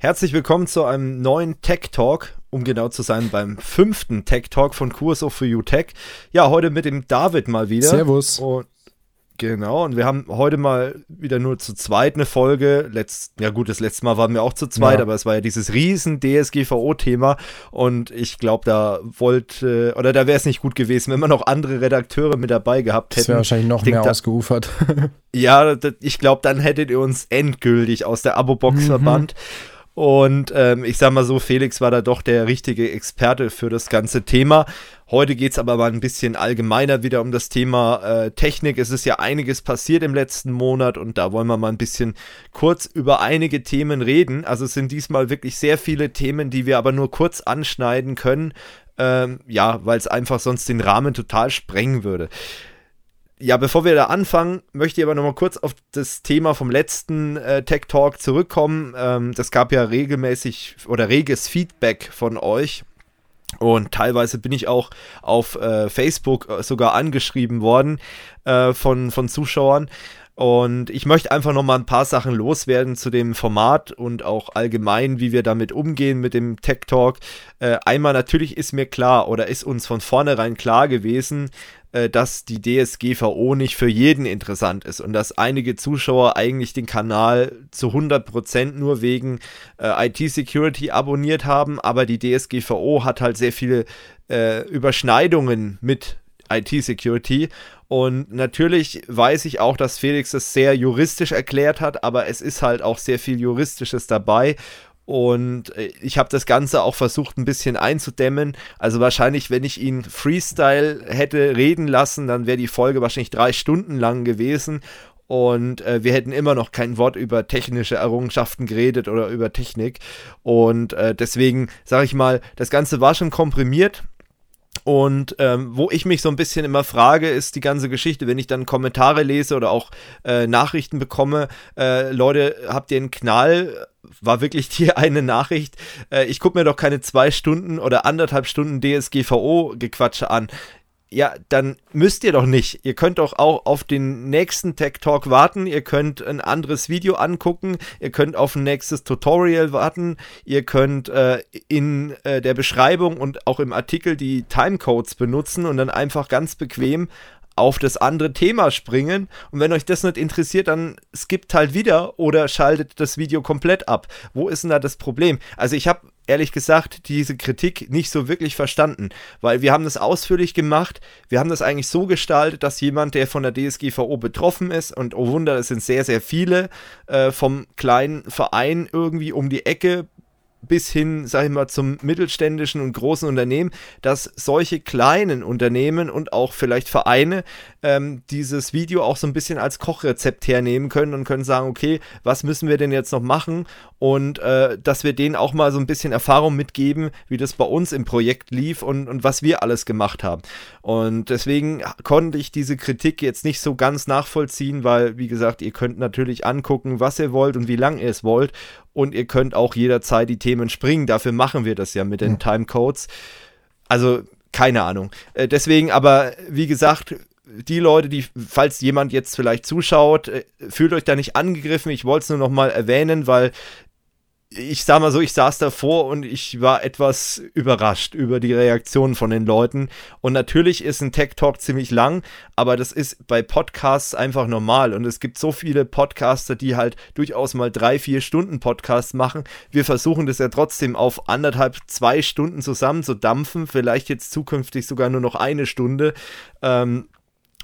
Herzlich willkommen zu einem neuen Tech Talk, um genau zu sein, beim fünften Tech Talk von QSO for You Tech. Ja, heute mit dem David mal wieder. Servus. Und Genau, und wir haben heute mal wieder nur zu zweit eine Folge. Letzt, ja gut, das letzte Mal waren wir auch zu zweit, ja. aber es war ja dieses riesen DSGVO-Thema und ich glaube, da wollte, oder da wäre es nicht gut gewesen, wenn man noch andere Redakteure mit dabei gehabt hätten. Das wäre wahrscheinlich noch mehr ausgeufert. ja, ich glaube, dann hättet ihr uns endgültig aus der Abo-Box mhm. verbannt. Und ähm, ich sag mal so, Felix war da doch der richtige Experte für das ganze Thema. Heute geht es aber mal ein bisschen allgemeiner wieder um das Thema äh, Technik. Es ist ja einiges passiert im letzten Monat und da wollen wir mal ein bisschen kurz über einige Themen reden. Also es sind diesmal wirklich sehr viele Themen, die wir aber nur kurz anschneiden können. Ähm, ja, weil es einfach sonst den Rahmen total sprengen würde. Ja, bevor wir da anfangen, möchte ich aber nochmal kurz auf das Thema vom letzten äh, Tech Talk zurückkommen. Ähm, das gab ja regelmäßig oder reges Feedback von euch. Und teilweise bin ich auch auf äh, Facebook äh, sogar angeschrieben worden äh, von, von Zuschauern. Und ich möchte einfach noch mal ein paar Sachen loswerden zu dem Format und auch allgemein, wie wir damit umgehen mit dem Tech Talk. Äh, einmal natürlich ist mir klar oder ist uns von vornherein klar gewesen, äh, dass die DSGVO nicht für jeden interessant ist und dass einige Zuschauer eigentlich den Kanal zu 100% nur wegen äh, IT-Security abonniert haben, aber die DSGVO hat halt sehr viele äh, Überschneidungen mit IT-Security. Und natürlich weiß ich auch, dass Felix es sehr juristisch erklärt hat, aber es ist halt auch sehr viel Juristisches dabei. Und äh, ich habe das Ganze auch versucht ein bisschen einzudämmen. Also wahrscheinlich, wenn ich ihn Freestyle hätte reden lassen, dann wäre die Folge wahrscheinlich drei Stunden lang gewesen. Und äh, wir hätten immer noch kein Wort über technische Errungenschaften geredet oder über Technik. Und äh, deswegen sage ich mal, das Ganze war schon komprimiert. Und ähm, wo ich mich so ein bisschen immer frage, ist die ganze Geschichte, wenn ich dann Kommentare lese oder auch äh, Nachrichten bekomme, äh, Leute, habt ihr einen Knall? War wirklich die eine Nachricht? Äh, ich gucke mir doch keine zwei Stunden oder anderthalb Stunden DSGVO-Gequatsche an ja, dann müsst ihr doch nicht. Ihr könnt doch auch auf den nächsten Tech Talk warten. Ihr könnt ein anderes Video angucken. Ihr könnt auf ein nächstes Tutorial warten. Ihr könnt äh, in äh, der Beschreibung und auch im Artikel die Timecodes benutzen und dann einfach ganz bequem auf das andere Thema springen. Und wenn euch das nicht interessiert, dann skippt halt wieder oder schaltet das Video komplett ab. Wo ist denn da das Problem? Also ich habe ehrlich gesagt diese Kritik nicht so wirklich verstanden, weil wir haben das ausführlich gemacht. Wir haben das eigentlich so gestaltet, dass jemand, der von der DSGVO betroffen ist, und oh Wunder, es sind sehr, sehr viele, äh, vom kleinen Verein irgendwie um die Ecke bis hin, sag ich mal, zum mittelständischen und großen Unternehmen, dass solche kleinen Unternehmen und auch vielleicht Vereine ähm, dieses Video auch so ein bisschen als Kochrezept hernehmen können und können sagen, okay, was müssen wir denn jetzt noch machen? Und äh, dass wir denen auch mal so ein bisschen Erfahrung mitgeben, wie das bei uns im Projekt lief und, und was wir alles gemacht haben. Und deswegen konnte ich diese Kritik jetzt nicht so ganz nachvollziehen, weil, wie gesagt, ihr könnt natürlich angucken, was ihr wollt und wie lange ihr es wollt. Und ihr könnt auch jederzeit die Themen springen. Dafür machen wir das ja mit den Timecodes. Also keine Ahnung. Äh, deswegen aber, wie gesagt, die Leute, die, falls jemand jetzt vielleicht zuschaut, äh, fühlt euch da nicht angegriffen. Ich wollte es nur noch mal erwähnen, weil ich sag mal so, ich saß davor und ich war etwas überrascht über die Reaktionen von den Leuten. Und natürlich ist ein Tech Talk ziemlich lang, aber das ist bei Podcasts einfach normal. Und es gibt so viele Podcaster, die halt durchaus mal drei, vier Stunden Podcasts machen. Wir versuchen das ja trotzdem auf anderthalb, zwei Stunden zusammen zu dampfen. Vielleicht jetzt zukünftig sogar nur noch eine Stunde. Ähm,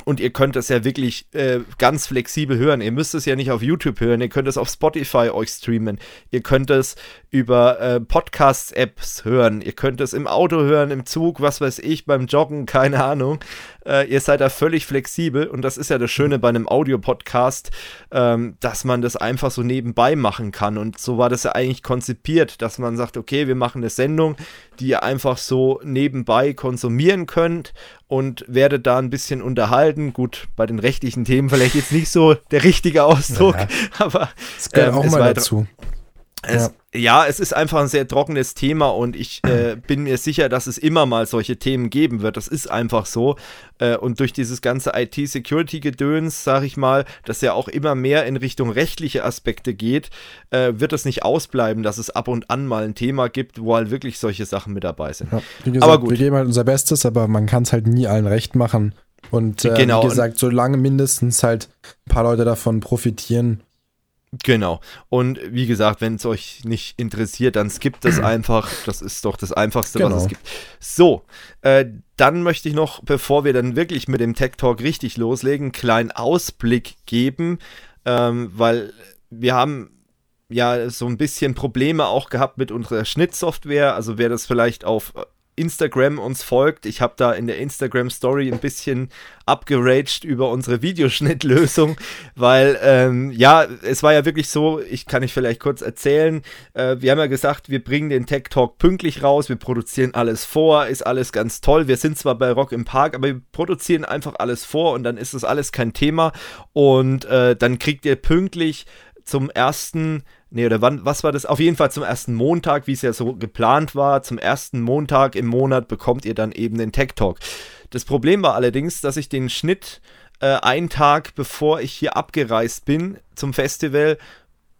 und ihr könnt es ja wirklich äh, ganz flexibel hören. Ihr müsst es ja nicht auf YouTube hören, ihr könnt es auf Spotify euch streamen. Ihr könnt es über äh, Podcast-Apps hören. Ihr könnt es im Auto hören, im Zug, was weiß ich, beim Joggen, keine Ahnung. Äh, ihr seid da völlig flexibel und das ist ja das Schöne bei einem Audio-Podcast, ähm, dass man das einfach so nebenbei machen kann. Und so war das ja eigentlich konzipiert, dass man sagt, okay, wir machen eine Sendung, die ihr einfach so nebenbei konsumieren könnt und werdet da ein bisschen unterhalten. Gut, bei den rechtlichen Themen vielleicht jetzt nicht so der richtige Ausdruck, ja, aber es gehört ähm, auch mal dazu Es, ja. ja. es ist einfach ein sehr trockenes Thema und ich äh, bin mir sicher, dass es immer mal solche Themen geben wird. Das ist einfach so. Äh, und durch dieses ganze IT-Security-Gedöns, sag ich mal, das ja auch immer mehr in Richtung rechtliche Aspekte geht, äh, wird es nicht ausbleiben, dass es ab und an mal ein Thema gibt, wo halt wirklich solche Sachen mit dabei sind. Ja, gesagt, aber gut. wir geben halt unser Bestes, aber man kann es halt nie allen recht machen. Und äh, genau. wie gesagt, solange mindestens halt ein paar Leute davon profitieren, Genau. Und wie gesagt, wenn es euch nicht interessiert, dann skippt das einfach. Das ist doch das Einfachste, genau. was es gibt. So, äh, dann möchte ich noch, bevor wir dann wirklich mit dem Tech Talk richtig loslegen, einen kleinen Ausblick geben, ähm, weil wir haben ja so ein bisschen Probleme auch gehabt mit unserer Schnittsoftware. Also wer das vielleicht auf Instagram uns folgt, ich habe da in der Instagram Story ein bisschen abgeraged über unsere Videoschnittlösung, weil ähm, ja, es war ja wirklich so, ich kann ich vielleicht kurz erzählen, äh, wir haben ja gesagt, wir bringen den Tech Talk pünktlich raus, wir produzieren alles vor, ist alles ganz toll, wir sind zwar bei Rock im Park, aber wir produzieren einfach alles vor und dann ist das alles kein Thema. Und äh, dann kriegt ihr pünktlich zum ersten Nee, oder wann, was war das? Auf jeden Fall zum ersten Montag, wie es ja so geplant war. Zum ersten Montag im Monat bekommt ihr dann eben den Tech Talk. Das Problem war allerdings, dass ich den Schnitt äh, einen Tag bevor ich hier abgereist bin zum Festival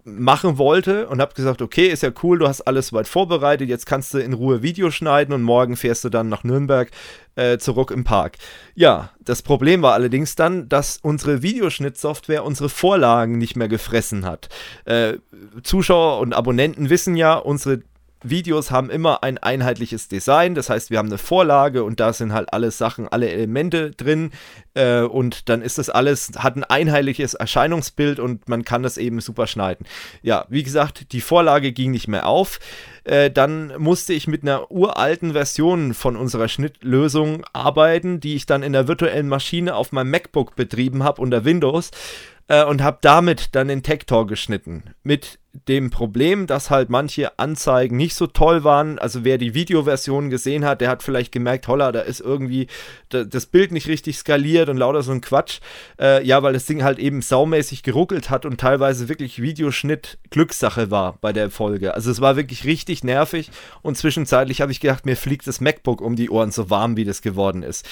machen wollte und habe gesagt, okay, ist ja cool, du hast alles weit vorbereitet, jetzt kannst du in Ruhe Video schneiden und morgen fährst du dann nach Nürnberg äh, zurück im Park. Ja, das Problem war allerdings dann, dass unsere Videoschnittsoftware unsere Vorlagen nicht mehr gefressen hat. Äh, Zuschauer und Abonnenten wissen ja, unsere Videos haben immer ein einheitliches Design. Das heißt, wir haben eine Vorlage und da sind halt alle Sachen, alle Elemente drin. Äh, und dann ist das alles, hat ein einheitliches Erscheinungsbild und man kann das eben super schneiden. Ja, wie gesagt, die Vorlage ging nicht mehr auf. Äh, dann musste ich mit einer uralten Version von unserer Schnittlösung arbeiten, die ich dann in der virtuellen Maschine auf meinem MacBook betrieben habe unter Windows äh, und habe damit dann den Talk geschnitten. Mit dem Problem, dass halt manche Anzeigen nicht so toll waren. Also wer die Videoversion gesehen hat, der hat vielleicht gemerkt, holla, da ist irgendwie das Bild nicht richtig skaliert und lauter so ein Quatsch. Äh, ja, weil das Ding halt eben saumäßig geruckelt hat und teilweise wirklich Videoschnitt Glückssache war bei der Folge. Also es war wirklich richtig nervig und zwischenzeitlich habe ich gedacht, mir fliegt das MacBook um die Ohren, so warm wie das geworden ist.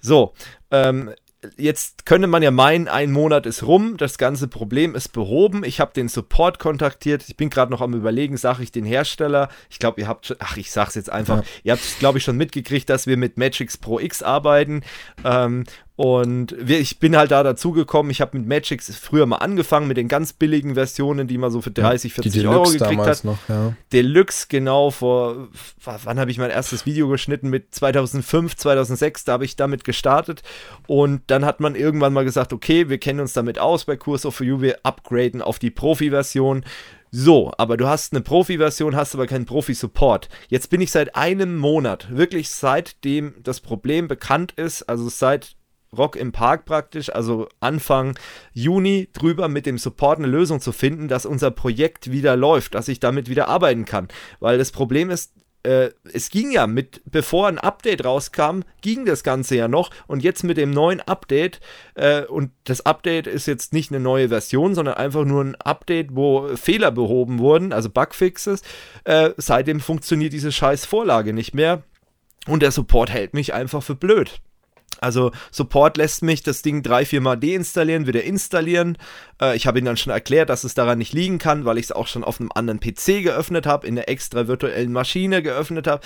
So, ähm, jetzt könnte man ja meinen, ein Monat ist rum, das ganze Problem ist behoben. Ich habe den Support kontaktiert. Ich bin gerade noch am Überlegen, sage ich den Hersteller. Ich glaube, ihr habt, schon, ach, ich sag's jetzt einfach. Ja. Ihr habt, glaube ich, schon mitgekriegt, dass wir mit Magix Pro X arbeiten. Ähm, und ich bin halt da dazugekommen. Ich habe mit Magix früher mal angefangen, mit den ganz billigen Versionen, die man so für 30, 40 Euro gekriegt hat. Noch, ja. Deluxe, genau, vor, wann habe ich mein erstes Video geschnitten? Mit 2005, 2006, da habe ich damit gestartet. Und dann hat man irgendwann mal gesagt, okay, wir kennen uns damit aus bei Curso for You, wir upgraden auf die Profi-Version. So, aber du hast eine Profi-Version, hast aber keinen Profi-Support. Jetzt bin ich seit einem Monat, wirklich seitdem das Problem bekannt ist, also seit Rock im Park praktisch, also Anfang Juni drüber mit dem Support eine Lösung zu finden, dass unser Projekt wieder läuft, dass ich damit wieder arbeiten kann. Weil das Problem ist, äh, es ging ja mit, bevor ein Update rauskam, ging das Ganze ja noch und jetzt mit dem neuen Update äh, und das Update ist jetzt nicht eine neue Version, sondern einfach nur ein Update, wo Fehler behoben wurden, also Bugfixes. Äh, seitdem funktioniert diese scheiß Vorlage nicht mehr und der Support hält mich einfach für blöd. Also Support lässt mich das Ding drei, vier Mal deinstallieren, wieder installieren. Äh, ich habe ihm dann schon erklärt, dass es daran nicht liegen kann, weil ich es auch schon auf einem anderen PC geöffnet habe, in einer extra virtuellen Maschine geöffnet habe.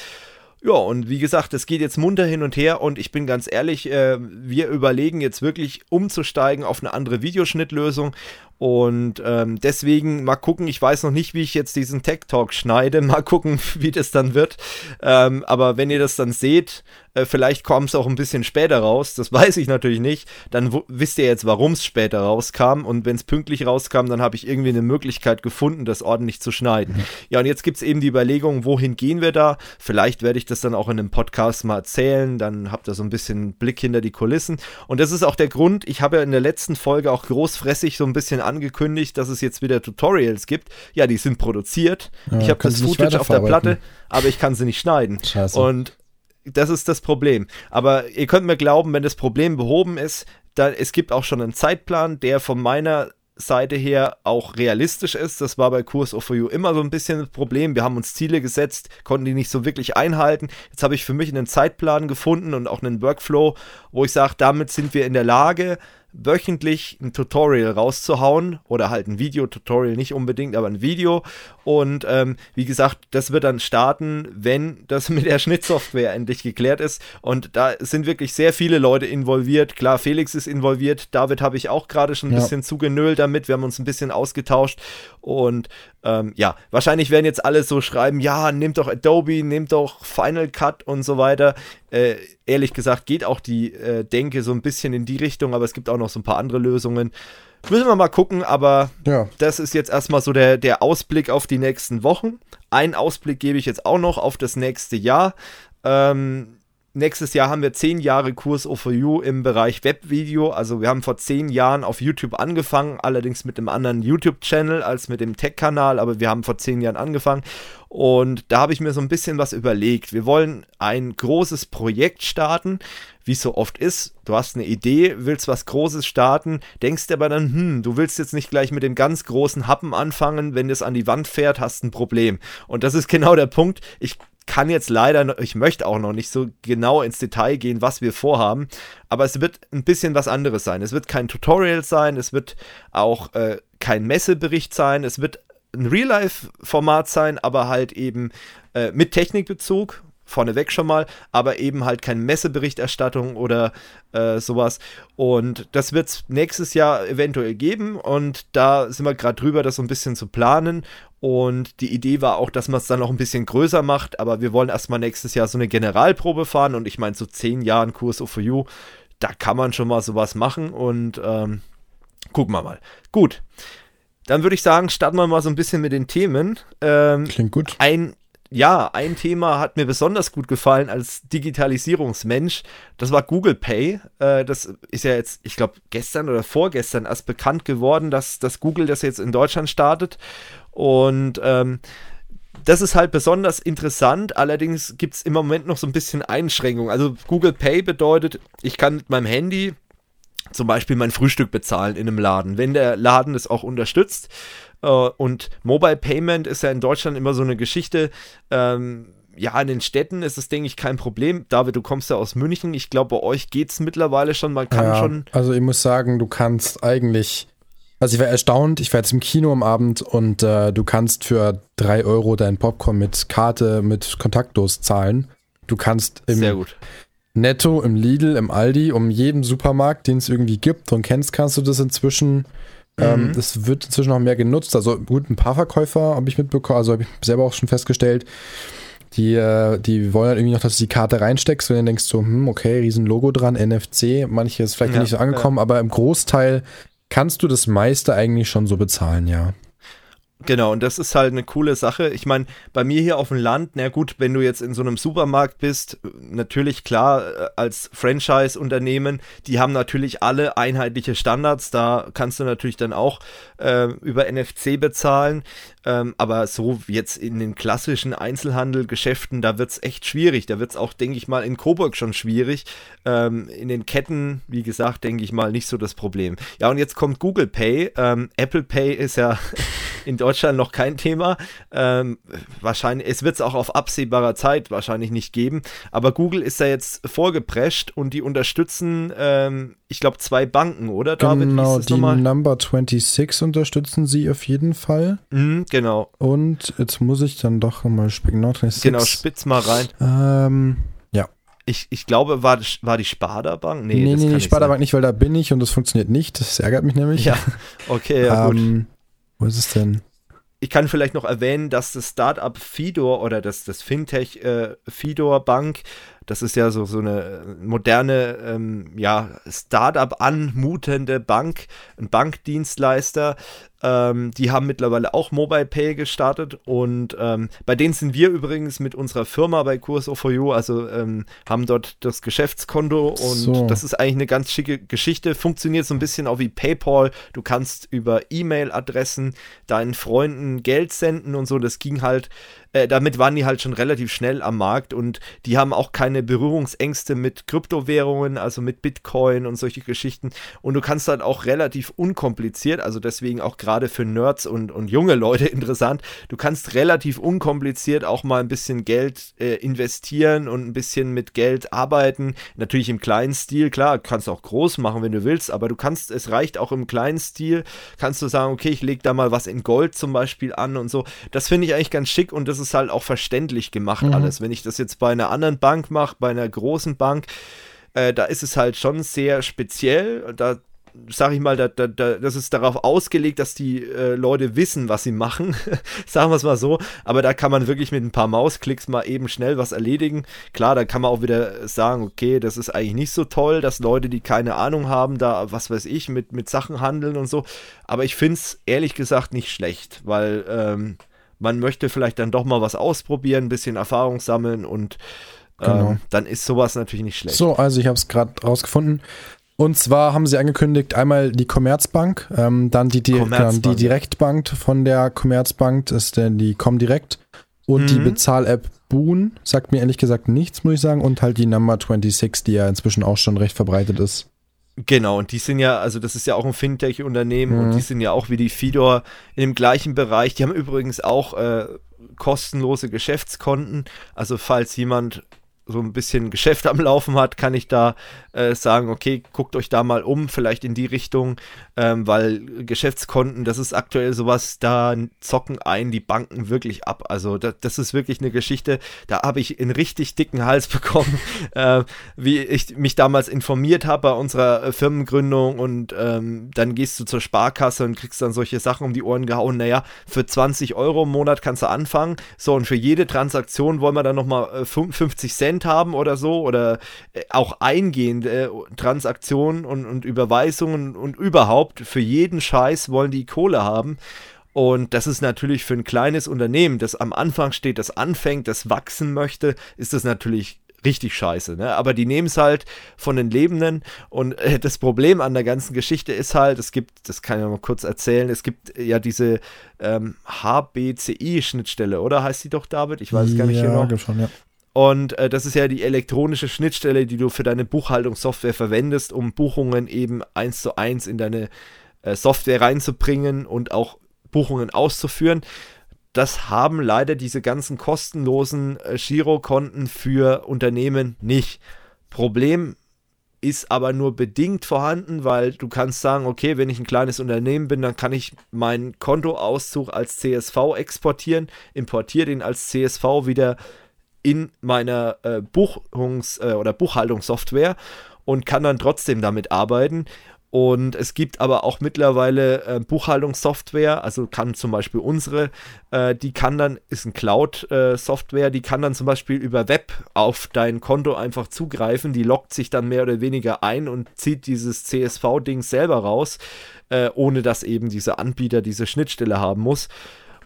Ja, und wie gesagt, es geht jetzt munter hin und her und ich bin ganz ehrlich, äh, wir überlegen jetzt wirklich umzusteigen auf eine andere Videoschnittlösung und ähm, deswegen mal gucken, ich weiß noch nicht, wie ich jetzt diesen Tech Talk schneide, mal gucken, wie das dann wird. Ähm, aber wenn ihr das dann seht, äh, vielleicht kommt es auch ein bisschen später raus, das weiß ich natürlich nicht. Dann wisst ihr jetzt, warum es später rauskam. Und wenn es pünktlich rauskam, dann habe ich irgendwie eine Möglichkeit gefunden, das ordentlich zu schneiden. Ja, und jetzt gibt es eben die Überlegung, wohin gehen wir da? Vielleicht werde ich das dann auch in einem Podcast mal erzählen. Dann habt ihr so ein bisschen Blick hinter die Kulissen. Und das ist auch der Grund, ich habe ja in der letzten Folge auch großfressig so ein bisschen angekündigt, dass es jetzt wieder Tutorials gibt. Ja, die sind produziert. Ja, ich habe das Footage auf der Platte, aber ich kann sie nicht schneiden. Scheiße. Und das ist das Problem. Aber ihr könnt mir glauben, wenn das Problem behoben ist, dann es gibt auch schon einen Zeitplan, der von meiner Seite her auch realistisch ist. Das war bei Kurs of You immer so ein bisschen das Problem. Wir haben uns Ziele gesetzt, konnten die nicht so wirklich einhalten. Jetzt habe ich für mich einen Zeitplan gefunden und auch einen Workflow, wo ich sage, damit sind wir in der Lage, wöchentlich ein Tutorial rauszuhauen oder halt ein Video-Tutorial, nicht unbedingt, aber ein Video. Und ähm, wie gesagt, das wird dann starten, wenn das mit der Schnittsoftware endlich geklärt ist. Und da sind wirklich sehr viele Leute involviert. Klar, Felix ist involviert. David habe ich auch gerade schon ein ja. bisschen zugenölt damit. Wir haben uns ein bisschen ausgetauscht. Und ähm, ja, wahrscheinlich werden jetzt alle so schreiben, ja, nehmt doch Adobe, nehmt doch Final Cut und so weiter. Äh, ehrlich gesagt geht auch die äh, Denke so ein bisschen in die Richtung, aber es gibt auch noch so ein paar andere Lösungen. Müssen wir mal gucken, aber ja. das ist jetzt erstmal so der, der Ausblick auf die nächsten Wochen. Einen Ausblick gebe ich jetzt auch noch auf das nächste Jahr. Ähm, Nächstes Jahr haben wir zehn Jahre Kurs O4U im Bereich Webvideo. Also wir haben vor zehn Jahren auf YouTube angefangen, allerdings mit einem anderen YouTube-Channel als mit dem Tech-Kanal, aber wir haben vor zehn Jahren angefangen. Und da habe ich mir so ein bisschen was überlegt. Wir wollen ein großes Projekt starten, wie es so oft ist. Du hast eine Idee, willst was Großes starten, denkst aber dann, hm, du willst jetzt nicht gleich mit dem ganz großen Happen anfangen, wenn das an die Wand fährt, hast ein Problem. Und das ist genau der Punkt. Ich kann jetzt leider, ich möchte auch noch nicht so genau ins Detail gehen, was wir vorhaben, aber es wird ein bisschen was anderes sein. Es wird kein Tutorial sein, es wird auch äh, kein Messebericht sein, es wird ein Real-Life-Format sein, aber halt eben äh, mit Technikbezug, vorneweg schon mal, aber eben halt keine Messeberichterstattung oder äh, sowas. Und das wird es nächstes Jahr eventuell geben und da sind wir gerade drüber, das so ein bisschen zu planen. Und die Idee war auch, dass man es dann noch ein bisschen größer macht, aber wir wollen erstmal nächstes Jahr so eine Generalprobe fahren und ich meine, so zehn Jahren Kurs O4U, da kann man schon mal sowas machen und ähm, gucken wir mal. Gut. Dann würde ich sagen, starten wir mal so ein bisschen mit den Themen. Ähm, Klingt gut. Ein ja, ein Thema hat mir besonders gut gefallen als Digitalisierungsmensch. Das war Google Pay. Äh, das ist ja jetzt, ich glaube, gestern oder vorgestern erst bekannt geworden, dass, dass Google das jetzt in Deutschland startet. Und ähm, das ist halt besonders interessant. Allerdings gibt es im Moment noch so ein bisschen Einschränkungen. Also Google Pay bedeutet, ich kann mit meinem Handy zum Beispiel mein Frühstück bezahlen in einem Laden, wenn der Laden es auch unterstützt. Äh, und Mobile Payment ist ja in Deutschland immer so eine Geschichte. Ähm, ja, in den Städten ist es, denke ich, kein Problem. David, du kommst ja aus München. Ich glaube, bei euch geht es mittlerweile schon. Man kann ja, schon. Also, ich muss sagen, du kannst eigentlich. Also, ich war erstaunt. Ich war jetzt im Kino am Abend und äh, du kannst für 3 Euro dein Popcorn mit Karte, mit Kontaktlos zahlen. Du kannst im Sehr gut. Netto, im Lidl, im Aldi, um jeden Supermarkt, den es irgendwie gibt und kennst, kannst du das inzwischen mhm. das wird inzwischen auch mehr genutzt. Also gut, ein paar Verkäufer habe ich mitbekommen, also habe ich selber auch schon festgestellt. Die, äh, die wollen halt irgendwie noch, dass du die Karte reinsteckst und dann denkst du, hm, okay, riesen Logo dran, NFC, manche ist vielleicht ja, nicht so angekommen, ja. aber im Großteil kannst du das meiste eigentlich schon so bezahlen, ja. Genau, und das ist halt eine coole Sache. Ich meine, bei mir hier auf dem Land, na gut, wenn du jetzt in so einem Supermarkt bist, natürlich klar, äh, als Franchise-Unternehmen, die haben natürlich alle einheitliche Standards. Da kannst du natürlich dann auch äh, über NFC bezahlen. Ähm, aber so jetzt in den klassischen Einzelhandelgeschäften, da wird es echt schwierig. Da wird es auch, denke ich mal, in Coburg schon schwierig. Ähm, in den Ketten, wie gesagt, denke ich mal, nicht so das Problem. Ja, und jetzt kommt Google Pay. Ähm, Apple Pay ist ja in Deutschland noch kein Thema. Ähm, wahrscheinlich, es wird es auch auf absehbarer Zeit wahrscheinlich nicht geben. Aber Google ist da jetzt vorgeprescht und die unterstützen, ähm, ich glaube, zwei Banken, oder David? Genau, die nochmal? Number 26 unterstützen sie auf jeden Fall. Mhm, genau. Und jetzt muss ich dann doch mal spicken. Genau, spitz mal rein. Ähm, ja. Ich, ich glaube, war, war die Sparda Bank? Nee, nee, nee, nee Sparda Bank nicht, weil da bin ich und das funktioniert nicht. Das ärgert mich nämlich. Ja, okay, ja, gut. Ähm, wo ist es denn? Ich kann vielleicht noch erwähnen, dass das Startup Fidor oder das, das Fintech äh, Fidor Bank das ist ja so, so eine moderne, ähm, ja, Startup anmutende Bank, ein Bankdienstleister. Ähm, die haben mittlerweile auch Mobile Pay gestartet und ähm, bei denen sind wir übrigens mit unserer Firma bei Kurs for You, also ähm, haben dort das Geschäftskonto und so. das ist eigentlich eine ganz schicke Geschichte. Funktioniert so ein bisschen auch wie PayPal. Du kannst über E-Mail-Adressen deinen Freunden Geld senden und so. Das ging halt äh, damit waren die halt schon relativ schnell am Markt und die haben auch keine Berührungsängste mit Kryptowährungen, also mit Bitcoin und solche Geschichten. Und du kannst halt auch relativ unkompliziert, also deswegen auch gerade für Nerds und, und junge Leute interessant, du kannst relativ unkompliziert auch mal ein bisschen Geld äh, investieren und ein bisschen mit Geld arbeiten. Natürlich im kleinen Stil, klar, kannst du auch groß machen, wenn du willst, aber du kannst, es reicht auch im kleinen Stil, kannst du sagen, okay, ich lege da mal was in Gold zum Beispiel an und so. Das finde ich eigentlich ganz schick und das ist halt auch verständlich gemacht mhm. alles. Wenn ich das jetzt bei einer anderen Bank mache, bei einer großen Bank, äh, da ist es halt schon sehr speziell. Da sag ich mal, da, da, da, das ist darauf ausgelegt, dass die äh, Leute wissen, was sie machen. Sagen wir es mal so. Aber da kann man wirklich mit ein paar Mausklicks mal eben schnell was erledigen. Klar, da kann man auch wieder sagen, okay, das ist eigentlich nicht so toll, dass Leute, die keine Ahnung haben, da, was weiß ich, mit, mit Sachen handeln und so. Aber ich finde es ehrlich gesagt nicht schlecht, weil ähm, man möchte vielleicht dann doch mal was ausprobieren, ein bisschen Erfahrung sammeln und Genau. Ähm, dann ist sowas natürlich nicht schlecht. So, also ich habe es gerade rausgefunden. Und zwar haben sie angekündigt, einmal die Commerzbank, ähm, dann die, die, Commerzbank. Die Direktbank von der Commerzbank, das ist denn die Comdirect und mhm. die Bezahl-App Boon, sagt mir ehrlich gesagt nichts, muss ich sagen, und halt die Number 26, die ja inzwischen auch schon recht verbreitet ist. Genau, und die sind ja, also das ist ja auch ein Fintech-Unternehmen mhm. und die sind ja auch wie die Fidor im gleichen Bereich. Die haben übrigens auch äh, kostenlose Geschäftskonten. Also falls jemand so ein bisschen Geschäft am Laufen hat, kann ich da äh, sagen, okay, guckt euch da mal um, vielleicht in die Richtung, ähm, weil Geschäftskonten, das ist aktuell sowas, da zocken ein die Banken wirklich ab. Also das, das ist wirklich eine Geschichte, da habe ich einen richtig dicken Hals bekommen, äh, wie ich mich damals informiert habe bei unserer äh, Firmengründung und ähm, dann gehst du zur Sparkasse und kriegst dann solche Sachen um die Ohren gehauen. Naja, für 20 Euro im Monat kannst du anfangen. So, und für jede Transaktion wollen wir dann nochmal 50 Cent Prozent haben oder so oder äh, auch eingehende äh, Transaktionen und, und Überweisungen und überhaupt für jeden Scheiß wollen die Kohle haben. Und das ist natürlich für ein kleines Unternehmen, das am Anfang steht, das anfängt, das wachsen möchte, ist das natürlich richtig scheiße. Ne? Aber die nehmen es halt von den Lebenden. Und äh, das Problem an der ganzen Geschichte ist halt, es gibt, das kann ich mal kurz erzählen, es gibt ja diese ähm, HBCI-Schnittstelle, oder heißt die doch, David? Ich weiß es gar nicht genau. Schon, ja. Und äh, das ist ja die elektronische Schnittstelle, die du für deine Buchhaltungssoftware verwendest, um Buchungen eben eins zu eins in deine äh, Software reinzubringen und auch Buchungen auszuführen. Das haben leider diese ganzen kostenlosen äh, Girokonten für Unternehmen nicht. Problem ist aber nur bedingt vorhanden, weil du kannst sagen, okay, wenn ich ein kleines Unternehmen bin, dann kann ich meinen Kontoauszug als CSV exportieren, importiere den als CSV wieder in meiner äh, Buchungs- äh, oder Buchhaltungssoftware und kann dann trotzdem damit arbeiten. Und es gibt aber auch mittlerweile äh, Buchhaltungssoftware, also kann zum Beispiel unsere, äh, die kann dann, ist ein Cloud-Software, die kann dann zum Beispiel über Web auf dein Konto einfach zugreifen, die lockt sich dann mehr oder weniger ein und zieht dieses CSV-Ding selber raus, äh, ohne dass eben dieser Anbieter diese Schnittstelle haben muss.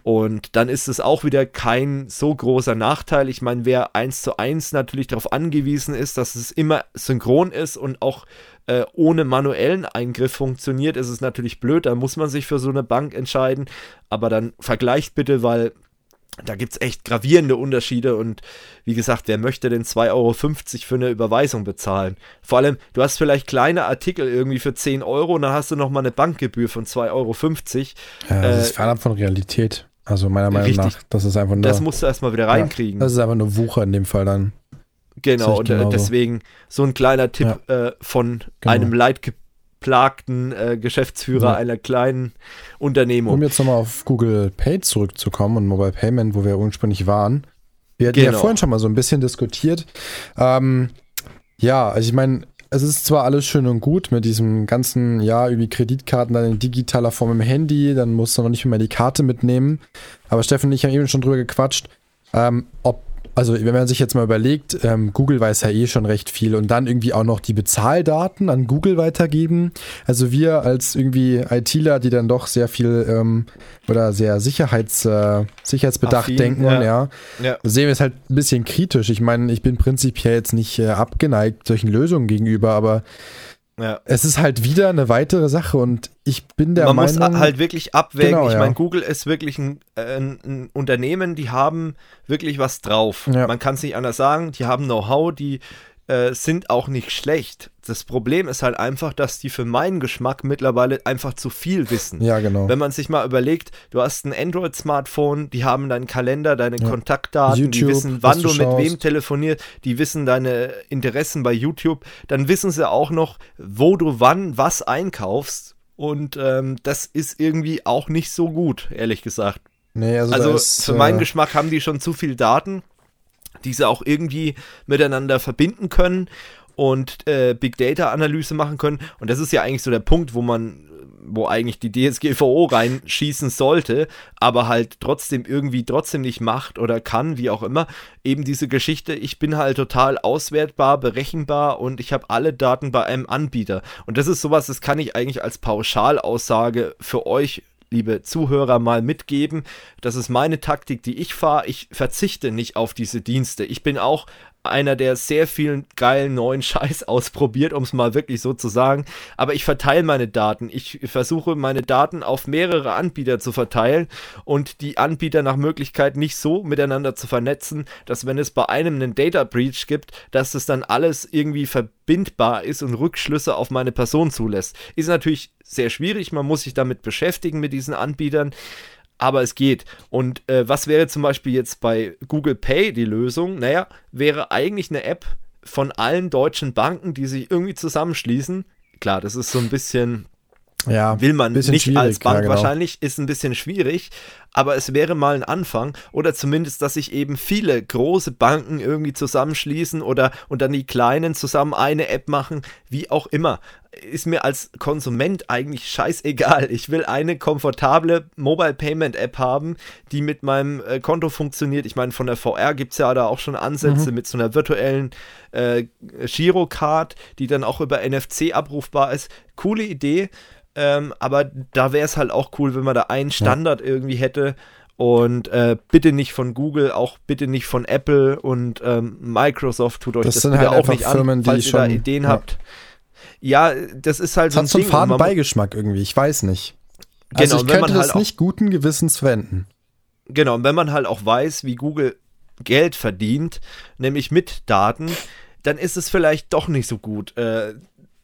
Und dann ist es auch wieder kein so großer Nachteil. Ich meine, wer eins zu eins natürlich darauf angewiesen ist, dass es immer synchron ist und auch äh, ohne manuellen Eingriff funktioniert, ist es natürlich blöd. Da muss man sich für so eine Bank entscheiden. Aber dann vergleicht bitte, weil da gibt es echt gravierende Unterschiede und wie gesagt, wer möchte denn 2,50 Euro für eine Überweisung bezahlen? Vor allem, du hast vielleicht kleine Artikel irgendwie für 10 Euro und dann hast du nochmal eine Bankgebühr von 2,50 Euro. Ja, das äh, ist fernab von Realität. Also meiner Meinung Richtig. nach, das ist einfach nur. Das musst du erstmal wieder reinkriegen. Ja, das ist einfach nur Wucher in dem Fall dann. Genau, und äh, deswegen so ein kleiner Tipp ja. äh, von genau. einem leidgeplagten äh, Geschäftsführer ja. einer kleinen Unternehmung. Um jetzt nochmal auf Google Pay zurückzukommen und Mobile Payment, wo wir ursprünglich waren. Wir hatten genau. ja vorhin schon mal so ein bisschen diskutiert. Ähm, ja, also ich meine, es ist zwar alles schön und gut mit diesem ganzen, ja, irgendwie Kreditkarten dann in digitaler Form im Handy, dann musst du noch nicht mehr die Karte mitnehmen. Aber Steffen und ich haben eben schon drüber gequatscht, ähm, ob also wenn man sich jetzt mal überlegt, ähm, Google weiß ja eh schon recht viel und dann irgendwie auch noch die Bezahldaten an Google weitergeben. Also wir als irgendwie ITler, die dann doch sehr viel ähm, oder sehr Sicherheits, äh, Sicherheitsbedacht Affin, denken, ja. ja, ja, sehen wir es halt ein bisschen kritisch. Ich meine, ich bin prinzipiell jetzt nicht äh, abgeneigt solchen Lösungen gegenüber, aber ja. es ist halt wieder eine weitere Sache und ich bin der Man Meinung. Man muss halt wirklich abwägen. Genau, ich ja. meine, Google ist wirklich ein, ein, ein, Unternehmen, die haben wirklich was drauf. Ja. Man kann es nicht anders sagen. Die haben Know-how, die äh, sind auch nicht schlecht. Das Problem ist halt einfach, dass die für meinen Geschmack mittlerweile einfach zu viel wissen. Ja, genau. Wenn man sich mal überlegt, du hast ein Android-Smartphone, die haben deinen Kalender, deine ja. Kontaktdaten, YouTube, die wissen, wann du, du mit wem telefonierst, die wissen deine Interessen bei YouTube, dann wissen sie auch noch, wo du wann was einkaufst. Und ähm, das ist irgendwie auch nicht so gut, ehrlich gesagt. Nee, also, also ist, für meinen äh, Geschmack haben die schon zu viel Daten diese auch irgendwie miteinander verbinden können und äh, Big Data Analyse machen können. Und das ist ja eigentlich so der Punkt, wo man, wo eigentlich die DSGVO reinschießen sollte, aber halt trotzdem irgendwie trotzdem nicht macht oder kann, wie auch immer. Eben diese Geschichte, ich bin halt total auswertbar, berechenbar und ich habe alle Daten bei einem Anbieter. Und das ist sowas, das kann ich eigentlich als Pauschalaussage für euch liebe Zuhörer, mal mitgeben. Das ist meine Taktik, die ich fahre. Ich verzichte nicht auf diese Dienste. Ich bin auch einer, der sehr vielen geilen neuen Scheiß ausprobiert, um es mal wirklich so zu sagen. Aber ich verteile meine Daten. Ich versuche meine Daten auf mehrere Anbieter zu verteilen und die Anbieter nach Möglichkeit nicht so miteinander zu vernetzen, dass wenn es bei einem einen Data Breach gibt, dass es dann alles irgendwie verbindbar ist und Rückschlüsse auf meine Person zulässt. Ist natürlich sehr schwierig. Man muss sich damit beschäftigen mit diesen Anbietern aber es geht. Und äh, was wäre zum Beispiel jetzt bei Google Pay die Lösung? Naja, wäre eigentlich eine App von allen deutschen Banken, die sich irgendwie zusammenschließen. Klar, das ist so ein bisschen ja, will man nicht als Bank ja, genau. wahrscheinlich, ist ein bisschen schwierig, aber es wäre mal ein Anfang oder zumindest, dass sich eben viele große Banken irgendwie zusammenschließen oder und dann die kleinen zusammen eine App machen, wie auch immer. Ist mir als Konsument eigentlich scheißegal. Ich will eine komfortable Mobile Payment App haben, die mit meinem äh, Konto funktioniert. Ich meine, von der VR gibt es ja da auch schon Ansätze mhm. mit so einer virtuellen äh, Girocard, die dann auch über NFC abrufbar ist. Coole Idee ähm, aber da wäre es halt auch cool, wenn man da einen Standard ja. irgendwie hätte. Und äh, bitte nicht von Google, auch bitte nicht von Apple und ähm, Microsoft tut euch das, das sind halt auch nicht Firmen, an, falls ihr schon, da Ideen ja. habt. Ja, das ist halt das so ein hat so einen faden Beigeschmack irgendwie, ich weiß nicht. Also genau, ich könnte das halt nicht guten Gewissens verwenden. Genau, und wenn man halt auch weiß, wie Google Geld verdient, nämlich mit Daten, dann ist es vielleicht doch nicht so gut, äh,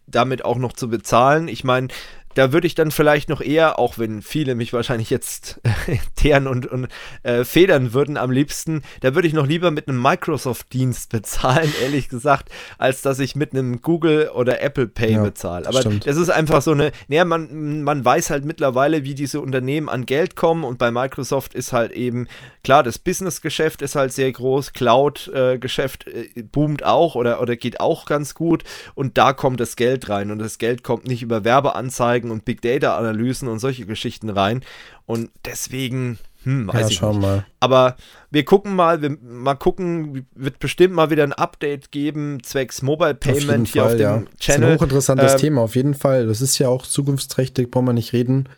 damit auch noch zu bezahlen. Ich meine, da würde ich dann vielleicht noch eher, auch wenn viele mich wahrscheinlich jetzt teeren und, und äh, federn würden am liebsten, da würde ich noch lieber mit einem Microsoft-Dienst bezahlen, ehrlich gesagt, als dass ich mit einem Google oder Apple Pay ja, bezahle. Aber stimmt. das ist einfach so eine, naja, man, man weiß halt mittlerweile, wie diese Unternehmen an Geld kommen und bei Microsoft ist halt eben, klar, das Business-Geschäft ist halt sehr groß, Cloud-Geschäft äh, boomt auch oder, oder geht auch ganz gut und da kommt das Geld rein und das Geld kommt nicht über Werbeanzeigen Anzeigen und Big Data Analysen und solche Geschichten rein. Und deswegen, hm, weiß ja, ich nicht. Mal. Aber wir gucken mal, wir mal gucken, wird bestimmt mal wieder ein Update geben, zwecks Mobile Payment auf hier Fall, auf dem ja. Channel. Das ist ein hochinteressantes ähm, Thema, auf jeden Fall. Das ist ja auch zukunftsträchtig, brauchen wir nicht reden.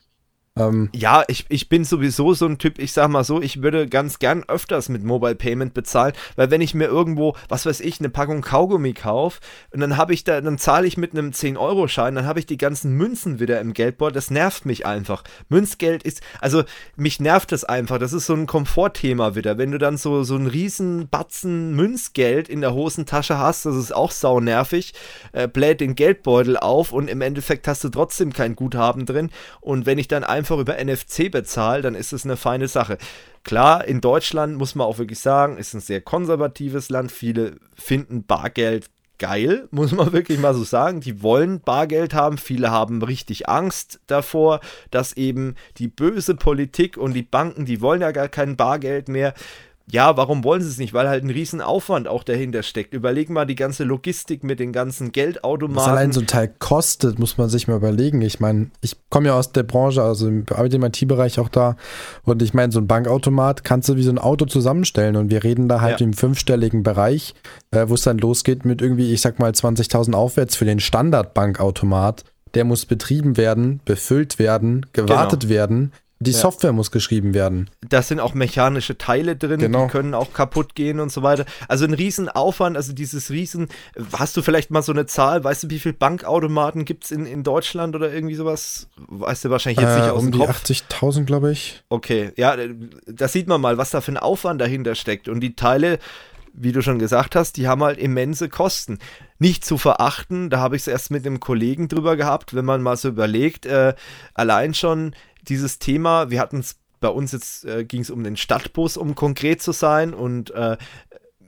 Ähm, ja, ich, ich bin sowieso so ein Typ, ich sag mal so, ich würde ganz gern öfters mit Mobile Payment bezahlen, weil wenn ich mir irgendwo, was weiß ich, eine Packung Kaugummi kaufe und dann habe ich da, dann zahle ich mit einem 10-Euro-Schein, dann habe ich die ganzen Münzen wieder im Geldbeutel, das nervt mich einfach. Münzgeld ist, also mich nervt das einfach, das ist so ein Komfortthema wieder. Wenn du dann so, so einen riesen Batzen Münzgeld in der Hosentasche hast, das ist auch sau nervig, äh, bläht den Geldbeutel auf und im Endeffekt hast du trotzdem kein Guthaben drin und wenn ich dann einfach einfach über NFC bezahle, dann ist es eine feine Sache. Klar, in Deutschland muss man auch wirklich sagen, ist ein sehr konservatives Land. Viele finden Bargeld geil, muss man wirklich mal so sagen. Die wollen Bargeld haben. Viele haben richtig Angst davor, dass eben die böse Politik und die Banken, die wollen ja gar kein Bargeld mehr ja, warum wollen sie es nicht? Weil halt ein Riesenaufwand auch dahinter steckt. Überleg mal die ganze Logistik mit den ganzen Geldautomaten. Was allein so ein Teil kostet, muss man sich mal überlegen. Ich meine, ich komme ja aus der Branche, also arbeite im IT-Bereich auch da. Und ich meine, so ein Bankautomat kannst du wie so ein Auto zusammenstellen. Und wir reden da halt ja. im fünfstelligen Bereich, äh, wo es dann losgeht mit irgendwie, ich sag mal, 20.000 aufwärts für den Standardbankautomat. Der muss betrieben werden, befüllt werden, gewartet genau. werden Die Ja. Software muss geschrieben werden. Da sind auch mechanische Teile drin, Genau. die können auch kaputt gehen und so weiter. Also ein Riesenaufwand, also dieses Riesen. Hast du vielleicht mal so eine Zahl? Weißt du, wie viele Bankautomaten gibt es in, in Deutschland oder irgendwie sowas? Weißt du wahrscheinlich jetzt nicht Äh, aus um dem die Kopf. 80.000, glaube ich. Okay, ja, da sieht man mal, was da für ein Aufwand dahinter steckt. Und die Teile, wie du schon gesagt hast, die haben halt immense Kosten. Nicht zu verachten, da habe ich es erst mit einem Kollegen drüber gehabt, wenn man mal so überlegt, äh, allein schon dieses Thema, wir hatten es bei uns jetzt, äh, ging es um den Stadtbus, um konkret zu sein und äh,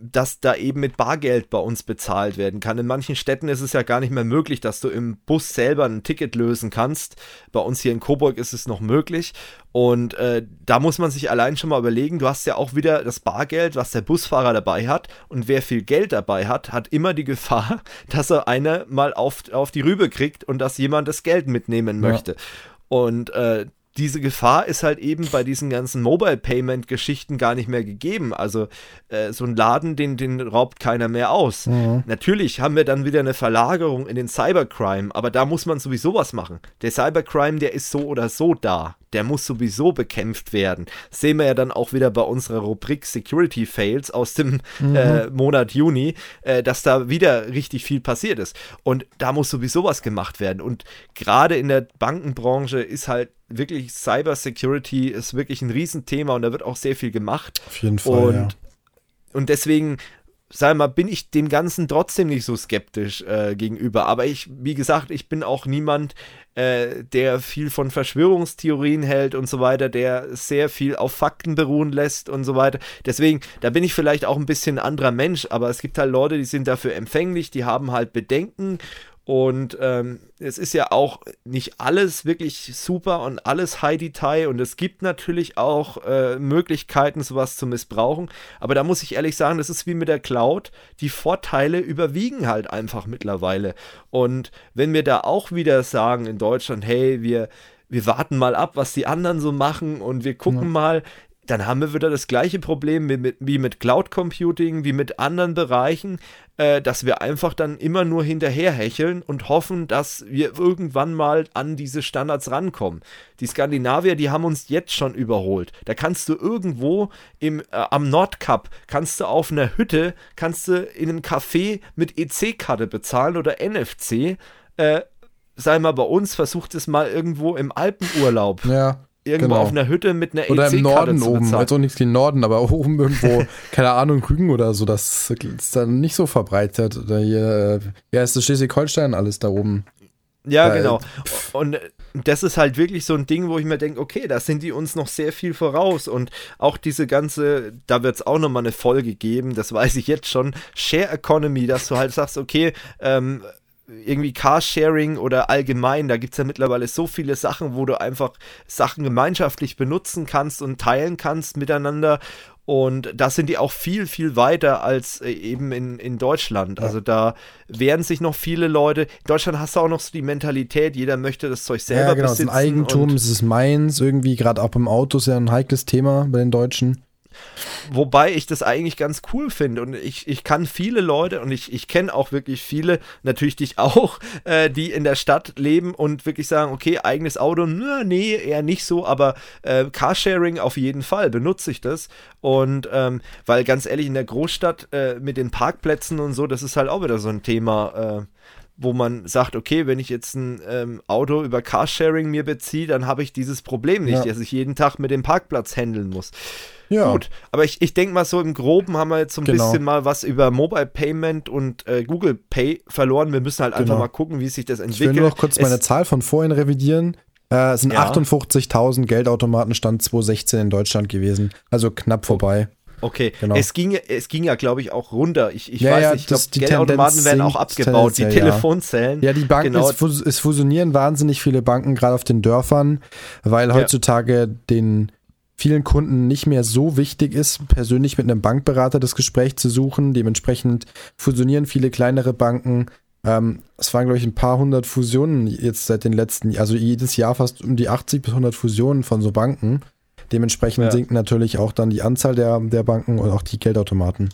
dass da eben mit Bargeld bei uns bezahlt werden kann. In manchen Städten ist es ja gar nicht mehr möglich, dass du im Bus selber ein Ticket lösen kannst. Bei uns hier in Coburg ist es noch möglich. Und äh, da muss man sich allein schon mal überlegen, du hast ja auch wieder das Bargeld, was der Busfahrer dabei hat. Und wer viel Geld dabei hat, hat immer die Gefahr, dass er eine mal auf, auf die Rübe kriegt und dass jemand das Geld mitnehmen Ja. möchte. Und äh, diese Gefahr ist halt eben bei diesen ganzen Mobile-Payment-Geschichten gar nicht mehr gegeben. Also äh, so ein Laden, den, den raubt keiner mehr aus. Mhm. Natürlich haben wir dann wieder eine Verlagerung in den Cybercrime, aber da muss man sowieso was machen. Der Cybercrime, der ist so oder so da. Der muss sowieso bekämpft werden. Das sehen wir ja dann auch wieder bei unserer Rubrik Security Fails aus dem äh, Monat Juni, äh, dass da wieder richtig viel passiert ist. Und da muss sowieso was gemacht werden. Und gerade in der Bankenbranche ist halt wirklich Cyber Security ist wirklich ein Riesenthema und da wird auch sehr viel gemacht. Auf jeden Fall. Und, ja. und deswegen, sag mal, bin ich dem Ganzen trotzdem nicht so skeptisch äh, gegenüber. Aber ich, wie gesagt, ich bin auch niemand, äh, der viel von Verschwörungstheorien hält und so weiter, der sehr viel auf Fakten beruhen lässt und so weiter. Deswegen, da bin ich vielleicht auch ein bisschen ein anderer Mensch, aber es gibt halt Leute, die sind dafür empfänglich, die haben halt Bedenken. Und ähm, es ist ja auch nicht alles wirklich super und alles High Detail und es gibt natürlich auch äh, Möglichkeiten, sowas zu missbrauchen. Aber da muss ich ehrlich sagen, das ist wie mit der Cloud. Die Vorteile überwiegen halt einfach mittlerweile. Und wenn wir da auch wieder sagen in Deutschland, hey, wir, wir warten mal ab, was die anderen so machen und wir gucken Ja. mal, dann haben wir wieder das gleiche Problem wie mit, wie mit Cloud Computing, wie mit anderen Bereichen, äh, dass wir einfach dann immer nur hinterherhecheln und hoffen, dass wir irgendwann mal an diese Standards rankommen. Die Skandinavier, die haben uns jetzt schon überholt. Da kannst du irgendwo im, äh, am Nordkap, kannst du auf einer Hütte, kannst du in einem Café mit EC-Karte bezahlen oder NFC. Äh, sei mal bei uns, versucht es mal irgendwo im Alpenurlaub ja. Irgendwo Genau. auf einer Hütte mit einer Oder im EC-Karte Norden oben, auch nichts gegen Norden, aber oben irgendwo, keine Ahnung, Rügen oder so, das ist dann nicht so verbreitet. Oder hier, äh, ja, ist das Schleswig-Holstein alles da oben. Ja, Da- genau. Und äh, das ist halt wirklich so ein Ding, wo ich mir denke, okay, da sind die uns noch sehr viel voraus. Und auch diese ganze, da wird es auch nochmal eine Folge geben, das weiß ich jetzt schon, Share Economy, dass du halt sagst, okay, ähm, irgendwie Carsharing oder allgemein, da gibt es ja mittlerweile so viele Sachen, wo du einfach Sachen gemeinschaftlich benutzen kannst und teilen kannst miteinander. Und da sind die auch viel, viel weiter als äh, eben in, in Deutschland. Ja. Also da wehren sich noch viele Leute. In Deutschland hast du auch noch so die Mentalität, jeder möchte das Zeug selber ja, genau, es ist besitzen. Eigentum, es ist meins, irgendwie, gerade auch beim Auto ist ja ein heikles Thema bei den Deutschen. Wobei ich das eigentlich ganz cool finde. Und ich, ich kann viele Leute und ich, ich kenne auch wirklich viele, natürlich dich auch, äh, die in der Stadt leben und wirklich sagen, okay, eigenes Auto, na, nee, eher nicht so, aber äh, Carsharing auf jeden Fall benutze ich das. Und ähm, weil ganz ehrlich, in der Großstadt äh, mit den Parkplätzen und so, das ist halt auch wieder so ein Thema. Wo man sagt, okay, wenn ich jetzt ein ähm, Auto über Carsharing mir beziehe, dann habe ich dieses Problem nicht, Ja. dass ich jeden Tag mit dem Parkplatz handeln muss. Ja, Gut, aber ich, ich denke mal so im Groben haben wir jetzt so ein Genau. bisschen mal was über Mobile Payment und äh, Google Pay verloren. Wir müssen halt einfach Genau. mal gucken, wie sich das ich entwickelt. will nur noch kurz Es- meine Zahl von vorhin revidieren. Äh, es sind Ja. 58.000 Geldautomaten Stand 2016 in Deutschland gewesen. Also knapp vorbei. Okay, Genau. es ging, ja- es ging ja, glaube ich, auch runter. Ich, ich Ja, weiß ja, nicht, ich glaube, die Geldautomaten werden auch abgebaut, die. Telefonzellen. Ja, die Banken, Genau. es, fus es fusionieren wahnsinnig viele Banken, gerade auf den Dörfern, weil heutzutage den vielen Kunden nicht mehr so wichtig ist, persönlich mit einem Bankberater das Gespräch zu suchen. Dementsprechend fusionieren viele kleinere Banken. Ähm, es waren, glaube ich, ein paar hundert Fusionen jetzt seit den letzten, also jedes Jahr fast um die 80 bis 100 Fusionen von so Banken. Dementsprechend Ja. sinkt natürlich auch dann die Anzahl der, der Banken und auch die Geldautomaten.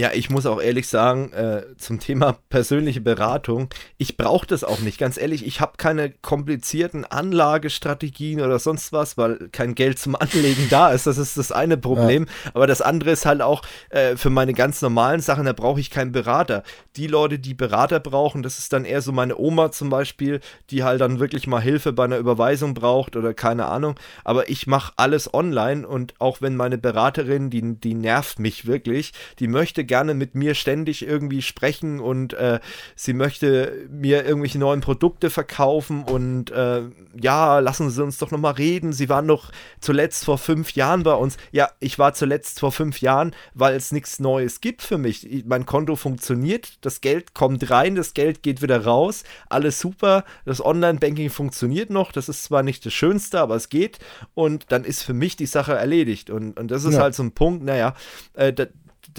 Ja, ich muss auch ehrlich sagen, äh, zum Thema persönliche Beratung, ich brauche das auch nicht. Ganz ehrlich, ich habe keine komplizierten Anlagestrategien oder sonst was, weil kein Geld zum Anlegen da ist. Das ist das eine Problem. Ja. Aber das andere ist halt auch äh, für meine ganz normalen Sachen, da brauche ich keinen Berater. Die Leute, die Berater brauchen, das ist dann eher so meine Oma zum Beispiel, die halt dann wirklich mal Hilfe bei einer Überweisung braucht oder keine Ahnung. Aber ich mache alles online und auch wenn meine Beraterin, die, die nervt mich wirklich, die möchte gerne mit mir ständig irgendwie sprechen und äh, sie möchte mir irgendwelche neuen Produkte verkaufen und äh, ja, lassen Sie uns doch nochmal reden. Sie waren doch zuletzt vor fünf Jahren bei uns. Ja, ich war zuletzt vor fünf Jahren, weil es nichts Neues gibt für mich. Mein Konto funktioniert, das Geld kommt rein, das Geld geht wieder raus, alles super. Das Online-Banking funktioniert noch, das ist zwar nicht das Schönste, aber es geht und dann ist für mich die Sache erledigt. Und, und das ist ja. halt so ein Punkt, naja, äh,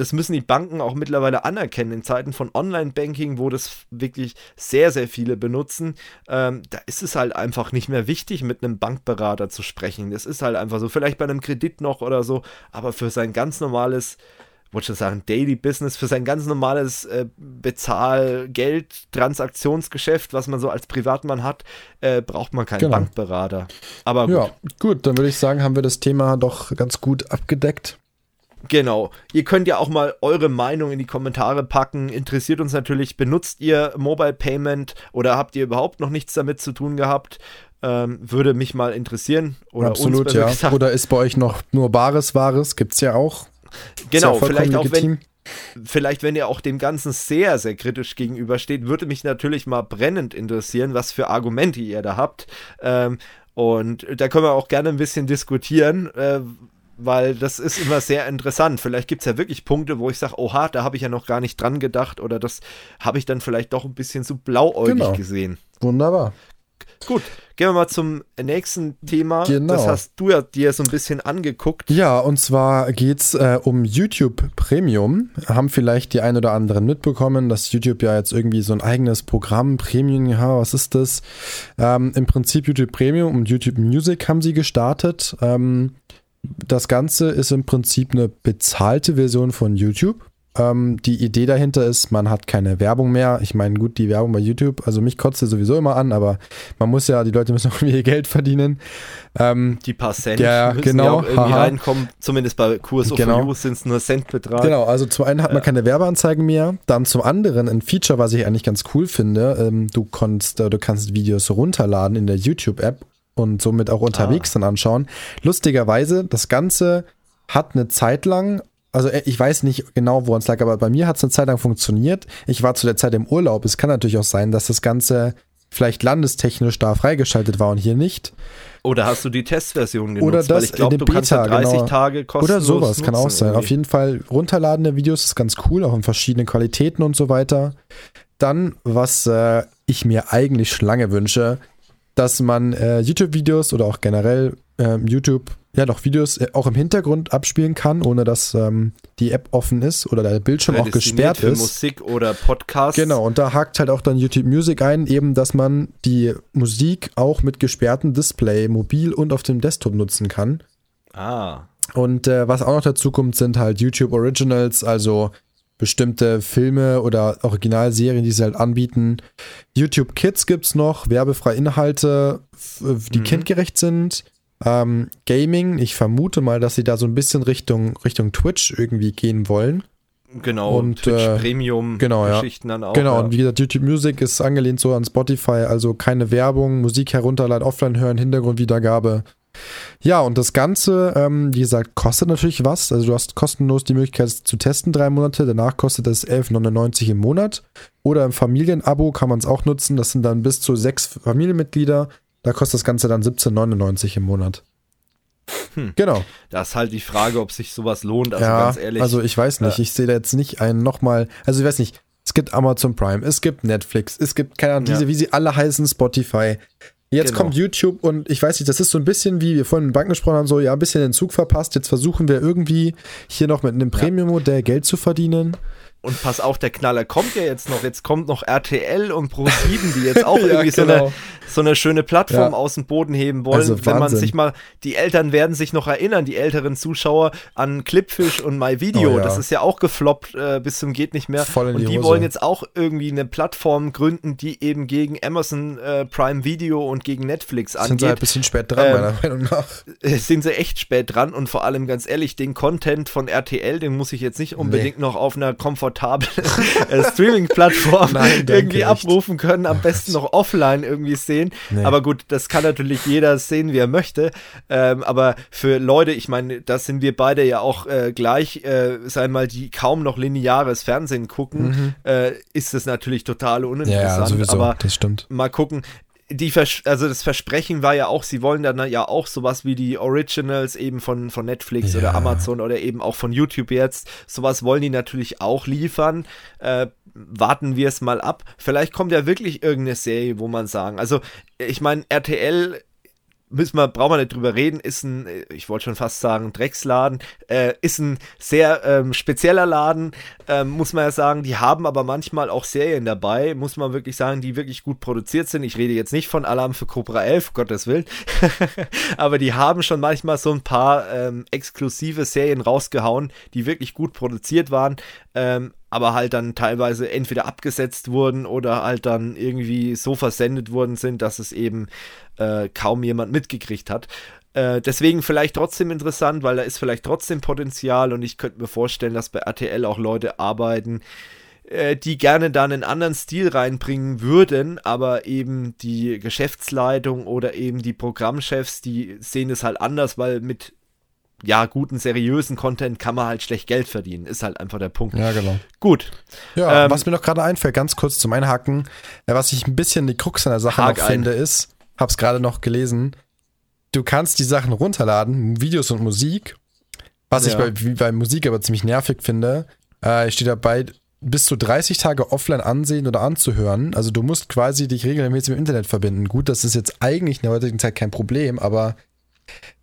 das müssen die Banken auch mittlerweile anerkennen. In Zeiten von Online-Banking, wo das wirklich sehr, sehr viele benutzen, ähm, da ist es halt einfach nicht mehr wichtig, mit einem Bankberater zu sprechen. Das ist halt einfach so. Vielleicht bei einem Kredit noch oder so, aber für sein ganz normales wollte schon sagen, Daily Business für sein ganz normales äh, Bezahl-Geld-Transaktionsgeschäft, was man so als Privatmann hat, äh, braucht man keinen genau. Bankberater. Aber gut. Ja, gut, dann würde ich sagen, haben wir das Thema doch ganz gut abgedeckt. Genau. Ihr könnt ja auch mal eure Meinung in die Kommentare packen. Interessiert uns natürlich, benutzt ihr Mobile Payment oder habt ihr überhaupt noch nichts damit zu tun gehabt? Ähm, würde mich mal interessieren. Oder Absolut, ja. Gesagt. Oder ist bei euch noch nur bares Wahres? Gibt es ja auch. Genau, ja vielleicht auch wenn. Vielleicht, wenn ihr auch dem Ganzen sehr, sehr kritisch gegenübersteht, würde mich natürlich mal brennend interessieren, was für Argumente ihr da habt. Ähm, und da können wir auch gerne ein bisschen diskutieren, äh, weil das ist immer sehr interessant. Vielleicht gibt es ja wirklich Punkte, wo ich sage, oha, da habe ich ja noch gar nicht dran gedacht oder das habe ich dann vielleicht doch ein bisschen zu blauäugig genau. gesehen. Wunderbar. Gut, gehen wir mal zum nächsten Thema. Genau. Das hast du ja dir so ein bisschen angeguckt. Ja, und zwar geht es äh, um YouTube Premium. Haben vielleicht die ein oder anderen mitbekommen, dass YouTube ja jetzt irgendwie so ein eigenes Programm, Premium, ja, was ist das? Ähm, Im Prinzip YouTube Premium und YouTube Music haben sie gestartet. Ähm, das Ganze ist im Prinzip eine bezahlte Version von YouTube. Ähm, die Idee dahinter ist, man hat keine Werbung mehr. Ich meine, gut, die Werbung bei YouTube, also mich kotzt sie sowieso immer an, aber man muss ja, die Leute müssen auch irgendwie ihr Geld verdienen. Ähm, die paar Cent ja, müssen genau, ja auch irgendwie haha. reinkommen. Zumindest bei Kurs of genau. sind es nur Centbetrag. Genau, also zum einen hat man keine Werbeanzeigen mehr, dann zum anderen ein Feature, was ich eigentlich ganz cool finde. Ähm, du, konntest, du kannst Videos runterladen in der YouTube-App und somit auch unterwegs ah. dann anschauen. Lustigerweise, das Ganze hat eine Zeit lang, also äh, ich weiß nicht genau, woran es lag, aber bei mir hat es eine Zeit lang funktioniert. Ich war zu der Zeit im Urlaub. Es kann natürlich auch sein, dass das Ganze vielleicht landestechnisch da freigeschaltet war und hier nicht. Oder hast du die Testversion genutzt? Oder das, Weil ich glaube, du Beta, kannst ja 30 genau. Tage kostenlos Oder sowas, nutzen, kann auch sein. Irgendwie. Auf jeden Fall runterladen der Videos ist ganz cool, auch in verschiedenen Qualitäten und so weiter. Dann, was äh, ich mir eigentlich schon lange wünsche, dass man äh, YouTube-Videos oder auch generell äh, YouTube, ja doch Videos äh, auch im Hintergrund abspielen kann, ohne dass ähm, die App offen ist oder der Bildschirm auch gesperrt für ist. Musik oder Podcast. Genau, und da hakt halt auch dann YouTube Music ein, eben, dass man die Musik auch mit gesperrtem Display mobil und auf dem Desktop nutzen kann. Ah. Und äh, was auch noch dazu kommt, sind halt YouTube Originals, also bestimmte Filme oder Originalserien, die sie halt anbieten. YouTube Kids gibt es noch, werbefreie Inhalte, die mhm. kindgerecht sind. Ähm, Gaming, ich vermute mal, dass sie da so ein bisschen Richtung, Richtung Twitch irgendwie gehen wollen. Genau, und Twitch äh, Premium genau, Geschichten ja. dann auch. Genau, ja. und wie gesagt, YouTube Music ist angelehnt so an Spotify, also keine Werbung, Musik herunterladen, offline hören, Hintergrundwiedergabe. Ja, und das Ganze, ähm, wie gesagt, kostet natürlich was. Also du hast kostenlos die Möglichkeit zu testen, drei Monate. Danach kostet es 11,99 im Monat. Oder im Familienabo kann man es auch nutzen. Das sind dann bis zu sechs Familienmitglieder. Da kostet das Ganze dann 17,99 im Monat. Hm. Genau. Da ist halt die Frage, ob sich sowas lohnt. Also ja, ganz ehrlich. Also ich weiß nicht. Äh, ich sehe da jetzt nicht einen nochmal. Also ich weiß nicht. Es gibt Amazon Prime, es gibt Netflix, es gibt, keine Ahnung, diese, ja. wie sie alle heißen, Spotify. Jetzt genau. kommt YouTube und ich weiß nicht, das ist so ein bisschen wie wir vorhin mit Banken gesprochen haben, so ja, ein bisschen den Zug verpasst. Jetzt versuchen wir irgendwie hier noch mit einem Premium-Modell Geld zu verdienen. und pass auf, der Knaller kommt ja jetzt noch. Jetzt kommt noch RTL und Pro7, die jetzt auch ja, irgendwie genau. so, eine, genau. So eine schöne Plattform ja. aus dem Boden heben wollen. Also Wenn man sich mal, die Eltern werden sich noch erinnern, die älteren Zuschauer an Clipfish und MyVideo. Oh, ja. Das ist ja auch gefloppt äh, bis zum geht nicht mehr. Voll in und die, die wollen jetzt auch irgendwie eine Plattform gründen, die eben gegen Amazon äh, Prime Video und gegen Netflix angeht. Sind sie halt ein bisschen spät dran, ähm, meiner Meinung nach. Sind sie echt spät dran und vor allem ganz ehrlich, den Content von RTL, den muss ich jetzt nicht unbedingt nee. noch auf einer komfortablen äh, Streaming-Plattform irgendwie abrufen können, am besten noch offline irgendwie sehen. Nee. Aber gut, das kann natürlich jeder sehen, wie er möchte. Ähm, aber für Leute, ich meine, da sind wir beide ja auch äh, gleich, äh, sagen mal, die kaum noch lineares Fernsehen gucken, mhm. äh, ist das natürlich total uninteressant. Ja, sowieso, aber das stimmt. Mal gucken, die Vers also das Versprechen war ja auch, sie wollen dann ja auch sowas wie die Originals eben von, von Netflix ja. oder Amazon oder eben auch von YouTube jetzt. Sowas wollen die natürlich auch liefern. Äh, warten wir es mal ab. Vielleicht kommt ja wirklich irgendeine Serie, wo man sagen, also ich meine, RTL müssen wir, brauchen wir nicht drüber reden, ist ein, ich wollte schon fast sagen, Drecksladen, äh, ist ein sehr ähm, spezieller Laden, ähm, muss man ja sagen. Die haben aber manchmal auch Serien dabei, muss man wirklich sagen, die wirklich gut produziert sind. Ich rede jetzt nicht von Alarm für Cobra 11, Gottes Willen, aber die haben schon manchmal so ein paar ähm, exklusive Serien rausgehauen, die wirklich gut produziert waren. Ähm, aber halt dann teilweise entweder abgesetzt wurden oder halt dann irgendwie so versendet worden sind, dass es eben äh, kaum jemand mitgekriegt hat. Äh, deswegen vielleicht trotzdem interessant, weil da ist vielleicht trotzdem Potenzial und ich könnte mir vorstellen, dass bei RTL auch Leute arbeiten, äh, die gerne da einen anderen Stil reinbringen würden, aber eben die Geschäftsleitung oder eben die Programmchefs, die sehen es halt anders, weil mit ja, guten, seriösen Content kann man halt schlecht Geld verdienen. Ist halt einfach der Punkt. Ja, genau. Gut. Ja, ähm, was mir noch gerade einfällt, ganz kurz zum Einhaken, äh, was ich ein bisschen die Krux an der Sache noch finde, ist, hab's gerade noch gelesen, du kannst die Sachen runterladen, Videos und Musik, was ja. ich bei, bei Musik aber ziemlich nervig finde. Äh, steht dabei, bis zu 30 Tage offline ansehen oder anzuhören. Also du musst quasi dich regelmäßig mit dem Internet verbinden. Gut, das ist jetzt eigentlich in der heutigen Zeit kein Problem, aber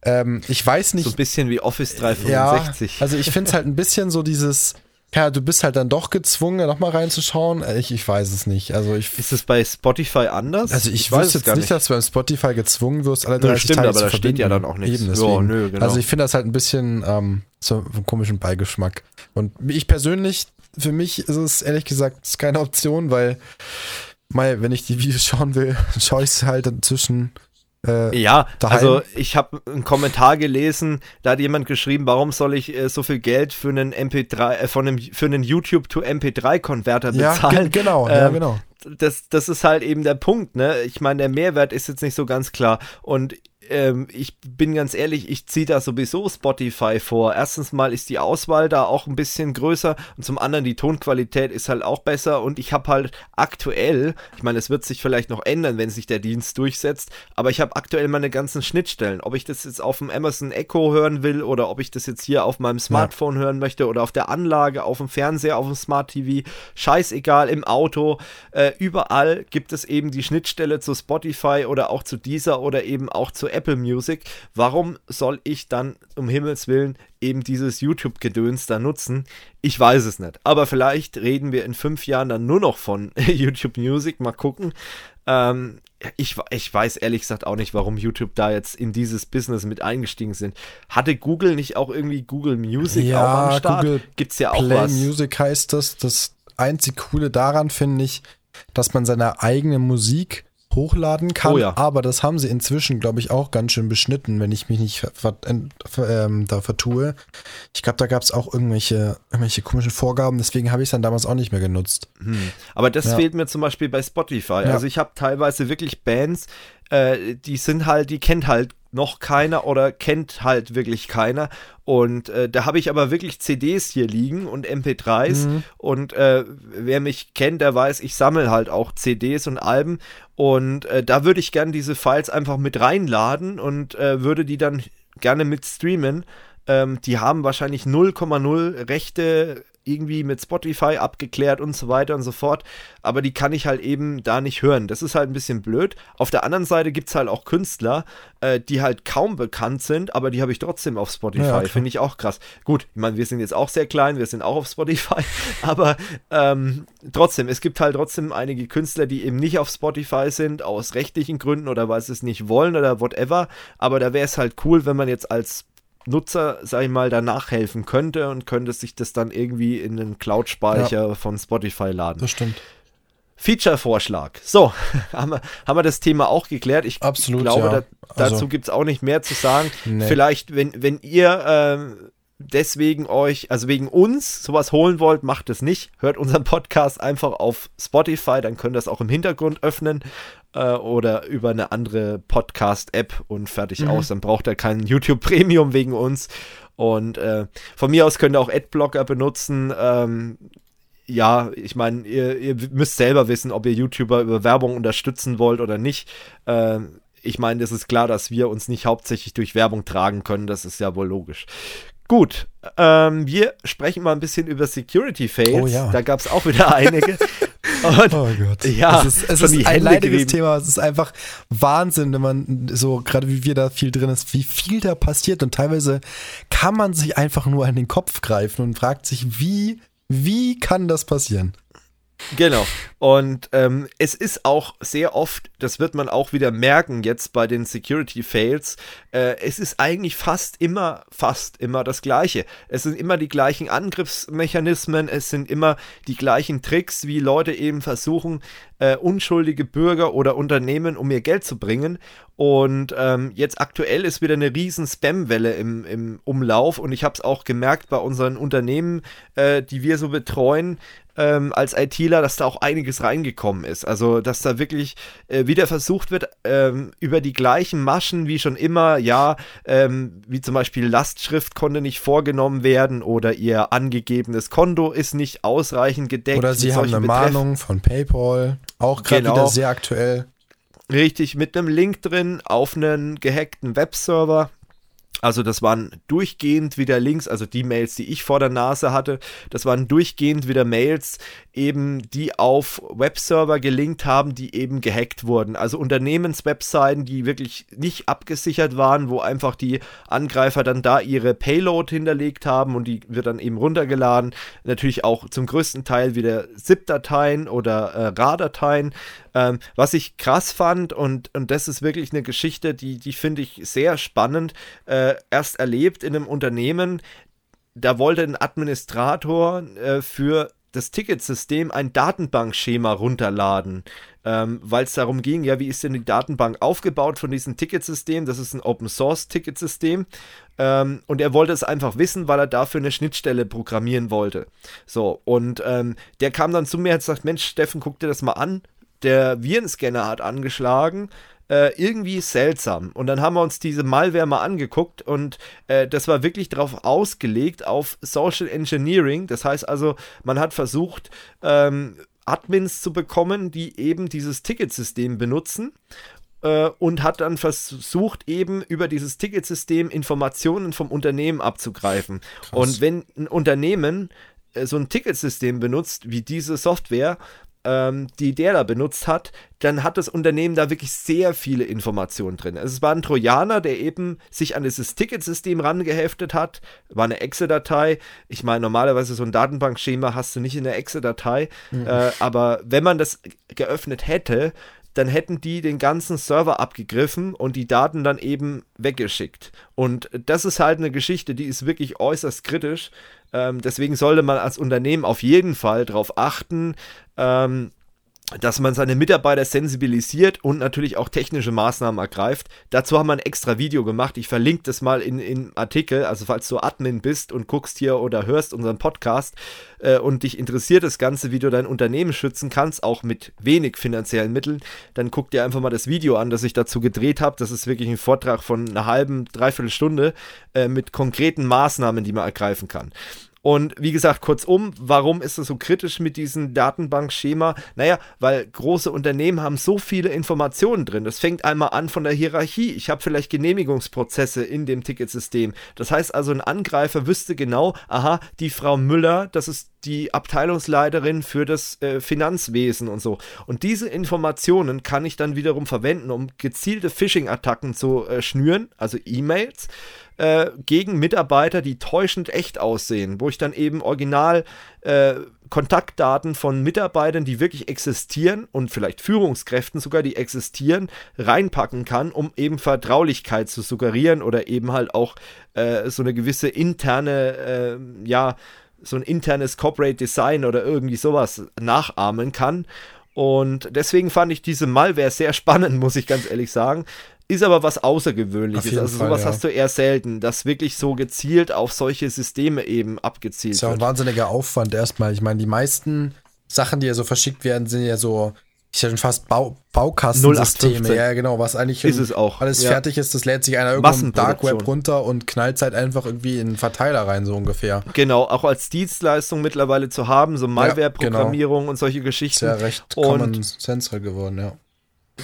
ähm, ich weiß nicht. So ein bisschen wie Office 365. Ja, also ich finde es halt ein bisschen so dieses, ja, du bist halt dann doch gezwungen, nochmal reinzuschauen. Äh, ich, ich weiß es nicht. Also ich, ist es bei Spotify anders? Also ich, ich weiß jetzt nicht, nicht, dass du beim Spotify gezwungen wirst, alle 30 nö, stimmt, Tage aber da steht ja dann auch nichts. Eben, ja, nö, genau. Also ich finde das halt ein bisschen ähm, so einen komischen Beigeschmack. Und ich persönlich, für mich ist es ehrlich gesagt keine Option, weil mal, wenn ich die Videos schauen will, schaue ich es halt inzwischen äh, ja, daheim. also ich habe einen Kommentar gelesen, da hat jemand geschrieben, warum soll ich äh, so viel Geld für einen MP3, äh, von einem, für einen YouTube to MP3 Konverter bezahlen? Ja, genau, ähm, ja, genau. Das, das ist halt eben der Punkt, ne? Ich meine, der Mehrwert ist jetzt nicht so ganz klar. Und ähm, ich bin ganz ehrlich, ich ziehe da sowieso Spotify vor. Erstens mal ist die Auswahl da auch ein bisschen größer und zum anderen die Tonqualität ist halt auch besser und ich habe halt aktuell, ich meine, es wird sich vielleicht noch ändern, wenn sich der Dienst durchsetzt, aber ich habe aktuell meine ganzen Schnittstellen. Ob ich das jetzt auf dem Amazon Echo hören will oder ob ich das jetzt hier auf meinem Smartphone ja. hören möchte oder auf der Anlage, auf dem Fernseher, auf dem Smart TV, scheißegal, im Auto, äh, überall gibt es eben die Schnittstelle zu Spotify oder auch zu dieser oder eben auch zu Apple Music, warum soll ich dann um Himmels Willen eben dieses YouTube-Gedöns da nutzen? Ich weiß es nicht. Aber vielleicht reden wir in fünf Jahren dann nur noch von YouTube Music. Mal gucken. Ähm, ich, ich weiß ehrlich gesagt auch nicht, warum YouTube da jetzt in dieses Business mit eingestiegen sind. Hatte Google nicht auch irgendwie Google Music ja, auch am Start? Google Gibt's ja auch Play was. Music heißt das. Das einzig Coole daran finde ich, dass man seine eigene Musik hochladen kann. Oh ja. Aber das haben sie inzwischen, glaube ich, auch ganz schön beschnitten, wenn ich mich nicht ver ver ähm, da vertue. Ich glaube, da gab es auch irgendwelche, irgendwelche komischen Vorgaben, deswegen habe ich es dann damals auch nicht mehr genutzt. Hm. Aber das ja. fehlt mir zum Beispiel bei Spotify. Ja. Also ich habe teilweise wirklich Bands, äh, die sind halt, die kennt halt noch keiner oder kennt halt wirklich keiner. Und äh, da habe ich aber wirklich CDs hier liegen und MP3s. Mhm. Und äh, wer mich kennt, der weiß, ich sammle halt auch CDs und Alben. Und äh, da würde ich gerne diese Files einfach mit reinladen und äh, würde die dann gerne mit streamen. Ähm, die haben wahrscheinlich 0,0 Rechte irgendwie mit Spotify abgeklärt und so weiter und so fort. Aber die kann ich halt eben da nicht hören. Das ist halt ein bisschen blöd. Auf der anderen Seite gibt es halt auch Künstler, äh, die halt kaum bekannt sind, aber die habe ich trotzdem auf Spotify. Ja, Finde ich auch krass. Gut, ich meine, wir sind jetzt auch sehr klein, wir sind auch auf Spotify, aber ähm, trotzdem, es gibt halt trotzdem einige Künstler, die eben nicht auf Spotify sind, aus rechtlichen Gründen oder weil sie es nicht wollen oder whatever. Aber da wäre es halt cool, wenn man jetzt als Nutzer, sag ich mal, danach helfen könnte und könnte sich das dann irgendwie in den Cloud-Speicher ja. von Spotify laden. Das stimmt. Feature-Vorschlag. So, haben wir, haben wir das Thema auch geklärt. Ich Absolut, glaube, ja. da, dazu also, gibt es auch nicht mehr zu sagen. Nee. Vielleicht, wenn, wenn ihr äh, deswegen euch, also wegen uns sowas holen wollt, macht es nicht. Hört unseren Podcast einfach auf Spotify, dann könnt ihr das auch im Hintergrund öffnen äh, oder über eine andere Podcast-App und fertig mhm. aus. Dann braucht ihr kein YouTube Premium wegen uns. Und äh, von mir aus könnt ihr auch Adblocker benutzen. Ähm, ja, ich meine, ihr, ihr, müsst selber wissen, ob ihr YouTuber über Werbung unterstützen wollt oder nicht. Äh, ich meine, es ist klar, dass wir uns nicht hauptsächlich durch Werbung tragen können. Das ist ja wohl logisch. Gut, ähm, wir sprechen mal ein bisschen über Security Fails. Oh, ja. Da gab es auch wieder einige. Und, oh Gott. Ja, es ist, es ist ein leidiges Thema. Es ist einfach Wahnsinn, wenn man so, gerade wie wir da viel drin ist, wie viel da passiert. Und teilweise kann man sich einfach nur an den Kopf greifen und fragt sich, wie, wie kann das passieren? Genau. Und ähm, es ist auch sehr oft, das wird man auch wieder merken jetzt bei den Security Fails, äh, es ist eigentlich fast immer, fast immer das Gleiche. Es sind immer die gleichen Angriffsmechanismen, es sind immer die gleichen Tricks, wie Leute eben versuchen, äh, unschuldige Bürger oder Unternehmen um ihr Geld zu bringen. Und ähm, jetzt aktuell ist wieder eine riesen Spam-Welle im, im Umlauf und ich habe es auch gemerkt bei unseren Unternehmen, äh, die wir so betreuen, ähm, als ITler, dass da auch einiges reingekommen ist. Also, dass da wirklich äh, wieder versucht wird, ähm, über die gleichen Maschen wie schon immer, ja, ähm, wie zum Beispiel Lastschrift konnte nicht vorgenommen werden oder ihr angegebenes Konto ist nicht ausreichend gedeckt. Oder sie haben eine Betreff Mahnung von PayPal, auch gerade genau. wieder sehr aktuell. Richtig, mit einem Link drin auf einen gehackten Webserver. Also das waren durchgehend wieder Links, also die Mails, die ich vor der Nase hatte, das waren durchgehend wieder Mails, eben die auf Webserver gelinkt haben, die eben gehackt wurden. Also Unternehmenswebseiten, die wirklich nicht abgesichert waren, wo einfach die Angreifer dann da ihre Payload hinterlegt haben und die wird dann eben runtergeladen. Natürlich auch zum größten Teil wieder ZIP-Dateien oder äh, RAR-Dateien. Ähm, was ich krass fand und, und das ist wirklich eine Geschichte, die, die finde ich sehr spannend. Äh, erst erlebt in einem Unternehmen, da wollte ein Administrator äh, für das Ticketsystem ein Datenbankschema runterladen, ähm, weil es darum ging, ja, wie ist denn die Datenbank aufgebaut von diesem Ticketsystem? Das ist ein Open Source Ticketsystem ähm, und er wollte es einfach wissen, weil er dafür eine Schnittstelle programmieren wollte. So und ähm, der kam dann zu mir und sagt, Mensch, Steffen, guck dir das mal an. Der Virenscanner hat angeschlagen äh, irgendwie seltsam. Und dann haben wir uns diese Malware mal angeguckt und äh, das war wirklich darauf ausgelegt, auf Social Engineering. Das heißt also, man hat versucht, ähm, Admins zu bekommen, die eben dieses Ticketsystem benutzen äh, und hat dann versucht, eben über dieses Ticketsystem Informationen vom Unternehmen abzugreifen. Krass. Und wenn ein Unternehmen äh, so ein Ticketsystem benutzt wie diese Software, ähm, die der da benutzt hat, dann hat das Unternehmen da wirklich sehr viele Informationen drin. Also es war ein Trojaner, der eben sich an dieses Ticketsystem rangeheftet hat, war eine Excel-Datei. Ich meine, normalerweise so ein Datenbankschema hast du nicht in der Excel-Datei, mhm. äh, aber wenn man das geöffnet hätte, dann hätten die den ganzen Server abgegriffen und die Daten dann eben weggeschickt. Und das ist halt eine Geschichte, die ist wirklich äußerst kritisch. Ähm, deswegen sollte man als Unternehmen auf jeden Fall darauf achten, ähm, dass man seine Mitarbeiter sensibilisiert und natürlich auch technische Maßnahmen ergreift. Dazu haben wir ein extra Video gemacht. Ich verlinke das mal in, in Artikel. Also falls du Admin bist und guckst hier oder hörst unseren Podcast äh, und dich interessiert das Ganze, wie du dein Unternehmen schützen kannst, auch mit wenig finanziellen Mitteln, dann guck dir einfach mal das Video an, das ich dazu gedreht habe. Das ist wirklich ein Vortrag von einer halben, dreiviertel Stunde äh, mit konkreten Maßnahmen, die man ergreifen kann. Und wie gesagt, kurzum, warum ist es so kritisch mit diesem Datenbankschema? Naja, weil große Unternehmen haben so viele Informationen drin. Das fängt einmal an von der Hierarchie. Ich habe vielleicht Genehmigungsprozesse in dem Ticketsystem. Das heißt also, ein Angreifer wüsste genau, aha, die Frau Müller, das ist die Abteilungsleiterin für das äh, Finanzwesen und so. Und diese Informationen kann ich dann wiederum verwenden, um gezielte Phishing-Attacken zu äh, schnüren, also E-Mails, äh, gegen Mitarbeiter, die täuschend echt aussehen, wo ich dann eben original äh, Kontaktdaten von Mitarbeitern, die wirklich existieren und vielleicht Führungskräften sogar, die existieren, reinpacken kann, um eben Vertraulichkeit zu suggerieren oder eben halt auch äh, so eine gewisse interne, äh, ja, so ein internes Corporate Design oder irgendwie sowas nachahmen kann. Und deswegen fand ich diese Malware sehr spannend, muss ich ganz ehrlich sagen. Ist aber was Außergewöhnliches. Also Fall, sowas ja. hast du eher selten, dass wirklich so gezielt auf solche Systeme eben abgezielt wird. Ist ja ein wahnsinniger Aufwand erstmal. Ich meine, die meisten Sachen, die ja so verschickt werden, sind ja so, ich hätte fast Bau, Baukastensysteme. Ja, genau, was eigentlich ist es auch. alles ja. fertig ist, das lädt sich einer irgendwo im Dark Web runter und knallt halt einfach irgendwie in einen Verteiler rein, so ungefähr. Genau, auch als Dienstleistung mittlerweile zu haben, so Malware-Programmierung ja, genau. und solche Geschichten. Ist ja recht Common Sense geworden, ja.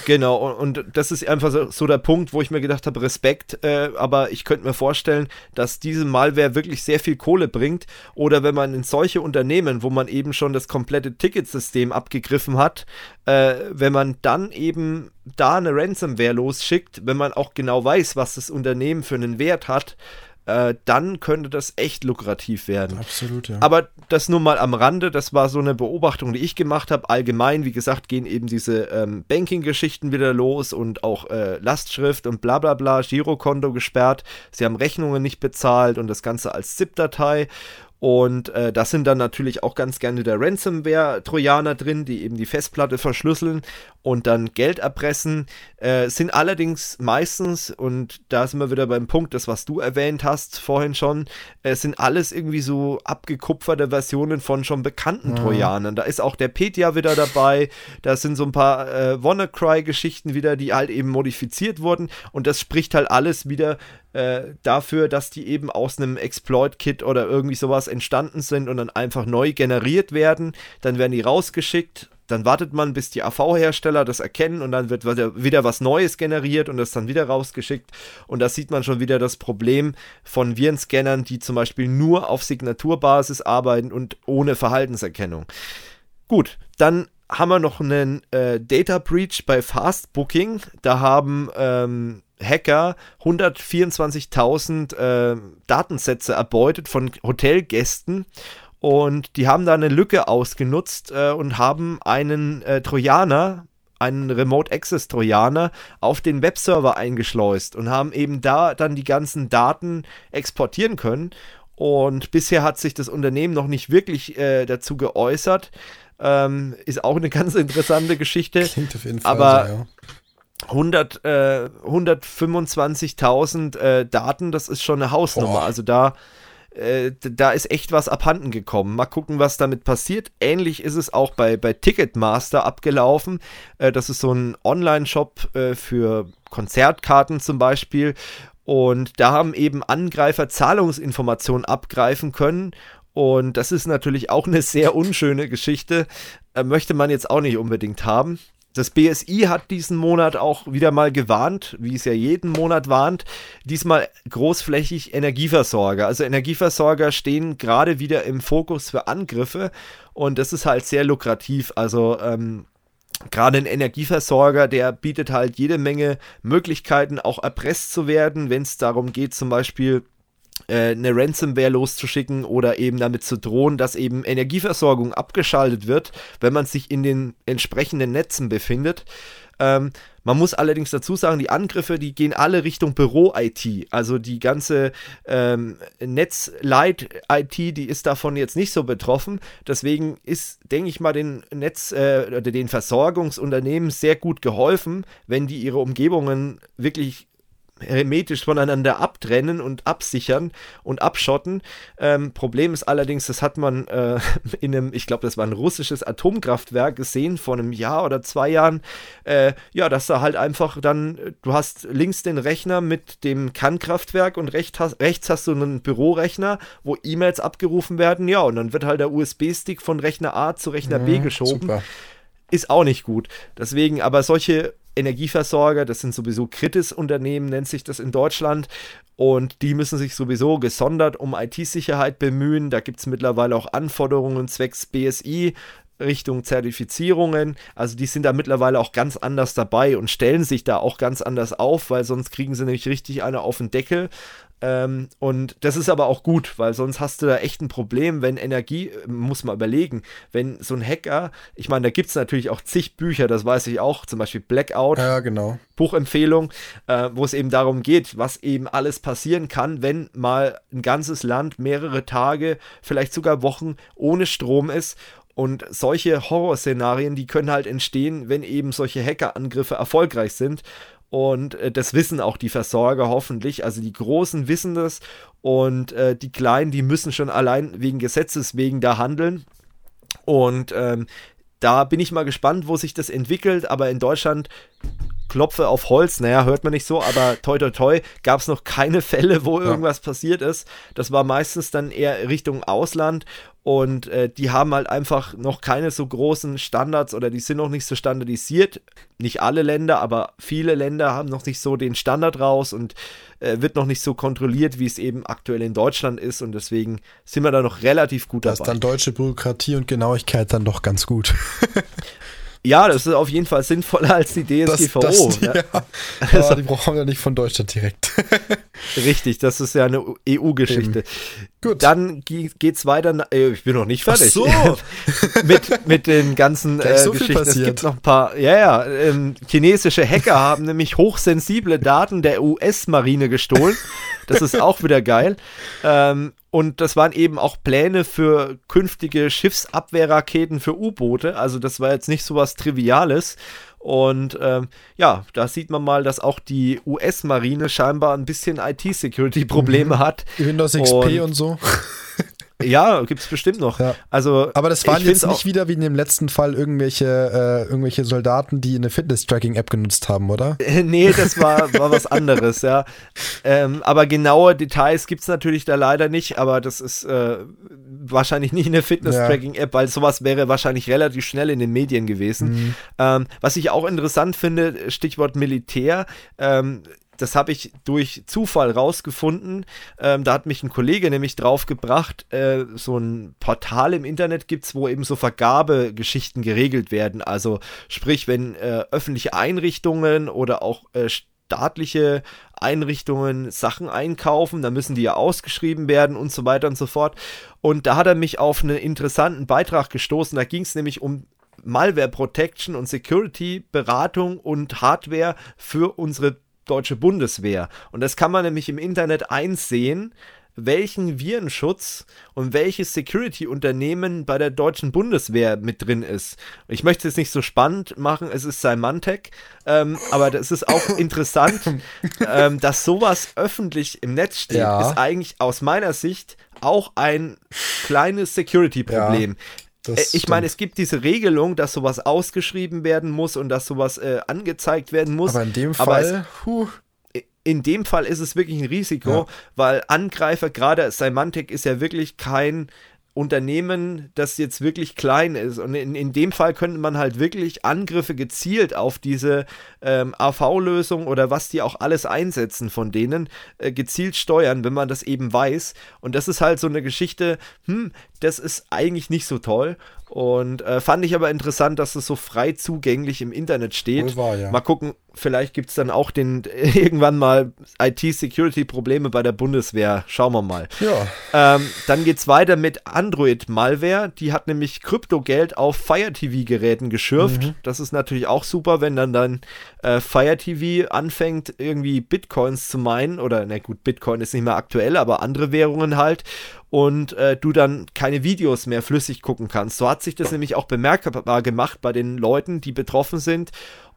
Genau, und, und, das ist einfach so, so, der Punkt, wo ich mir gedacht habe, Respekt, äh, aber ich könnte mir vorstellen, dass diese Malware wirklich sehr viel Kohle bringt oder wenn man in solche Unternehmen, wo man eben schon das komplette Ticketsystem abgegriffen hat, äh, wenn man dann eben da eine Ransomware losschickt, wenn man auch genau weiß, was das Unternehmen für einen Wert hat, äh, dann könnte das echt lukrativ werden. Absolut, ja. Aber das nur mal am Rande, das war so eine Beobachtung, die ich gemacht habe. Allgemein, wie gesagt, gehen eben diese ähm, Banking-Geschichten wieder los und auch äh, Lastschrift und bla bla bla, Girokonto gesperrt. Sie haben Rechnungen nicht bezahlt und das Ganze als ZIP-Datei. Und äh, das sind dann natürlich auch ganz gerne der Ransomware-Trojaner drin, die eben die Festplatte verschlüsseln und dann Geld erpressen. Äh, sind allerdings meistens, und da sind wir wieder beim Punkt, das was du erwähnt hast vorhin schon, äh, sind alles irgendwie so abgekupferte Versionen von schon bekannten mhm. Trojanern. Da ist auch der Petya wieder dabei, da sind so ein paar äh, WannaCry-Geschichten wieder, die halt eben modifiziert wurden und das spricht halt alles wieder äh, dafür, dass die eben aus einem Exploit-Kit oder irgendwie sowas entstanden sind und dann einfach neu generiert werden. Dann werden die rausgeschickt. Dann wartet man, bis die AV-Hersteller das erkennen und dann wird wieder was Neues generiert und das dann wieder rausgeschickt. Und da sieht man schon wieder das Problem von Virenscannern, die zum Beispiel nur auf Signaturbasis arbeiten und ohne Verhaltenserkennung. Gut, dann haben wir noch einen äh, Data Breach bei Fast Booking. Da haben ähm, Hacker 124.000 äh, Datensätze erbeutet von Hotelgästen und die haben da eine Lücke ausgenutzt äh, und haben einen äh, Trojaner, einen Remote Access Trojaner auf den Webserver eingeschleust und haben eben da dann die ganzen Daten exportieren können. Und bisher hat sich das Unternehmen noch nicht wirklich äh, dazu geäußert. Ähm, ist auch eine ganz interessante Geschichte. Klingt auf jeden Fall aber so, ja. 100, äh, 125.000 äh, Daten, das ist schon eine Hausnummer. Boah. Also da, äh, da ist echt was abhanden gekommen. Mal gucken, was damit passiert. Ähnlich ist es auch bei, bei Ticketmaster abgelaufen. Äh, das ist so ein Online-Shop äh, für Konzertkarten zum Beispiel. Und da haben eben Angreifer Zahlungsinformationen abgreifen können. Und das ist natürlich auch eine sehr unschöne Geschichte. Äh, möchte man jetzt auch nicht unbedingt haben. Das BSI hat diesen Monat auch wieder mal gewarnt, wie es ja jeden Monat warnt, diesmal großflächig Energieversorger. Also Energieversorger stehen gerade wieder im Fokus für Angriffe und das ist halt sehr lukrativ. Also ähm, gerade ein Energieversorger, der bietet halt jede Menge Möglichkeiten, auch erpresst zu werden, wenn es darum geht, zum Beispiel äh, eine Ransomware loszuschicken oder eben damit zu drohen, dass eben Energieversorgung abgeschaltet wird, wenn man sich in den entsprechenden Netzen befindet. Ähm, man muss allerdings dazu sagen, die Angriffe, die gehen alle Richtung Büro-IT. Also die ganze ähm, Netzleit-IT, die ist davon jetzt nicht so betroffen. Deswegen ist, denke ich mal, den Netz- äh, oder den Versorgungsunternehmen sehr gut geholfen, wenn die ihre Umgebungen wirklich hermetisch voneinander abtrennen und absichern und abschotten. Ähm, Problem ist allerdings, das hat man äh, in einem, ich glaube, das war ein russisches Atomkraftwerk gesehen vor einem Jahr oder zwei Jahren. Äh, ja, dass da halt einfach dann, du hast links den Rechner mit dem Kernkraftwerk und rechts hast, rechts hast du einen Bürorechner, wo E-Mails abgerufen werden. Ja, und dann wird halt der USB-Stick von Rechner A zu Rechner B mhm, geschoben. Super. Ist auch nicht gut. Deswegen, aber solche Energieversorger, das sind sowieso Kritis-Unternehmen, nennt sich das in Deutschland. Und die müssen sich sowieso gesondert um IT-Sicherheit bemühen. Da gibt es mittlerweile auch Anforderungen zwecks BSI, Richtung Zertifizierungen. Also die sind da mittlerweile auch ganz anders dabei und stellen sich da auch ganz anders auf, weil sonst kriegen sie nämlich richtig eine auf den Deckel. Ähm, und das ist aber auch gut, weil sonst hast du da echt ein Problem, wenn Energie, muss man überlegen, wenn so ein Hacker, ich meine, da gibt es natürlich auch zig Bücher, das weiß ich auch, zum Beispiel Blackout. Ja, genau. Buchempfehlung, äh, wo es eben darum geht, was eben alles passieren kann, wenn mal ein ganzes Land mehrere Tage, vielleicht sogar Wochen ohne Strom ist und solche Horrorszenarien, die können halt entstehen, wenn eben solche Hackerangriffe erfolgreich sind. Und äh, das wissen auch die Versorger hoffentlich. Also die Großen wissen das und äh, die Kleinen, die müssen schon allein wegen Gesetzes wegen da handeln. Und ähm, da bin ich mal gespannt, wo sich das entwickelt. Aber in Deutschland klopfe auf Holz, naja, hört man nicht so, aber toi toi toi, gab es noch keine Fälle, wo irgendwas ja. passiert ist. Das war meistens dann eher Richtung Ausland und äh, die haben halt einfach noch keine so großen Standards oder die sind noch nicht so standardisiert. Nicht alle Länder, aber viele Länder haben noch nicht so den Standard raus und äh, wird noch nicht so kontrolliert, wie es eben aktuell in Deutschland ist und deswegen sind wir da noch relativ gut dabei. Das ist dann deutsche Bürokratie und Genauigkeit dann doch ganz gut. Ja, das ist auf jeden Fall sinnvoller als die DSGVO. Das, das, ja. ja. Also, die brauchen wir nicht von Deutschland direkt. Richtig, das ist ja eine EU-Geschichte. Gut. Dann geht's weiter. Äh, ich bin noch nicht fertig. Ach so. mit, mit den ganzen äh, so Geschichten. Es gibt noch ein paar. Ja, ja. Ähm, chinesische Hacker haben nämlich hochsensible Daten der US-Marine gestohlen. Das ist auch wieder geil. Ähm, und das waren eben auch Pläne für künftige Schiffsabwehrraketen für U-Boote. Also das war jetzt nicht so was Triviales. Und ähm, ja, da sieht man mal, dass auch die US-Marine scheinbar ein bisschen IT-Security-Probleme mhm. hat. Windows XP und, und so. Ja, gibt es bestimmt noch. Ja. Also, Aber das waren jetzt nicht wieder wie in dem letzten Fall irgendwelche, äh, irgendwelche Soldaten, die eine Fitness-Tracking-App genutzt haben, oder? nee, das war, war was anderes, ja. Ähm, aber genaue Details gibt es natürlich da leider nicht, aber das ist äh, wahrscheinlich nicht eine Fitness-Tracking-App, weil sowas wäre wahrscheinlich relativ schnell in den Medien gewesen. Mhm. Ähm, was ich auch interessant finde, Stichwort Militär, ähm, das habe ich durch Zufall rausgefunden. Ähm, da hat mich ein Kollege nämlich draufgebracht, äh, so ein Portal im Internet gibt es, wo eben so Vergabegeschichten geregelt werden. Also sprich, wenn äh, öffentliche Einrichtungen oder auch äh, staatliche Einrichtungen Sachen einkaufen, dann müssen die ja ausgeschrieben werden und so weiter und so fort. Und da hat er mich auf einen interessanten Beitrag gestoßen. Da ging es nämlich um Malware Protection und Security Beratung und Hardware für unsere deutsche Bundeswehr. Und das kann man nämlich im Internet einsehen, welchen Virenschutz und welches Security-Unternehmen bei der deutschen Bundeswehr mit drin ist. Ich möchte es nicht so spannend machen, es ist Symantec, ähm, aber das ist auch interessant, ähm, dass sowas öffentlich im Netz steht, ja. ist eigentlich aus meiner Sicht auch ein kleines Security-Problem. Ja. Das äh, ich meine, es gibt diese Regelung, dass sowas ausgeschrieben werden muss und dass sowas äh, angezeigt werden muss. Aber in dem Fall, es, in dem Fall ist es wirklich ein Risiko, ja. weil Angreifer, gerade Semantic ist ja wirklich kein Unternehmen, das jetzt wirklich klein ist. Und in, in dem Fall könnte man halt wirklich Angriffe gezielt auf diese ähm, AV-Lösung oder was die auch alles einsetzen von denen, äh, gezielt steuern, wenn man das eben weiß. Und das ist halt so eine Geschichte, hm, das ist eigentlich nicht so toll. Und äh, fand ich aber interessant, dass es so frei zugänglich im Internet steht. War, ja. Mal gucken, vielleicht gibt es dann auch den irgendwann mal IT-Security-Probleme bei der Bundeswehr. Schauen wir mal. Ja. Ähm, dann geht es weiter mit Android-Malware. Die hat nämlich Kryptogeld auf Fire TV-Geräten geschürft. Mhm. Das ist natürlich auch super, wenn dann dann äh, Fire TV anfängt, irgendwie Bitcoins zu meinen. Oder, na gut, Bitcoin ist nicht mehr aktuell, aber andere Währungen halt und äh, du dann keine Videos mehr flüssig gucken kannst. So hat sich das nämlich auch bemerkbar gemacht bei den Leuten, die betroffen sind.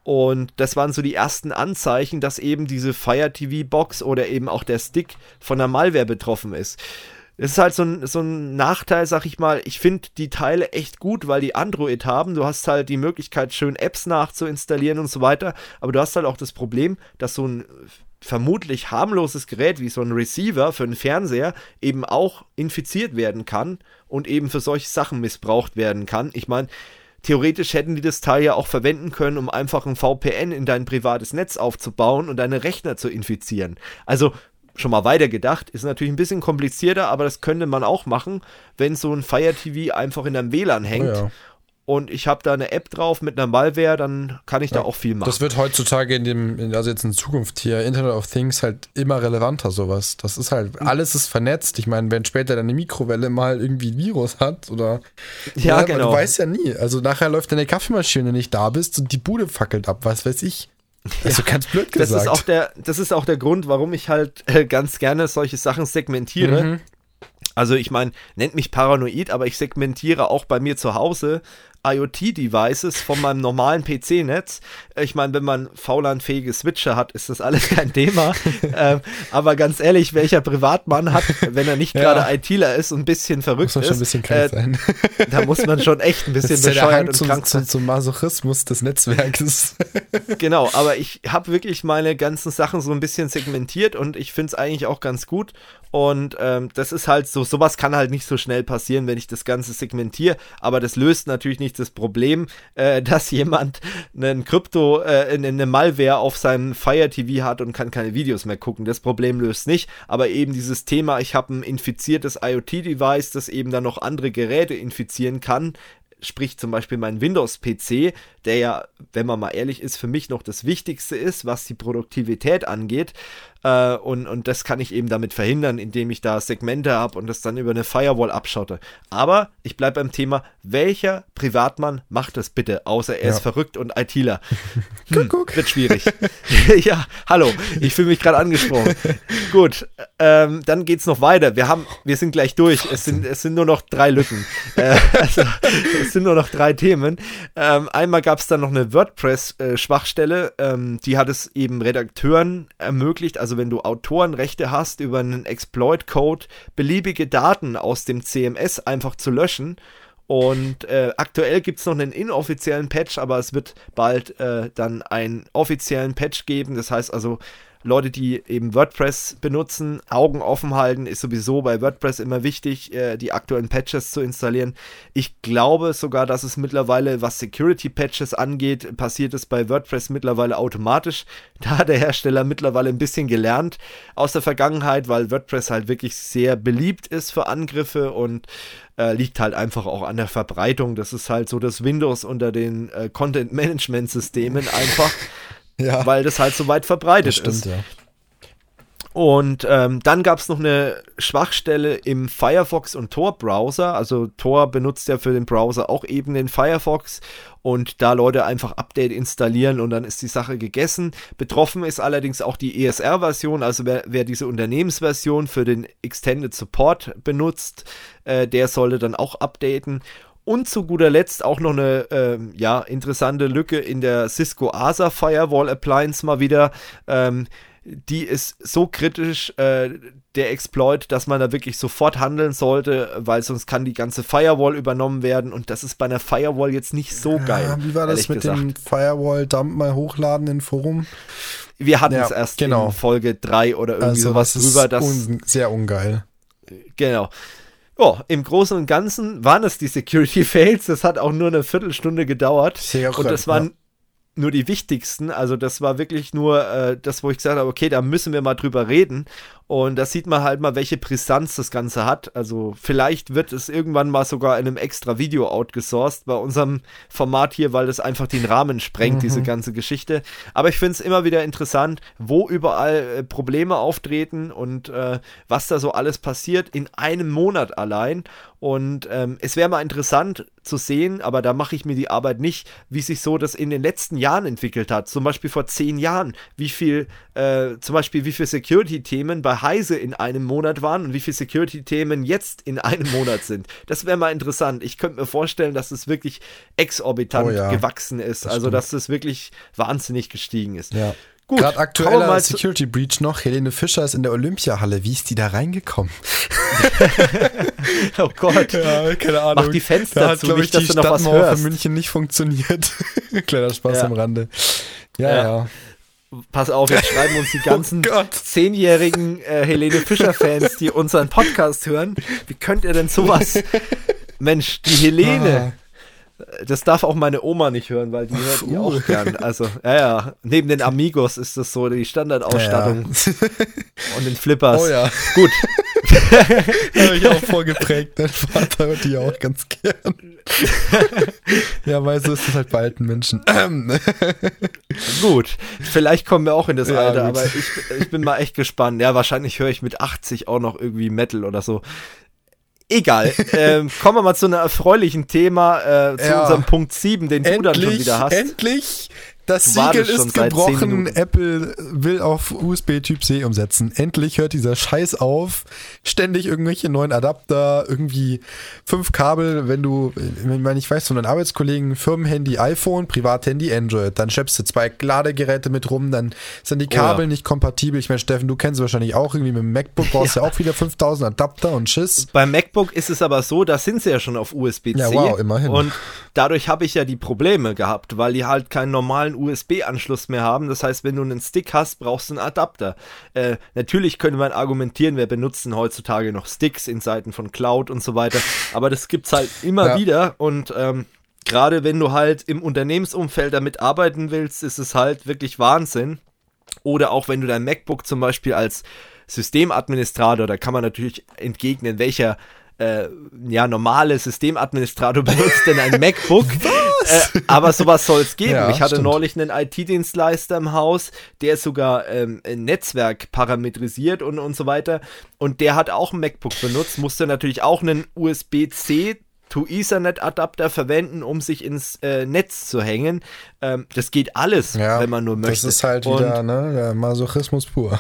Und das waren so die ersten Anzeichen, dass eben diese Fire TV Box oder eben auch der Stick von der Malware betroffen ist. Es ist halt so ein, so ein Nachteil, sag ich mal. Ich finde die Teile echt gut, weil die Android haben. Du hast halt die Möglichkeit, schön Apps nachzuinstallieren und so weiter. Aber du hast halt auch das Problem, dass so ein vermutlich harmloses Gerät wie so ein Receiver für einen Fernseher eben auch infiziert werden kann und eben für solche Sachen missbraucht werden kann. Ich meine, theoretisch hätten die das Teil ja auch verwenden können, um einfach ein VPN in dein privates Netz aufzubauen und deine Rechner zu infizieren. Also schon mal weiter gedacht, ist natürlich ein bisschen komplizierter, aber das könnte man auch machen, wenn so ein Fire TV einfach in einem WLAN hängt. Oh ja und ich habe da eine App drauf mit einer Malware, dann kann ich ja, da auch viel machen. Das wird heutzutage in dem, also jetzt in Zukunft hier, Internet of Things halt immer relevanter, sowas. Das ist halt, alles ist vernetzt. Ich meine, wenn später deine Mikrowelle mal irgendwie ein Virus hat oder. Ja, ja genau. Du weißt ja nie. Also nachher läuft deine Kaffeemaschine, wenn du nicht da bist und die Bude fackelt ab, was weiß ich. Also ja, ganz blöd gesagt. Das ist, auch der, das ist auch der Grund, warum ich halt äh, ganz gerne solche Sachen segmentiere. Mhm. Also ich meine, nennt mich paranoid, aber ich segmentiere auch bei mir zu Hause IoT-Devices von meinem normalen PC-Netz. Ich meine, wenn man VLAN-fähige Switcher hat, ist das alles kein Thema. ähm, aber ganz ehrlich, welcher Privatmann hat, wenn er nicht ja. gerade ITler ist und ein bisschen verrückt muss ist, schon ein bisschen äh, sein. da muss man schon echt ein bisschen das bescheuert und zum, krank sein. Zum, zum Masochismus des Netzwerkes. genau, aber ich habe wirklich meine ganzen Sachen so ein bisschen segmentiert und ich finde es eigentlich auch ganz gut. Und ähm, das ist halt so, sowas kann halt nicht so schnell passieren, wenn ich das Ganze segmentiere, aber das löst natürlich nicht das Problem, äh, dass jemand einen Krypto, äh, eine Malware auf seinem Fire TV hat und kann keine Videos mehr gucken. Das Problem löst nicht, aber eben dieses Thema, ich habe ein infiziertes IoT-Device, das eben dann noch andere Geräte infizieren kann, sprich zum Beispiel mein Windows-PC, der ja, wenn man mal ehrlich ist, für mich noch das Wichtigste ist, was die Produktivität angeht, äh, und, und das kann ich eben damit verhindern, indem ich da Segmente habe und das dann über eine Firewall abschotte. Aber ich bleibe beim Thema, welcher Privatmann macht das bitte, außer er ja. ist verrückt und ITler? Hm, guck, Wird schwierig. ja, hallo, ich fühle mich gerade angesprochen. Gut, ähm, dann es noch weiter. Wir haben, wir sind gleich durch. Es sind, es sind nur noch drei Lücken. Äh, also, es sind nur noch drei Themen. Ähm, einmal gab es dann noch eine WordPress-Schwachstelle, äh, ähm, die hat es eben Redakteuren ermöglicht, also also wenn du Autorenrechte hast, über einen Exploit-Code beliebige Daten aus dem CMS einfach zu löschen. Und äh, aktuell gibt es noch einen inoffiziellen Patch, aber es wird bald äh, dann einen offiziellen Patch geben. Das heißt also, Leute, die eben WordPress benutzen, Augen offen halten, ist sowieso bei WordPress immer wichtig, äh, die aktuellen Patches zu installieren. Ich glaube sogar, dass es mittlerweile, was Security-Patches angeht, passiert es bei WordPress mittlerweile automatisch. Da hat der Hersteller mittlerweile ein bisschen gelernt aus der Vergangenheit, weil WordPress halt wirklich sehr beliebt ist für Angriffe und äh, liegt halt einfach auch an der Verbreitung. Das ist halt so das Windows unter den äh, Content-Management-Systemen einfach ja. weil das halt so weit verbreitet stimmt, ist. Ja. Und ähm, dann gab es noch eine Schwachstelle im Firefox und Tor-Browser. Also Tor benutzt ja für den Browser auch eben den Firefox und da Leute einfach Update installieren und dann ist die Sache gegessen. Betroffen ist allerdings auch die ESR-Version, also wer, wer, diese Unternehmensversion für den Extended Support benutzt, äh, der sollte dann auch updaten. Und zu guter Letzt auch noch eine ähm, ja, interessante Lücke in der Cisco ASA Firewall Appliance mal wieder. Ähm, die ist so kritisch, äh, der Exploit, dass man da wirklich sofort handeln sollte, weil sonst kann die ganze Firewall übernommen werden und das ist bei einer Firewall jetzt nicht so ja, geil. Wie war das mit gesagt. dem Firewall-Dump mal hochladen in Forum? Wir hatten es erst genau. in Folge 3 oder irgendwie also sowas drüber. Das un sehr ungeil. Genau. Ja, im Großen und Ganzen waren es die Security Fails. Das hat auch nur eine Viertelstunde gedauert. Sehr und das waren ja nur die wichtigsten. Also das war wirklich nur äh, das, wo ich gesagt habe, okay, da müssen wir mal drüber reden. Und da sieht man halt mal, welche Brisanz das Ganze hat. Also vielleicht wird es irgendwann mal sogar in einem extra Video outgesourced bei unserem Format hier, weil das einfach den Rahmen sprengt, mhm. diese ganze Geschichte. Aber ich finde es immer wieder interessant, wo überall äh, Probleme auftreten und äh, was da so alles passiert in einem Monat allein. Und ähm, es wäre mal interessant zu sehen, aber da mache ich mir die Arbeit nicht, wie sich so das in den letzten Jahren entwickelt hat. Zum Beispiel vor zehn Jahren, wie viel, äh, zum Beispiel wie viele Security-Themen bei Heise in einem Monat waren und wie viele Security-Themen jetzt in einem Monat sind. Das wäre mal interessant. Ich könnte mir vorstellen, dass es wirklich exorbitant oh ja, gewachsen ist. Das also, dass es wirklich wahnsinnig gestiegen ist. Ja. Gut, Gerade aktueller Security Breach noch. Helene Fischer ist in der Olympiahalle. Wie ist die da reingekommen? oh Gott. Ja, keine Ahnung. Mach die Fenster da hat, zu, nicht, dass die du noch was hörst. von München nicht funktioniert. Kleiner Spaß ja. am Rande. Ja, ja. ja. Pass auf, jetzt schreiben uns die ganzen oh zehnjährigen äh, Helene Fischer-Fans, die unseren Podcast hören. Wie könnt ihr denn sowas? Mensch, die Helene. Ah Das darf auch meine Oma nicht hören, weil die hört die auch gern. Also, ja, ja. Neben den Amigos ist das so die Standardausstattung. Ja, ja. Und den Flippers. Oh ja. Gut. Habe ich auch vorgeprägt. Dein Vater hört die auch ganz gern. ja, weil so ist es halt bei alten Menschen. gut. Vielleicht kommen wir auch in das ja, Alter, gut. aber ich, ich bin mal echt gespannt. Ja, wahrscheinlich höre ich mit 80 auch noch irgendwie Metal oder so. Egal. ähm, kommen wir mal zu einem erfreulichen Thema, äh, zu ja. unserem Punkt 7, den endlich, du dann schon wieder hast. Endlich das Siegel ist gebrochen. Apple will auf USB Typ C umsetzen. Endlich hört dieser Scheiß auf. Ständig irgendwelche neuen Adapter, irgendwie fünf Kabel, wenn du, wenn ich weiß, von deinen Arbeitskollegen Firmenhandy iPhone, Privathandy Android, dann schleppst du zwei Ladegeräte mit rum, dann sind die Kabel oh ja. nicht kompatibel. Ich meine, Steffen, du kennst wahrscheinlich auch irgendwie mit dem MacBook brauchst ja. ja auch wieder 5000 Adapter und Schiss. Beim MacBook ist es aber so, da sind sie ja schon auf USB-C. Ja, wow, immerhin. Und dadurch habe ich ja die Probleme gehabt, weil die halt keinen normalen USB-Anschluss mehr haben. Das heißt, wenn du einen Stick hast, brauchst du einen Adapter. Äh, natürlich könnte man argumentieren, wir benutzen heutzutage noch Sticks in Seiten von Cloud und so weiter, aber das gibt es halt immer ja. wieder und ähm, gerade wenn du halt im Unternehmensumfeld damit arbeiten willst, ist es halt wirklich Wahnsinn. Oder auch wenn du dein MacBook zum Beispiel als Systemadministrator, da kann man natürlich entgegnen, welcher äh, ja, normale Systemadministrator benutzt denn ein MacBook. Äh, aber sowas soll es geben. Ja, ich hatte stimmt. neulich einen IT-Dienstleister im Haus, der ist sogar ähm, ein Netzwerk parametrisiert und, und so weiter. Und der hat auch ein MacBook benutzt, musste natürlich auch einen USB-C to Ethernet Adapter verwenden, um sich ins äh, Netz zu hängen. Ähm, das geht alles, ja, wenn man nur möchte. Das ist halt wieder ne, der Masochismus pur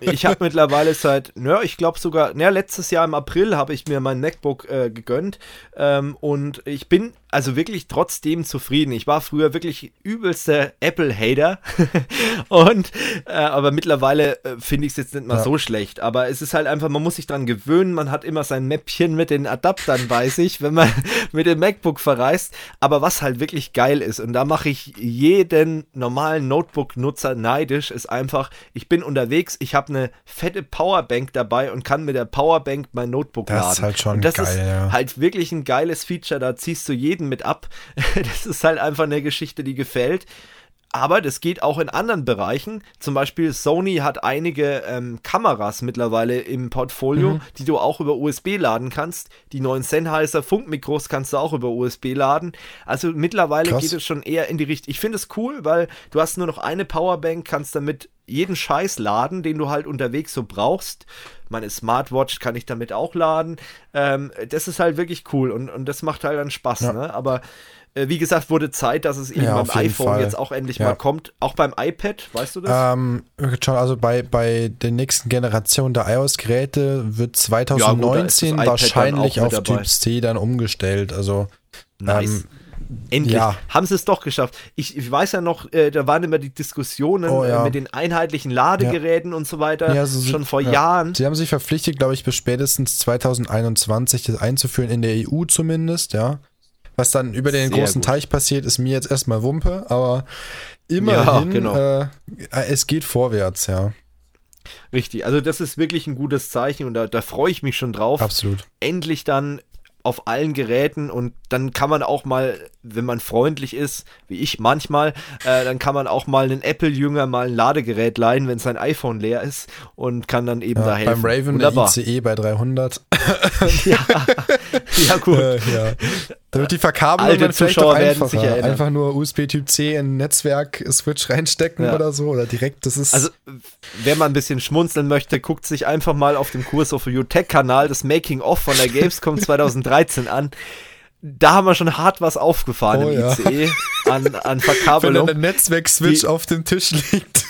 ich habe mittlerweile seit, ja, ich glaube sogar, ja, letztes Jahr im April habe ich mir mein MacBook äh, gegönnt. Ähm, und ich bin also wirklich trotzdem zufrieden. Ich war früher wirklich übelster Apple-Hater und äh, aber mittlerweile äh, finde ich es jetzt nicht mal ja. so schlecht. Aber es ist halt einfach, man muss sich dran gewöhnen. Man hat immer sein Mäppchen mit den Adaptern bei sich, wenn man mit dem MacBook verreist. Aber was halt wirklich geil ist und da mache ich jeden normalen Notebook-Nutzer neidisch, ist einfach, ich bin unterwegs, ich habe eine fette Powerbank dabei und kann mit der Powerbank mein Notebook das laden. Das ist halt schon und das geil, ist ja. halt wirklich ein geiles Feature. Da ziehst du jeden mit ab. das ist halt einfach eine Geschichte, die gefällt. Aber das geht auch in anderen Bereichen. Zum Beispiel Sony hat einige ähm, Kameras mittlerweile im Portfolio, mhm. die du auch über USB laden kannst. Die neuen Sennheiser Funkmikros kannst du auch über USB laden. Also mittlerweile Krass. geht es schon eher in die Richtung. Ich finde es cool, weil du hast nur noch eine Powerbank, kannst damit jeden Scheiß laden, den du halt unterwegs so brauchst. Meine Smartwatch kann ich damit auch laden. Ähm, das ist halt wirklich cool und, und das macht halt dann Spaß. Ja. Ne? Aber äh, wie gesagt, wurde Zeit, dass es eben ja, beim iPhone Fall. jetzt auch endlich ja. mal kommt. Auch beim iPad, weißt du das? Ähm, also bei, bei der nächsten Generation der iOS-Geräte wird 2019 ja, wahrscheinlich auf Typ C dann umgestellt. Also nice. Ähm, Endlich ja. haben sie es doch geschafft. Ich, ich weiß ja noch, äh, da waren immer die Diskussionen oh, ja. äh, mit den einheitlichen Ladegeräten ja. und so weiter ja, so schon vor Jahren. Sie haben sich verpflichtet, glaube ich, bis spätestens 2021 das einzuführen, in der EU zumindest, ja. Was dann über den Sehr großen gut. Teich passiert, ist mir jetzt erstmal Wumpe, aber immerhin, genau. äh, es geht vorwärts, ja. Richtig, also das ist wirklich ein gutes Zeichen und da, da freue ich mich schon drauf. Absolut. Endlich dann auf allen Geräten und dann kann man auch mal, wenn man freundlich ist, wie ich manchmal, äh, dann kann man auch mal einen Apple-Jünger mal ein Ladegerät leihen, wenn sein iPhone leer ist und kann dann eben ja, da helfen. Beim Raven Wunderbar. ICE bei 300. ja, ja gut. Äh, ja. Damit die Verkabelung Alte dann vielleicht Zuschauer einfacher. Sich Einfach nur USB Typ C in Netzwerk-Switch reinstecken ja. oder so oder direkt, das ist... Also, wer mal ein bisschen schmunzeln möchte, guckt sich einfach mal auf dem Kurs auf UTech-Kanal das Making-of von der Gamescom 2013 an da haben wir schon hart was aufgefahren oh, im ja. ICE an, an Verkabelung. Wenn ein Netzwerk-Switch auf dem Tisch liegt.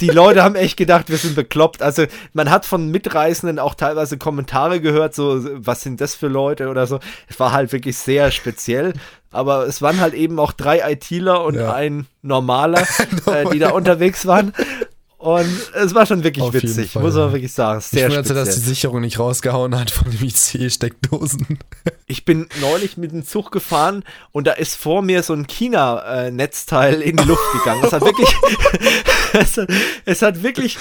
Die Leute haben echt gedacht, wir sind bekloppt. Also man hat von Mitreisenden auch teilweise Kommentare gehört, so was sind das für Leute oder so. Es war halt wirklich sehr speziell. Aber es waren halt eben auch drei ITler und ja. ein normaler, äh, die da unterwegs waren. Und es war schon wirklich Auf witzig, muss man wirklich sagen. Sehr ich wunderte, dass die Sicherung nicht rausgehauen hat von dem IC-Steckdosen. Ich bin neulich mit dem Zug gefahren und da ist vor mir so ein China-Netzteil in die Luft gegangen. Es hat wirklich, es, hat, es hat wirklich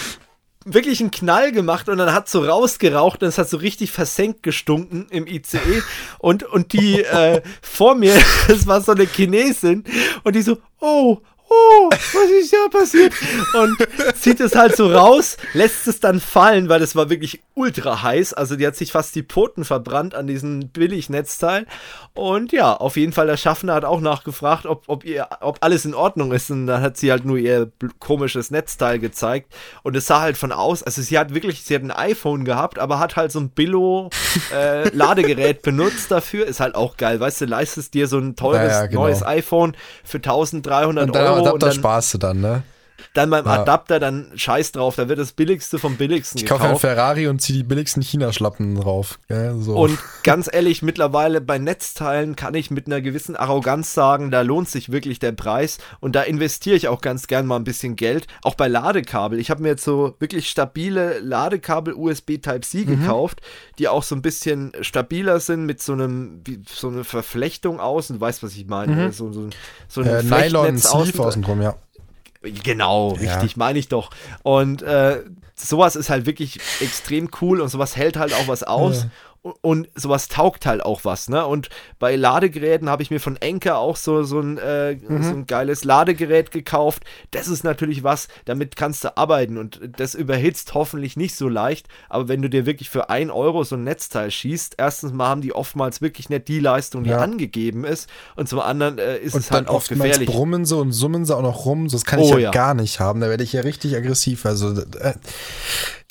wirklich einen Knall gemacht und dann hat so rausgeraucht und es hat so richtig versenkt gestunken im ICE und, und die äh, vor mir, das war so eine Chinesin und die so, oh, oh, was ist ja passiert? Und zieht es halt so raus, lässt es dann fallen, weil es war wirklich ultra heiß. Also die hat sich fast die Poten verbrannt an diesen Billignetzteil. Und ja, auf jeden Fall, der Schaffner hat auch nachgefragt, ob, ob, ihr, ob alles in Ordnung ist. Und dann hat sie halt nur ihr komisches Netzteil gezeigt. Und es sah halt von aus, also sie hat wirklich, sie hat ein iPhone gehabt, aber hat halt so ein Billo-Ladegerät äh, benutzt dafür. Ist halt auch geil, weißt du, leistest dir so ein teures ja, ja, genau. neues iPhone für 1300 Euro. Adapter dann, sparst du dann, ne? Dann beim ja. Adapter, dann scheiß drauf, da wird das billigste vom billigsten Ich kaufe einen Ferrari und ziehe die billigsten China-Schlappen drauf. Gell? So. Und ganz ehrlich, mittlerweile bei Netzteilen kann ich mit einer gewissen Arroganz sagen, da lohnt sich wirklich der Preis und da investiere ich auch ganz gern mal ein bisschen Geld. Auch bei Ladekabel. Ich habe mir jetzt so wirklich stabile Ladekabel USB Type-C mhm. gekauft, die auch so ein bisschen stabiler sind mit so einem, so eine Verflechtung außen. Du weißt, was ich meine. Mhm. So, so, so ein äh, Nylon Sleeve außen drum, ja. Genau, ja. richtig, meine ich doch. Und äh, sowas ist halt wirklich extrem cool und sowas hält halt auch was aus. Ja und sowas taugt halt auch was, ne? Und bei Ladegeräten habe ich mir von Enker auch so, so, ein, äh, mhm. so ein geiles Ladegerät gekauft. Das ist natürlich was, damit kannst du arbeiten und das überhitzt hoffentlich nicht so leicht. Aber wenn du dir wirklich für ein Euro so ein Netzteil schießt, erstens mal haben die oftmals wirklich nicht die Leistung, die ja. angegeben ist. Und zum anderen äh, ist und es halt auch gefährlich. brummen sie und summen sie auch noch rum. Das kann ich oh, ja, ja, gar nicht haben. Da werde ich ja richtig aggressiv. Also äh,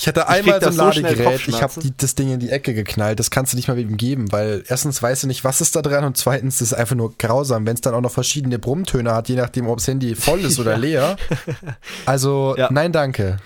ich hatte einmal so ein Ladegerät, ich habe das Ding in die Ecke geknallt. Das kannst du nicht mal wem geben, weil erstens weißt du nicht, was ist da dran und zweitens ist es einfach nur grausam, wenn es dann auch noch verschiedene Brummtöne hat, je nachdem, ob das Handy voll ist oder leer. Also, ja. nein, danke.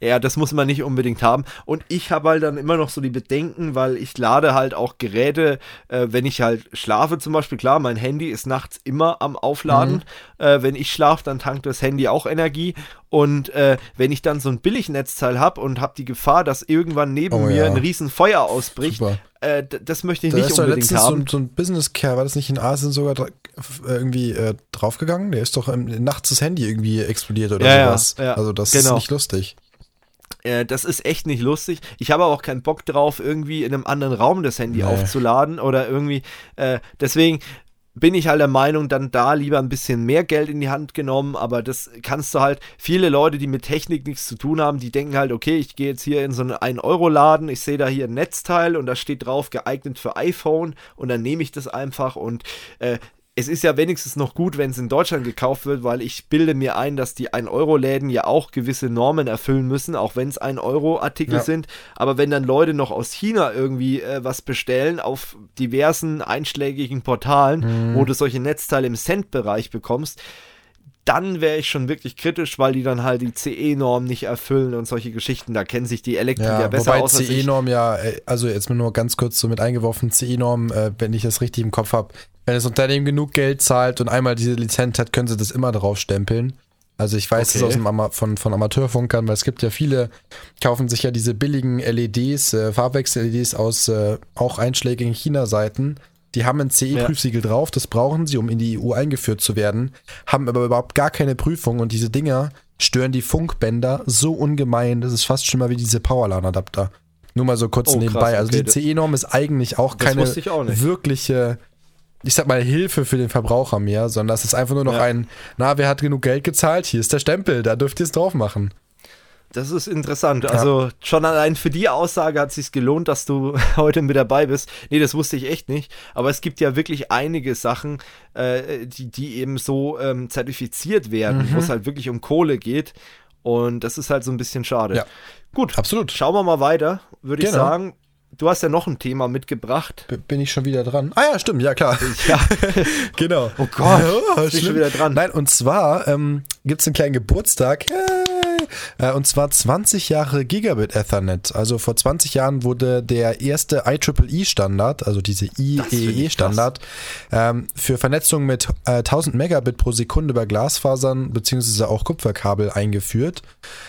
Ja, das muss man nicht unbedingt haben. Und ich habe halt dann immer noch so die Bedenken, weil ich lade halt auch Geräte, äh, wenn ich halt schlafe zum Beispiel. Klar, mein Handy ist nachts immer am Aufladen. Mhm. Äh, wenn ich schlafe, dann tankt das Handy auch Energie. Und äh, wenn ich dann so ein Billignetzteil habe und habe die Gefahr, dass irgendwann neben oh, mir ja. ein riesen Feuer ausbricht, äh, das möchte ich da nicht ist unbedingt doch haben. So, so ein Business Care, war das nicht in Asien sogar irgendwie äh, draufgegangen? Der ist doch ähm, nachts das Handy irgendwie explodiert oder ja, sowas. Ja, also das genau. ist nicht lustig. Äh, das ist echt nicht lustig. Ich habe auch keinen Bock drauf, irgendwie in einem anderen Raum das Handy nee. aufzuladen oder irgendwie. Äh, deswegen bin ich halt der Meinung, dann da lieber ein bisschen mehr Geld in die Hand genommen, aber das kannst du halt, viele Leute, die mit Technik nichts zu tun haben, die denken halt, okay, ich gehe jetzt hier in so einen 1-Euro-Laden, ich sehe da hier ein Netzteil und da steht drauf, geeignet für iPhone und dann nehme ich das einfach und äh, es ist ja wenigstens noch gut, wenn es in Deutschland gekauft wird, weil ich bilde mir ein, dass die 1-Euro-Läden ja auch gewisse Normen erfüllen müssen, auch wenn es 1-Euro-Artikel ja. sind. Aber wenn dann Leute noch aus China irgendwie äh, was bestellen auf diversen einschlägigen Portalen, mhm. wo du solche Netzteile im Cent-Bereich bekommst, dann wäre ich schon wirklich kritisch, weil die dann halt die CE-Norm nicht erfüllen und solche Geschichten. Da kennen sich die Elektriker ja, besser wobei aus. CE-Norm ja, äh, also jetzt nur ganz kurz so mit eingeworfen, CE-Norm, äh, wenn ich das richtig im Kopf habe, wenn das Unternehmen genug Geld zahlt und einmal diese Lizenz hat, können sie das immer drauf stempeln. Also ich weiß okay. das aus dem Ama von, von Amateurfunkern, weil es gibt ja viele, kaufen sich ja diese billigen LEDs, äh, Farbwechsel-LEDs aus äh, auch einschlägigen China-Seiten die haben ein CE-Prüfsiegel ja. drauf, das brauchen sie, um in die EU eingeführt zu werden, haben aber überhaupt gar keine Prüfung und diese Dinger stören die Funkbänder so ungemein, das ist fast schon mal wie diese Powerline-Adapter. Nur mal so kurz oh, nebenbei. Krass, also die CE-Norm ist eigentlich auch keine auch wirkliche, ich sag mal, Hilfe für den Verbraucher mehr, sondern das ist einfach nur noch ja. ein, na, wer hat genug Geld gezahlt? Hier ist der Stempel, da dürft ihr es drauf machen. Das ist interessant. Also schon allein für die Aussage hat es sich gelohnt, dass du heute mit dabei bist. Nee, das wusste ich echt nicht. Aber es gibt ja wirklich einige Sachen, äh, die, die eben so ähm, zertifiziert werden, mhm. wo es halt wirklich um Kohle geht. Und das ist halt so ein bisschen schade. Ja. Gut, absolut. Schauen wir mal weiter, würde genau. ich sagen. Du hast ja noch ein Thema mitgebracht. Bin ich schon wieder dran? Ah ja, stimmt, ja klar. Ja. genau. Oh Gott, oh, bin ich schon wieder dran. Nein, und zwar ähm, gibt es einen kleinen Geburtstag. Äh, und zwar 20 Jahre Gigabit Ethernet. Also vor 20 Jahren wurde der erste IEEE-Standard, also diese IEEE-Standard, ähm, für Vernetzung mit äh, 1000 Megabit pro Sekunde über Glasfasern bzw. auch Kupferkabel eingeführt.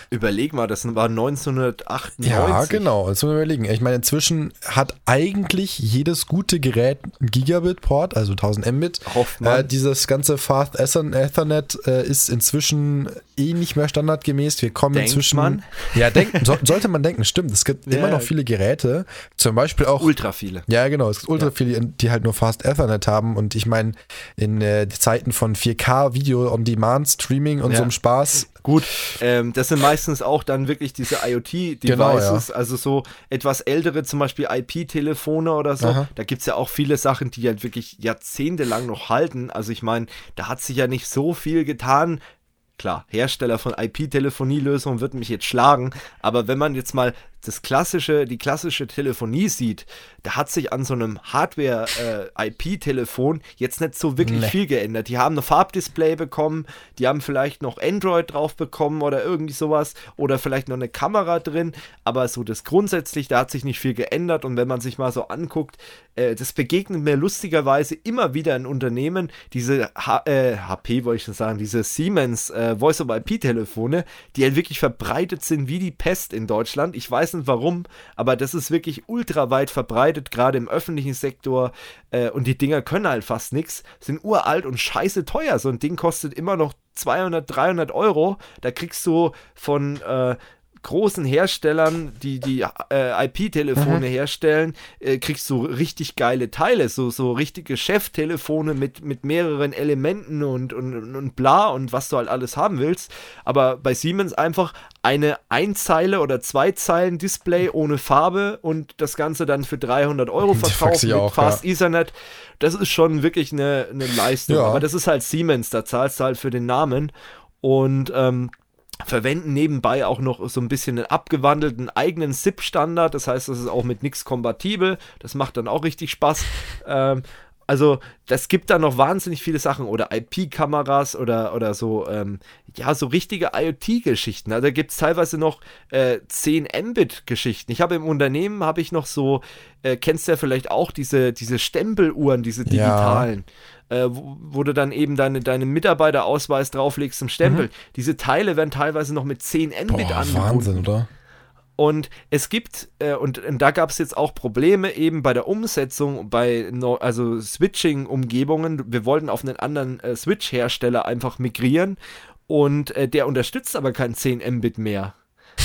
Überleg mal, das war 1998. Ja, genau. Jetzt müssen wir überlegen. Ich meine, inzwischen hat eigentlich jedes gute Gerät einen Gigabit-Port, also 1000 Mbit. Äh, dieses ganze Fast Ethernet äh, ist inzwischen eh nicht mehr standardgemäß. Wir kommen Denkt inzwischen. man? Ja, denk, so, sollte man denken, stimmt. Es gibt Ja. immer noch viele Geräte, zum Beispiel auch. Ultra viele. Ja, genau. Es gibt ultra Ja. viele, die halt nur Fast Ethernet haben. Und ich meine, in äh, Zeiten von 4K Video on Demand Streaming und Ja. so einem Spaß. Gut, ähm, das sind meistens auch dann wirklich diese IoT-Devices, Genau, ja. also so etwas ältere, zum Beispiel IP-Telefone oder so. Aha. Da gibt es ja auch viele Sachen, die halt wirklich jahrzehntelang noch halten. Also ich meine, da hat sich ja nicht so viel getan. Klar, Hersteller von IP-Telefonielösungen wird mich jetzt schlagen, aber wenn man jetzt mal das klassische, die klassische Telefonie sieht, da hat sich an so einem Hardware-IP-Telefon jetzt nicht so wirklich Nee. viel geändert. Die haben ein Farbdisplay bekommen, die haben vielleicht noch Android drauf bekommen oder irgendwie sowas oder vielleicht noch eine Kamera drin, aber so das grundsätzlich, da hat sich nicht viel geändert und wenn man sich mal so anguckt, äh, das begegnet mir lustigerweise immer wieder in Unternehmen, diese H äh, HP wollte ich schon sagen, diese Siemens äh, Voice-over-IP-Telefone, die halt wirklich verbreitet sind wie die Pest in Deutschland. Ich weiß nicht warum, aber das ist wirklich ultra weit verbreitet, gerade im öffentlichen Sektor. Äh, und die Dinger können halt fast nichts, sind uralt und scheiße teuer. So ein Ding kostet immer noch 200, 300 Euro. Da kriegst du von äh, großen Herstellern, die die äh, IP-Telefone herstellen, äh, kriegst du richtig geile Teile, so, so richtige Cheftelefone mit, mit mehreren Elementen und, und, und bla und was du halt alles haben willst. Aber bei Siemens einfach eine Einzeile oder zwei Zeilen Display ohne Farbe und das Ganze dann für 300 Euro verkauft mit auch, Fast Ethernet. Das ist schon wirklich eine, eine Leistung. Ja. Aber das ist halt Siemens, da zahlst du halt für den Namen. Und ähm, verwenden nebenbei auch noch so ein bisschen einen abgewandelten eigenen SIP-Standard. Das heißt, das ist auch mit nichts kompatibel. Das macht dann auch richtig Spaß. Ähm, also, das gibt da noch wahnsinnig viele Sachen oder IP-Kameras oder, oder so, ähm, ja, so richtige IoT-Geschichten. Also, da gibt es teilweise noch äh, 10 Mbit-Geschichten. Ich habe im Unternehmen, habe ich noch so, äh, kennst du ja vielleicht auch diese, diese Stempeluhren, diese Ja. digitalen äh, wo, wo du dann eben deine, deinen Mitarbeiterausweis drauflegst zum Stempel. Diese Teile werden teilweise noch mit 10 Mbit Boah, angebunden. Wahnsinn, oder? Und es gibt, äh, und, und da gab es jetzt auch Probleme eben bei der Umsetzung, bei no, also Switching-Umgebungen. Wir wollten auf einen anderen äh, Switch-Hersteller einfach migrieren und äh, der unterstützt aber kein 10 Mbit mehr.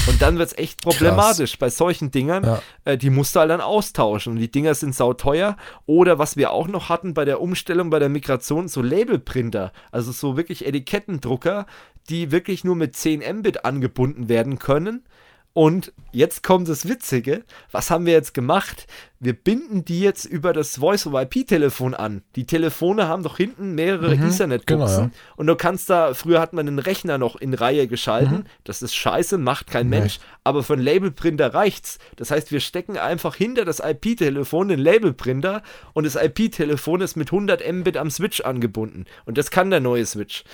Und dann wird es echt problematisch bei solchen Dingern. Ja. Äh, die musst du halt dann austauschen. Und die Dinger sind sauteuer. Oder was wir auch noch hatten bei der Umstellung, bei der Migration, so Labelprinter. Also so wirklich Etikettendrucker, die wirklich nur mit 10 Mbit angebunden werden können. Und jetzt kommt das Witzige. Was haben wir jetzt gemacht? Wir binden die jetzt über das Voice-over-IP-Telefon an. Die Telefone haben doch hinten mehrere Ethernet-Buchsen. genau, ja. Und du kannst da, früher hat man den Rechner noch in Reihe geschalten. Das ist scheiße, macht kein Nee. Mensch. Aber für einen Labelprinter reicht's. Das heißt, wir stecken einfach hinter das IP-Telefon den Labelprinter und das IP-Telefon ist mit 100 Mbit am Switch angebunden. Und das kann der neue Switch.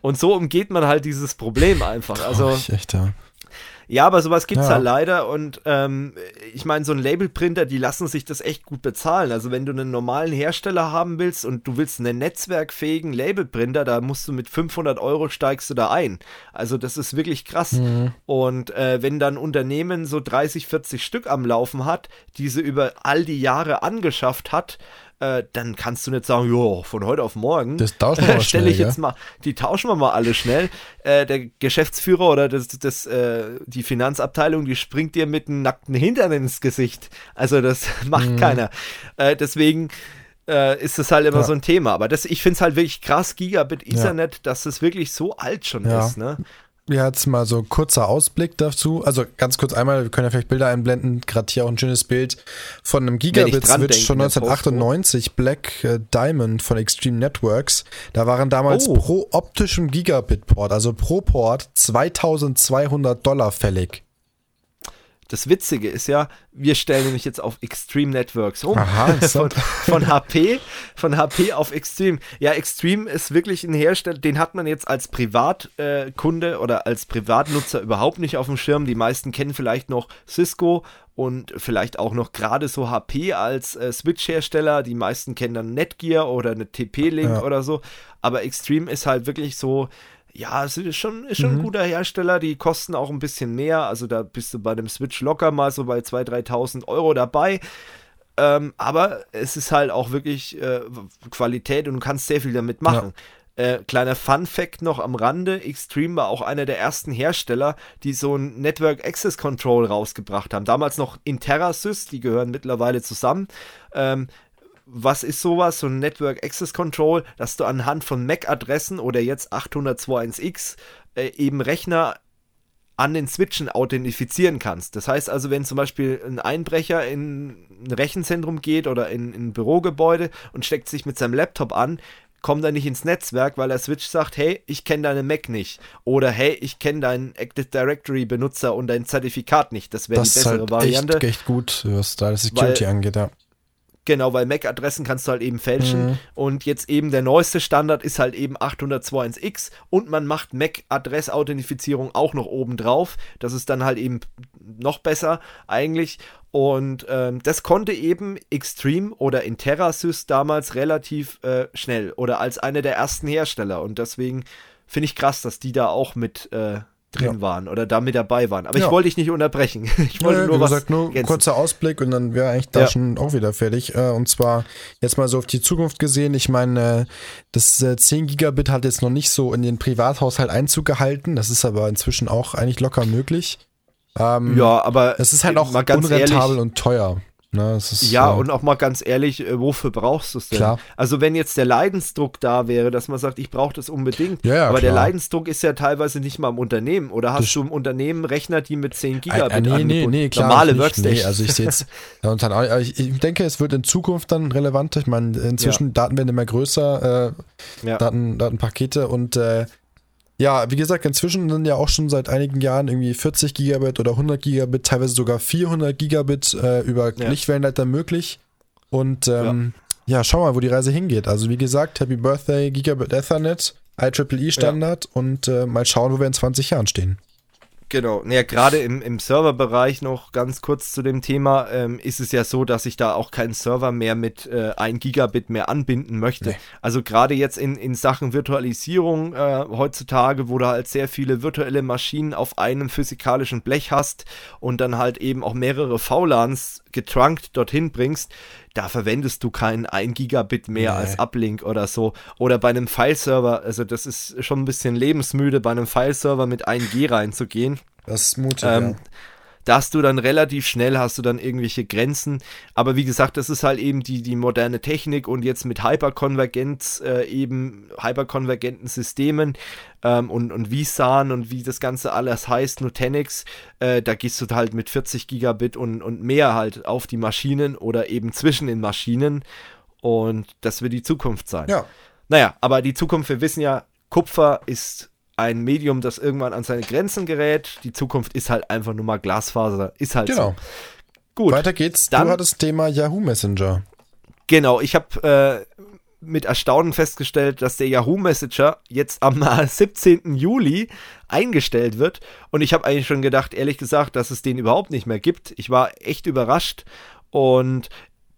Und so umgeht man halt dieses Problem einfach. Also, Traurig, echt, ja. Ja, aber sowas gibt's Ja. halt leider und ähm, ich meine, so ein Labelprinter, die lassen sich das echt gut bezahlen. Also wenn du einen normalen Hersteller haben willst und du willst einen netzwerkfähigen Labelprinter, da musst du mit 500 Euro steigst du da ein. Also das ist wirklich krass. Mhm. Und äh, wenn dann ein Unternehmen so 30, 40 Stück am Laufen hat, diese über all die Jahre angeschafft hat, äh, dann kannst du nicht sagen, jo, von heute auf morgen. Das tauschen wir mal schnell, ich jetzt gell? mal, die tauschen wir mal alle schnell. Äh, der Geschäftsführer oder das, das, äh, die Finanzabteilung, die springt dir mit einem nackten Hintern ins Gesicht. Also das macht Mhm. keiner. Äh, deswegen äh, ist das halt immer Ja. so ein Thema. Aber das, ich finde es halt wirklich krass, Gigabit Ja. Ethernet, dass es wirklich so alt schon Ja. ist. Ne? Jetzt mal so kurzer Ausblick dazu. Also ganz kurz einmal, wir können ja vielleicht Bilder einblenden. Gerade hier auch ein schönes Bild von einem Gigabit-Switch von denke, der 1998, Black äh, Diamond von Extreme Networks. Da waren damals Oh. pro optischem Gigabit-Port, also pro Port, 2200 Dollar fällig. Das Witzige ist ja, wir stellen nämlich jetzt auf Extreme Networks um. Aha, von, von HP, von HP auf Extreme. Ja, Extreme ist wirklich ein Hersteller, den hat man jetzt als Privatkunde äh, oder als Privatnutzer überhaupt nicht auf dem Schirm. Die meisten kennen vielleicht noch Cisco und vielleicht auch noch gerade so HP als äh, Switch-Hersteller. Die meisten kennen dann Netgear oder eine TP-Link Ja. oder so. Aber Extreme ist halt wirklich so, ja, es ist schon, ist schon Mhm. ein guter Hersteller. Die kosten auch ein bisschen mehr. Also da bist du bei dem Switch locker mal so bei 2.000, 3.000 Euro dabei. Ähm, aber es ist halt auch wirklich äh, Qualität und du kannst sehr viel damit machen. Äh, kleiner Fun Fact noch am Rande: Extreme war auch einer der ersten Hersteller, die so ein Network Access Control rausgebracht haben. Damals noch InterraSys, die gehören mittlerweile zusammen. Ähm, was ist sowas? So ein Network Access Control, dass du anhand von MAC-Adressen oder jetzt 802.1x äh, eben Rechner an den Switchen authentifizieren kannst. Das heißt also, wenn zum Beispiel ein Einbrecher in ein Rechenzentrum geht oder in, in ein Bürogebäude und steckt sich mit seinem Laptop an, kommt er nicht ins Netzwerk, weil der Switch sagt, hey, ich kenne deine Mac nicht. Oder hey, ich kenne deinen Active Directory Benutzer und dein Zertifikat nicht. Das wäre die bessere halt Variante. Echt, echt gut, was da Security weil, angeht, ja. Genau, weil MAC-Adressen kannst du halt eben fälschen. Mhm. Und jetzt eben der neueste Standard ist halt eben 802.1x und man macht MAC-Adressauthentifizierung auch noch oben drauf. Das ist dann halt eben noch besser eigentlich. Und ähm, das konnte eben Extreme oder InterraSys damals relativ äh, schnell oder als einer der ersten Hersteller. Und deswegen finde ich krass, dass die da auch mit äh, drin ja. waren oder da mit dabei waren. Aber ja. ich wollte dich nicht unterbrechen. Ich wollte ja, nur was gesagt, nur ergänzen. kurzer Ausblick und dann wäre eigentlich da schon auch wieder fertig. Äh, und zwar jetzt mal so auf die Zukunft gesehen. Ich meine, das 10 äh, Gigabit hat jetzt noch nicht so in den Privathaushalt Einzug gehalten. Das ist aber inzwischen auch eigentlich locker möglich. Ähm, ja, aber es ist halt auch unrentabel ehrlich, und teuer. Ne, ist, ja, äh, und auch mal ganz ehrlich, äh, wofür brauchst du es denn? Klar. Also wenn jetzt der Leidensdruck da wäre, dass man sagt, ich brauche das unbedingt, ja, ja, aber klar. der Leidensdruck ist ja teilweise nicht mal im Unternehmen. Oder hast das du im Unternehmen Rechner, die mit 10 Gigabit äh, nee, nee, nee, klar, normale Workstations? Nee, also ich sehe jetzt, ich, ich denke, es wird in Zukunft dann relevant. Ich meine, inzwischen ja. Daten werden immer größer, äh, Daten, Datenpakete und äh, ja, wie gesagt, inzwischen sind ja auch schon seit einigen Jahren irgendwie 40 Gigabit oder 100 Gigabit, teilweise sogar 400 Gigabit äh, über ja. Lichtwellenleiter möglich. Und ähm, ja. ja, schau mal, wo die Reise hingeht. Also wie gesagt, Happy Birthday Gigabit Ethernet, IEEE Standard ja. und äh, mal schauen, wo wir in 20 Jahren stehen. Genau, naja, gerade im, im Serverbereich noch ganz kurz zu dem Thema ähm, ist es ja so, dass ich da auch keinen Server mehr mit äh, 1 Gigabit mehr anbinden möchte. Nee. Also gerade jetzt in, in Sachen Virtualisierung äh, heutzutage, wo du halt sehr viele virtuelle Maschinen auf einem physikalischen Blech hast und dann halt eben auch mehrere VLANs getrunkt dorthin bringst, da verwendest du keinen 1 Gigabit mehr nee. als Uplink oder so. Oder bei einem File-Server, also das ist schon ein bisschen lebensmüde, bei einem File-Server mit 1 G reinzugehen. Das ist mutig, ähm, ja da hast du dann relativ schnell, hast du dann irgendwelche Grenzen. Aber wie gesagt, das ist halt eben die, die moderne Technik und jetzt mit Hyperkonvergenz, äh, eben hyperkonvergenten Systemen ähm, und, und vSAN und wie das Ganze alles heißt, Nutanix, äh, da gehst du halt mit 40 Gigabit und, und mehr halt auf die Maschinen oder eben zwischen den Maschinen und das wird die Zukunft sein. Ja. Naja, aber die Zukunft, wir wissen ja, Kupfer ist ein Medium, das irgendwann an seine Grenzen gerät. Die Zukunft ist halt einfach nur mal Glasfaser. Ist halt genau. so. Gut. Weiter geht's. Dann, du hattest Thema Yahoo Messenger. Genau, ich habe äh, mit Erstaunen festgestellt, dass der Yahoo Messenger jetzt am 17. Juli eingestellt wird. Und ich habe eigentlich schon gedacht, ehrlich gesagt, dass es den überhaupt nicht mehr gibt. Ich war echt überrascht. Und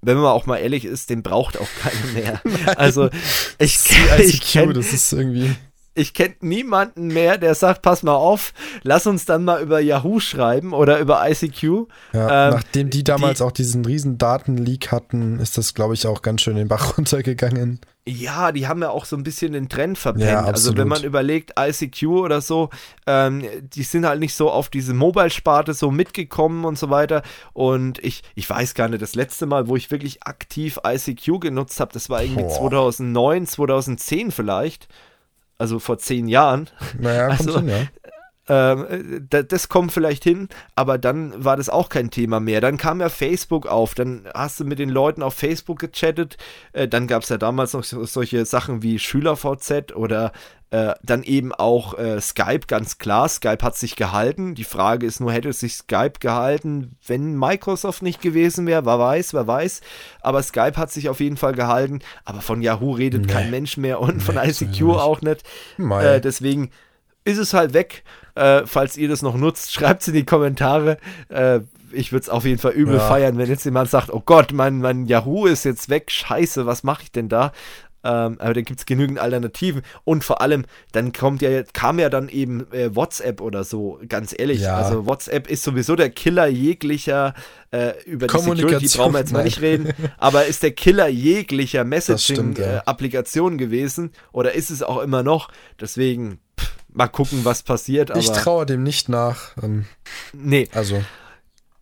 wenn man auch mal ehrlich ist, den braucht auch keiner mehr. also ich, ich kenne das ist irgendwie ich kenne niemanden mehr, der sagt, pass mal auf, lass uns dann mal über Yahoo schreiben oder über ICQ. Ja, ähm, nachdem die damals die, auch diesen riesen Datenleak hatten, ist das, glaube ich, auch ganz schön den Bach runtergegangen. Ja, die haben ja auch so ein bisschen den Trend verpennt. Ja, also wenn man überlegt, ICQ oder so, ähm, die sind halt nicht so auf diese Mobile-Sparte so mitgekommen und so weiter. Und ich, ich weiß gar nicht, das letzte Mal, wo ich wirklich aktiv ICQ genutzt habe, das war irgendwie Boah. 2009, 2010 vielleicht also vor zehn Jahren. Naja, also, hin, ja. Ähm, das kommt vielleicht hin, aber dann war das auch kein Thema mehr. Dann kam ja Facebook auf, dann hast du mit den Leuten auf Facebook gechattet, äh, dann gab es ja damals noch so, solche Sachen wie SchülerVZ oder äh, dann eben auch äh, Skype, ganz klar. Skype hat sich gehalten. Die Frage ist nur, hätte sich Skype gehalten, wenn Microsoft nicht gewesen wäre? Wer weiß, wer weiß. Aber Skype hat sich auf jeden Fall gehalten. Aber von Yahoo redet nee. kein Mensch mehr und nee, von ICQ auch nicht. Äh, deswegen ist es halt weg. Äh, falls ihr das noch nutzt, schreibt es in die Kommentare. Äh, ich würde es auf jeden Fall übel ja. feiern, wenn jetzt jemand sagt, oh Gott, mein, mein Yahoo ist jetzt weg, scheiße, was mache ich denn da? Ähm, aber da gibt es genügend Alternativen. Und vor allem, dann kommt ja, kam ja dann eben äh, WhatsApp oder so, ganz ehrlich. Ja. Also WhatsApp ist sowieso der Killer jeglicher, äh, über die Security brauchen wir jetzt mal nicht reden, aber ist der Killer jeglicher Messaging-Applikationen ja. äh, gewesen oder ist es auch immer noch. Deswegen, mal gucken, was passiert. ich traue dem nicht nach. Ähm, nee. Also.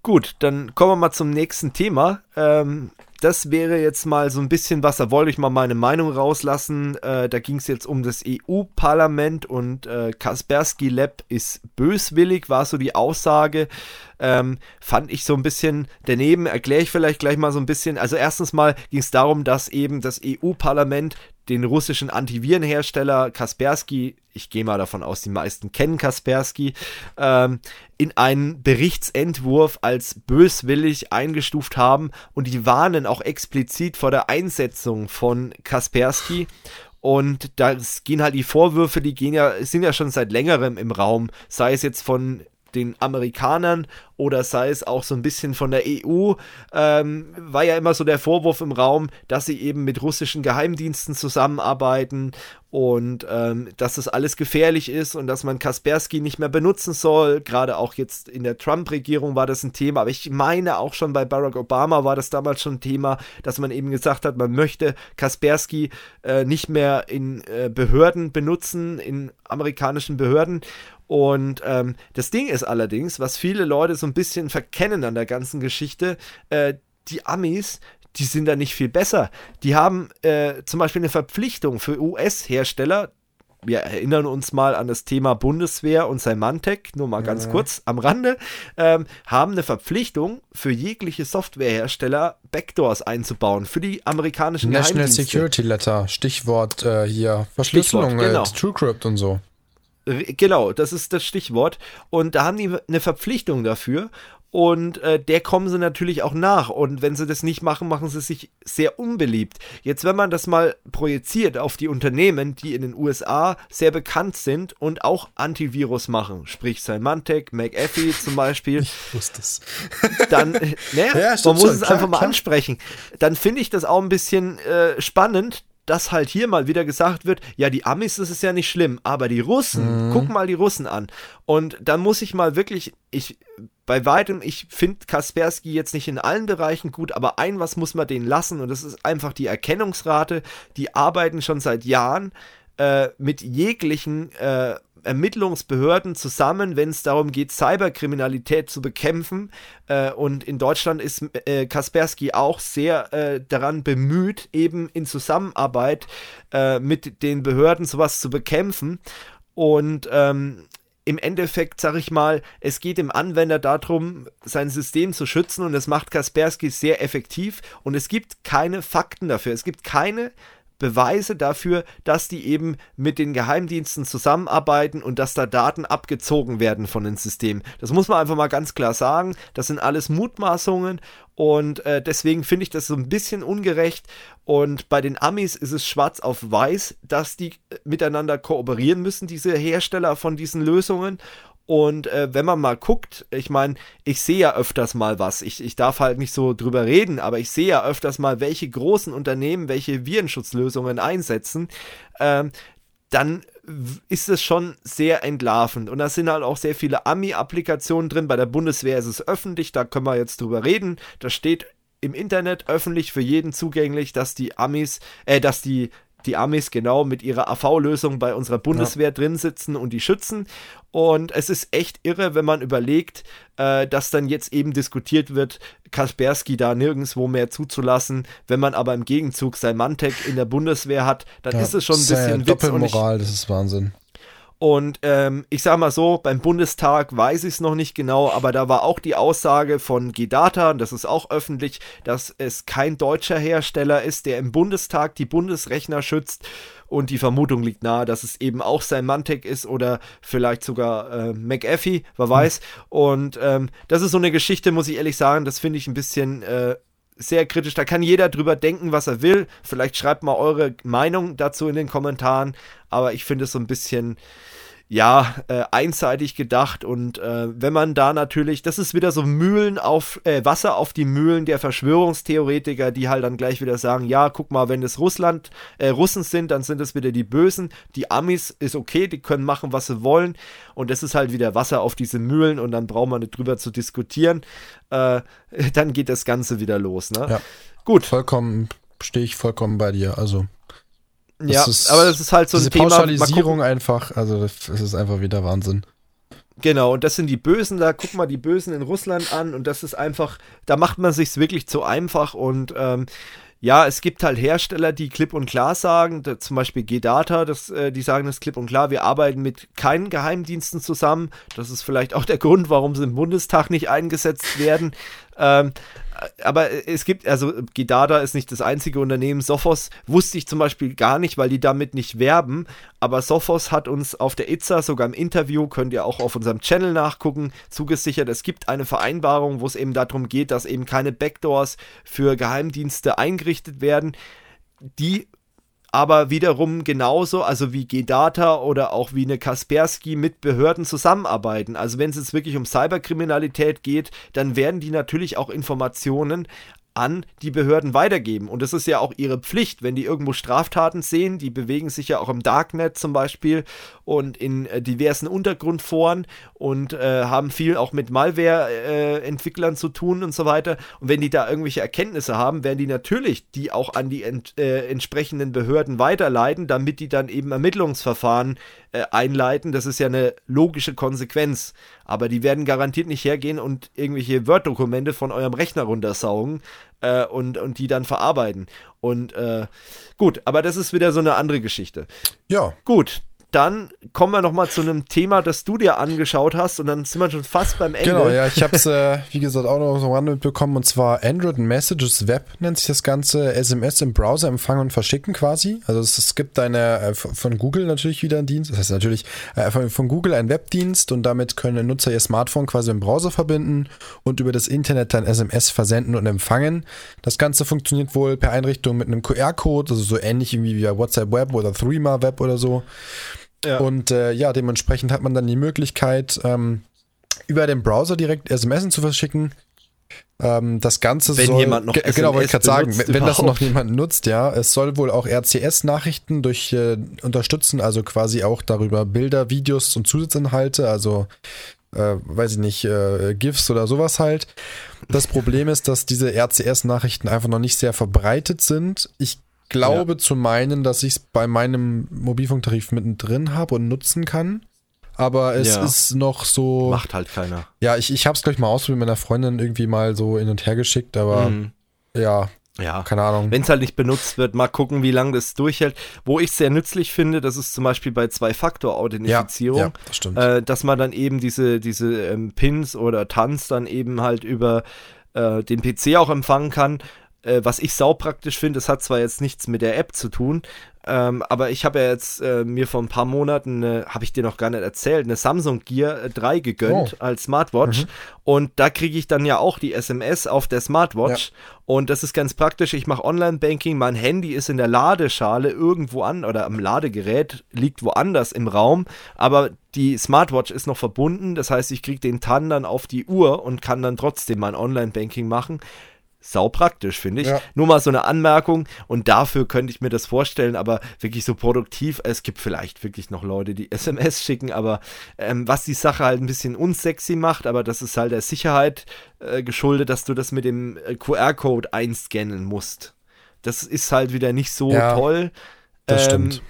Gut, dann kommen wir mal zum nächsten Thema. Ähm, das wäre jetzt mal so ein bisschen was, da wollte ich mal meine Meinung rauslassen. Äh, da ging es jetzt um das EU-Parlament und äh, Kaspersky Lab ist böswillig, war so die Aussage. Ähm, fand ich so ein bisschen daneben, erkläre ich vielleicht gleich mal so ein bisschen. Also erstens mal ging es darum, dass eben das EU-Parlament den russischen Antivirenhersteller Kaspersky, ich gehe mal davon aus, die meisten kennen Kaspersky, ähm, in einen Berichtsentwurf als böswillig eingestuft haben und die warnen auch explizit vor der Einsetzung von Kaspersky. Und da gehen halt die Vorwürfe, die gehen ja, sind ja schon seit längerem im Raum, sei es jetzt von den Amerikanern oder sei es auch so ein bisschen von der EU, ähm, war ja immer so der Vorwurf im Raum, dass sie eben mit russischen Geheimdiensten zusammenarbeiten und ähm, dass das alles gefährlich ist und dass man Kaspersky nicht mehr benutzen soll. Gerade auch jetzt in der Trump-Regierung war das ein Thema, aber ich meine auch schon bei Barack Obama war das damals schon ein Thema, dass man eben gesagt hat, man möchte Kaspersky äh, nicht mehr in äh, Behörden benutzen, in amerikanischen Behörden. Und ähm, das Ding ist allerdings, was viele Leute so ein bisschen verkennen an der ganzen Geschichte, äh, die Amis, die sind da nicht viel besser. Die haben äh, zum Beispiel eine Verpflichtung für US-Hersteller. Wir erinnern uns mal an das Thema Bundeswehr und Symantec, nur mal ganz kurz am Rande, ähm, haben eine Verpflichtung für jegliche Softwarehersteller Backdoors einzubauen für die amerikanischen National Security Letter, Stichwort äh, hier Verschlüsselung, Stichwort, genau. TrueCrypt und so. Genau, das ist das Stichwort. Und da haben die eine Verpflichtung dafür. Und äh, der kommen sie natürlich auch nach. Und wenn sie das nicht machen, machen sie sich sehr unbeliebt. Jetzt, wenn man das mal projiziert auf die Unternehmen, die in den USA sehr bekannt sind und auch Antivirus machen, sprich Symantec, McAfee zum Beispiel. Ich wusste es. Dann, äh, ne, ja, man muss schon, es klar, einfach mal klar. ansprechen. Dann finde ich das auch ein bisschen äh, spannend, dass halt hier mal wieder gesagt wird, ja, die Amis, das ist ja nicht schlimm, aber die Russen, mhm. guck mal die Russen an. Und dann muss ich mal wirklich, ich, bei weitem, ich finde Kaspersky jetzt nicht in allen Bereichen gut, aber ein was muss man denen lassen und das ist einfach die Erkennungsrate. Die arbeiten schon seit Jahren äh, mit jeglichen äh, Ermittlungsbehörden zusammen, wenn es darum geht, Cyberkriminalität zu bekämpfen. Äh, und in Deutschland ist äh, Kaspersky auch sehr äh, daran bemüht, eben in Zusammenarbeit äh, mit den Behörden sowas zu bekämpfen. Und ähm, im Endeffekt, sag ich mal, es geht dem Anwender darum, sein System zu schützen und das macht Kaspersky sehr effektiv und es gibt keine Fakten dafür. Es gibt keine Beweise dafür, dass die eben mit den Geheimdiensten zusammenarbeiten und dass da Daten abgezogen werden von den Systemen. Das muss man einfach mal ganz klar sagen. Das sind alles Mutmaßungen und äh, deswegen finde ich das so ein bisschen ungerecht. Und bei den Amis ist es schwarz auf weiß, dass die äh, miteinander kooperieren müssen, diese Hersteller von diesen Lösungen. Und äh, wenn man mal guckt, ich meine, ich sehe ja öfters mal was. Ich, ich darf halt nicht so drüber reden, aber ich sehe ja öfters mal, welche großen Unternehmen welche Virenschutzlösungen einsetzen. Ähm, dann ist es schon sehr entlarvend. Und da sind halt auch sehr viele Ami-Applikationen drin. Bei der Bundeswehr ist es öffentlich, da können wir jetzt drüber reden. Da steht im Internet öffentlich für jeden zugänglich, dass die Amis, äh, dass die die Amis genau mit ihrer AV-Lösung bei unserer Bundeswehr ja. drin sitzen und die schützen. Und es ist echt irre, wenn man überlegt, äh, dass dann jetzt eben diskutiert wird, Kaspersky da nirgendwo mehr zuzulassen. Wenn man aber im Gegenzug sein Mantec in der Bundeswehr hat, dann ja, ist es schon ein bisschen ja Doppelmoral, das ist Wahnsinn. Und ähm, ich sage mal so, beim Bundestag weiß ich es noch nicht genau, aber da war auch die Aussage von Gedata, und das ist auch öffentlich, dass es kein deutscher Hersteller ist, der im Bundestag die Bundesrechner schützt. Und die Vermutung liegt nahe, dass es eben auch Symantec ist oder vielleicht sogar äh, McAfee, wer weiß. Mhm. Und ähm, das ist so eine Geschichte, muss ich ehrlich sagen, das finde ich ein bisschen äh, sehr kritisch. Da kann jeder drüber denken, was er will. Vielleicht schreibt mal eure Meinung dazu in den Kommentaren. Aber ich finde es so ein bisschen, ja, äh, einseitig gedacht und äh, wenn man da natürlich, das ist wieder so Mühlen auf, äh, Wasser auf die Mühlen der Verschwörungstheoretiker, die halt dann gleich wieder sagen, ja, guck mal, wenn es Russland, äh, Russen sind, dann sind es wieder die Bösen, die Amis ist okay, die können machen, was sie wollen und das ist halt wieder Wasser auf diese Mühlen und dann braucht man nicht drüber zu diskutieren, äh, dann geht das Ganze wieder los, ne? Ja. Gut. Vollkommen, stehe ich vollkommen bei dir, also das ja, ist, aber das ist halt so ein Thema. Pauschalisierung einfach, also das ist einfach wieder Wahnsinn. Genau, und das sind die Bösen, da guck mal die Bösen in Russland an und das ist einfach, da macht man sich's wirklich zu einfach und ähm, ja, es gibt halt Hersteller, die klipp und klar sagen, da, zum Beispiel G-Data, das, äh, die sagen das klipp und klar, wir arbeiten mit keinen Geheimdiensten zusammen. Das ist vielleicht auch der Grund, warum sie im Bundestag nicht eingesetzt werden. Ähm, aber es gibt, also Gidada ist nicht das einzige Unternehmen. Sophos wusste ich zum Beispiel gar nicht, weil die damit nicht werben. Aber Sophos hat uns auf der ITSA sogar im Interview, könnt ihr auch auf unserem Channel nachgucken, zugesichert, es gibt eine Vereinbarung, wo es eben darum geht, dass eben keine Backdoors für Geheimdienste eingerichtet werden. Die aber wiederum genauso, also wie G-Data oder auch wie eine Kaspersky mit Behörden zusammenarbeiten. Also wenn es jetzt wirklich um Cyberkriminalität geht, dann werden die natürlich auch Informationen an die Behörden weitergeben. Und das ist ja auch ihre Pflicht, wenn die irgendwo Straftaten sehen. Die bewegen sich ja auch im Darknet zum Beispiel und in äh, diversen Untergrundforen und äh, haben viel auch mit Malware-Entwicklern äh, zu tun und so weiter. Und wenn die da irgendwelche Erkenntnisse haben, werden die natürlich die auch an die ent, äh, entsprechenden Behörden weiterleiten, damit die dann eben Ermittlungsverfahren äh, einleiten. Das ist ja eine logische Konsequenz. Aber die werden garantiert nicht hergehen und irgendwelche Word-Dokumente von eurem Rechner runtersaugen äh, und, und die dann verarbeiten. Und äh, gut, aber das ist wieder so eine andere Geschichte. Ja. Gut, dann kommen wir noch mal zu einem Thema, das du dir angeschaut hast und dann sind wir schon fast beim Ende. Genau, ja, ich habe es, äh, wie gesagt, auch noch so ran mitbekommen und zwar Android Messages Web nennt sich das Ganze, SMS im Browser empfangen und verschicken quasi. Also es, es gibt eine, äh, von Google natürlich wieder einen Dienst, das heißt natürlich äh, von, von, Google ein Webdienst und damit können Nutzer ihr Smartphone quasi im Browser verbinden und über das Internet dann SMS versenden und empfangen. Das Ganze funktioniert wohl per Einrichtung mit einem QR-Code, also so ähnlich wie via WhatsApp Web oder Threema Web oder so. Ja. Und äh, ja, dementsprechend hat man dann die Möglichkeit, ähm, über den Browser direkt SMS zu verschicken. Ähm, das Ganze wenn soll, jemand noch SMS genau wollte ich gerade sagen, wenn, wenn das noch jemand nutzt, ja, es soll wohl auch RCS-Nachrichten durch äh, unterstützen, also quasi auch darüber Bilder, Videos und Zusatzinhalte, also äh, weiß ich nicht, äh, GIFs oder sowas halt. Das Problem ist, dass diese RCS-Nachrichten einfach noch nicht sehr verbreitet sind. Ich glaube ja. zu meinen, dass ich es bei meinem Mobilfunktarif mittendrin habe und nutzen kann. Aber es ja. ist noch so. Macht halt keiner. Ja, ich, ich habe es gleich mal ausprobiert mit meiner Freundin irgendwie mal so hin und her geschickt, aber mhm. ja, ja, keine Ahnung. Wenn es halt nicht benutzt wird, mal gucken, wie lange das durchhält. Wo ich es sehr nützlich finde, das ist zum Beispiel bei Zwei-Faktor-Authentifizierung, ja, ja, das stimmt. Äh, dass man dann eben diese, diese ähm, Pins oder Tanz dann eben halt über äh, den PC auch empfangen kann äh, was ich saupraktisch finde, das hat zwar jetzt nichts mit der App zu tun, ähm, aber ich habe ja jetzt äh, mir vor ein paar Monaten, habe ich dir noch gar nicht erzählt, eine Samsung Gear 3 äh, gegönnt oh. als Smartwatch. Mhm. Und da kriege ich dann ja auch die SMS auf der Smartwatch. Ja. Und das ist ganz praktisch. Ich mache Online-Banking, mein Handy ist in der Ladeschale irgendwo an oder am Ladegerät, liegt woanders im Raum, aber die Smartwatch ist noch verbunden. Das heißt, ich kriege den TAN dann auf die Uhr und kann dann trotzdem mein Online-Banking machen sau praktisch, finde ich. Ja. Nur mal so eine Anmerkung und dafür könnte ich mir das vorstellen, aber wirklich so produktiv. Es gibt vielleicht wirklich noch Leute, die SMS schicken, aber ähm, was die Sache halt ein bisschen unsexy macht, aber das ist halt der Sicherheit äh, geschuldet, dass du das mit dem äh, QR-Code einscannen musst. Das ist halt wieder nicht so ja, toll. Das ähm, stimmt.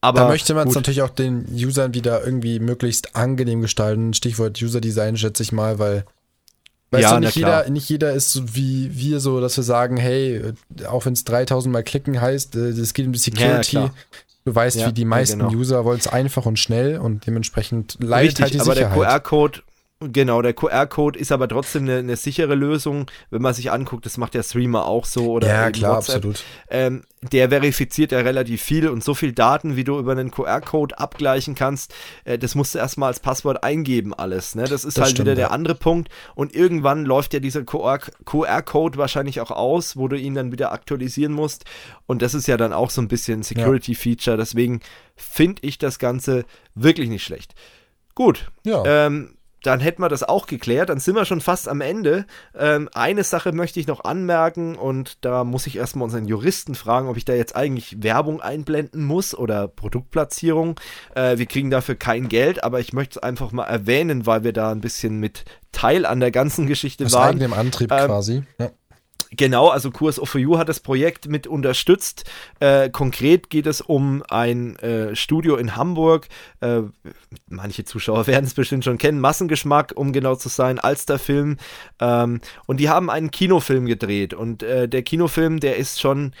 Aber da möchte man es natürlich auch den Usern wieder irgendwie möglichst angenehm gestalten. Stichwort User Design, schätze ich mal, weil Weißt ja, du, nicht jeder, nicht jeder ist so wie wir so, dass wir sagen, hey, auch wenn es 3000 Mal klicken heißt, es äh, geht um die Security. Ja, du weißt, ja, wie die meisten genau. User wollen es einfach und schnell und dementsprechend leidet halt die aber Sicherheit. der QR-Code Genau, der QR-Code ist aber trotzdem eine, eine, sichere Lösung, wenn man sich anguckt, das macht der Streamer auch so oder ja, klar, WhatsApp. absolut. Ähm, der verifiziert ja relativ viel und so viel Daten, wie du über einen QR-Code abgleichen kannst, äh, das musst du erstmal als Passwort eingeben, alles. Ne? Das ist das halt stimmt, wieder der ja. andere Punkt. Und irgendwann läuft ja dieser QR-Code wahrscheinlich auch aus, wo du ihn dann wieder aktualisieren musst. Und das ist ja dann auch so ein bisschen Security-Feature. Deswegen finde ich das Ganze wirklich nicht schlecht. Gut. Ja. Ähm, dann hätten wir das auch geklärt. Dann sind wir schon fast am Ende. Ähm, eine Sache möchte ich noch anmerken und da muss ich erstmal unseren Juristen fragen, ob ich da jetzt eigentlich Werbung einblenden muss oder Produktplatzierung. Äh, wir kriegen dafür kein Geld, aber ich möchte es einfach mal erwähnen, weil wir da ein bisschen mit Teil an der ganzen Geschichte Aus waren. Aus eigenem Antrieb ähm, quasi. Ja. Genau, also Kurs of You hat das Projekt mit unterstützt. Äh, konkret geht es um ein äh, Studio in Hamburg. Äh, manche Zuschauer werden es bestimmt schon kennen. Massengeschmack, um genau zu sein, Alsterfilm. Ähm, und die haben einen Kinofilm gedreht. Und äh, der Kinofilm, der ist schon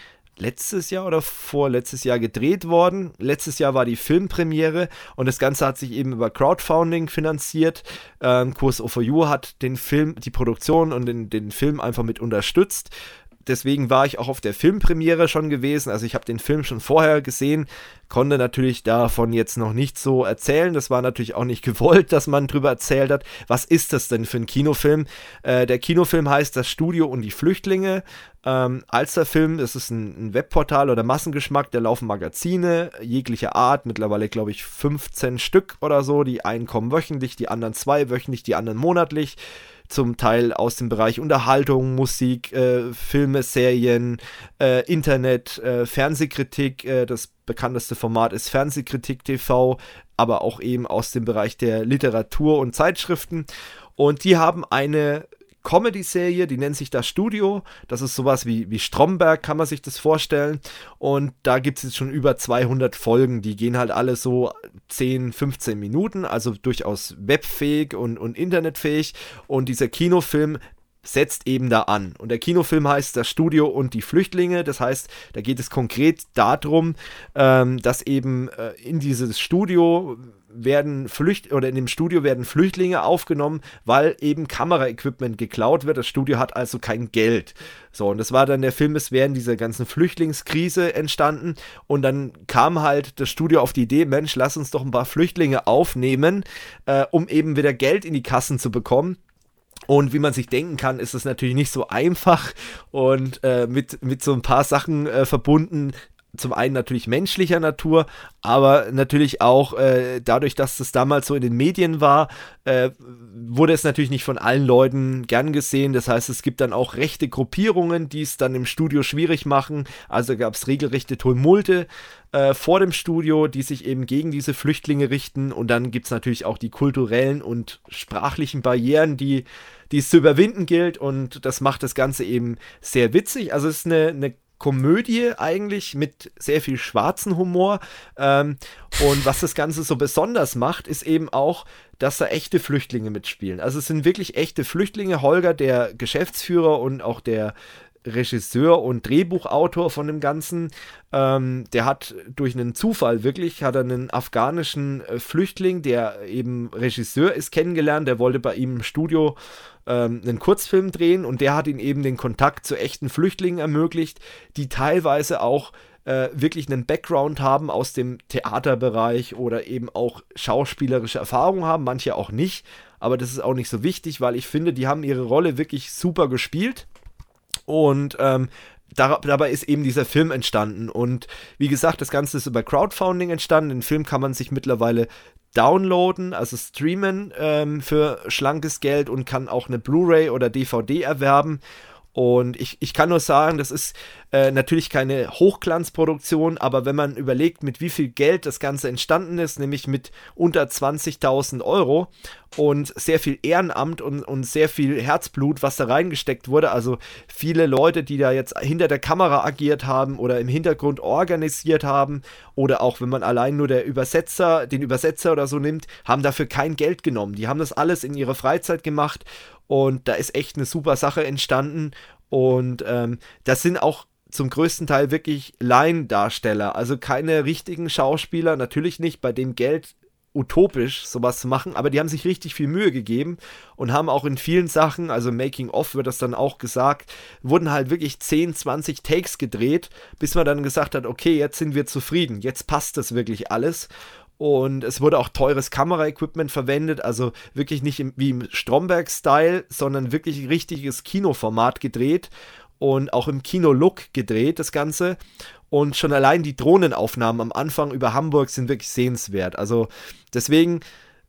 letztes Jahr oder vorletztes Jahr gedreht worden. Letztes Jahr war die Filmpremiere und das Ganze hat sich eben über Crowdfunding finanziert. Ähm, Kurs O4U hat den Film, die Produktion und den, den Film einfach mit unterstützt deswegen war ich auch auf der Filmpremiere schon gewesen. Also ich habe den Film schon vorher gesehen, konnte natürlich davon jetzt noch nicht so erzählen. Das war natürlich auch nicht gewollt, dass man drüber erzählt hat. Was ist das denn für ein Kinofilm? Äh, der Kinofilm heißt Das Studio und die Flüchtlinge. Ähm, Alsterfilm, das ist ein, ein, Webportal oder Massengeschmack, da laufen Magazine jeglicher Art, mittlerweile glaube ich 15 Stück oder so. Die einen kommen wöchentlich, die anderen zwei wöchentlich, die anderen monatlich zum Teil aus dem Bereich Unterhaltung, Musik, äh, Filme, Serien, äh, Internet, äh, Fernsehkritik. Äh, das bekannteste Format ist Fernsehkritik TV, aber auch eben aus dem Bereich der Literatur und Zeitschriften. Und die haben eine Comedy-Serie, die nennt sich das Studio. Das ist sowas wie, wie Stromberg, kann man sich das vorstellen. Und da gibt es jetzt schon über 200 Folgen. Die gehen halt alle so 10, 15 Minuten, also durchaus webfähig und, und internetfähig. Und dieser Kinofilm setzt eben da an. Und der Kinofilm heißt Das Studio und die Flüchtlinge. Das heißt, da geht es konkret darum, ähm, dass eben äh, in dieses Studio werden Flücht oder in dem Studio werden Flüchtlinge aufgenommen, weil eben Kameraequipment geklaut wird. Das Studio hat also kein Geld. So, und das war dann der Film, es während dieser ganzen Flüchtlingskrise entstanden. Und dann kam halt das Studio auf die Idee, Mensch, lass uns doch ein paar Flüchtlinge aufnehmen, äh, um eben wieder Geld in die Kassen zu bekommen. Und wie man sich denken kann, ist es natürlich nicht so einfach. Und äh, mit, mit so ein paar Sachen äh, verbunden, zum einen natürlich menschlicher Natur, aber natürlich auch äh, dadurch, dass das damals so in den Medien war, äh, wurde es natürlich nicht von allen Leuten gern gesehen. Das heißt, es gibt dann auch rechte Gruppierungen, die es dann im Studio schwierig machen. Also gab es regelrechte Tumulte äh, vor dem Studio, die sich eben gegen diese Flüchtlinge richten. Und dann gibt es natürlich auch die kulturellen und sprachlichen Barrieren, die die es zu überwinden gilt und das macht das Ganze eben sehr witzig. Also es ist eine, eine Komödie eigentlich mit sehr viel schwarzen Humor. Ähm, und was das Ganze so besonders macht, ist eben auch, dass da echte Flüchtlinge mitspielen. Also es sind wirklich echte Flüchtlinge. Holger, der Geschäftsführer und auch der Regisseur und Drehbuchautor von dem Ganzen, ähm, der hat durch einen Zufall wirklich, hat er einen afghanischen äh, Flüchtling, der eben Regisseur ist, kennengelernt. Der wollte bei ihm im Studio ähm, einen Kurzfilm drehen und der hat ihm eben den Kontakt zu echten Flüchtlingen ermöglicht, die teilweise auch äh, wirklich einen Background haben aus dem Theaterbereich oder eben auch schauspielerische Erfahrung haben, manche auch nicht, aber das ist auch nicht so wichtig, weil ich finde, die haben ihre Rolle wirklich super gespielt und ähm, dabei ist eben dieser Film entstanden. Und wie gesagt, das Ganze ist über Crowdfunding entstanden. Den Film kann man sich mittlerweile downloaden, also streamen ähm, für schlankes Geld und kann auch eine Blu-ray oder DVD erwerben. Und ich, ich kann nur sagen, das ist äh, natürlich keine Hochglanzproduktion, aber wenn man überlegt, mit wie viel Geld das Ganze entstanden ist, nämlich mit unter 20.000 Euro und sehr viel Ehrenamt und, und sehr viel Herzblut, was da reingesteckt wurde, also viele Leute, die da jetzt hinter der Kamera agiert haben oder im Hintergrund organisiert haben oder auch wenn man allein nur der Übersetzer, den Übersetzer oder so nimmt, haben dafür kein Geld genommen. Die haben das alles in ihrer Freizeit gemacht und da ist echt eine super Sache entstanden. Und ähm, das sind auch zum größten Teil wirklich Laiendarsteller, also keine richtigen Schauspieler, natürlich nicht, bei dem Geld utopisch, sowas zu machen, aber die haben sich richtig viel Mühe gegeben und haben auch in vielen Sachen, also Making of wird das dann auch gesagt, wurden halt wirklich 10, 20 Takes gedreht, bis man dann gesagt hat, okay, jetzt sind wir zufrieden, jetzt passt das wirklich alles. Und es wurde auch teures Kameraequipment verwendet, also wirklich nicht im, wie im Stromberg-Style, sondern wirklich richtiges Kinoformat gedreht und auch im Kino-Look gedreht, das Ganze. Und schon allein die Drohnenaufnahmen am Anfang über Hamburg sind wirklich sehenswert. Also deswegen,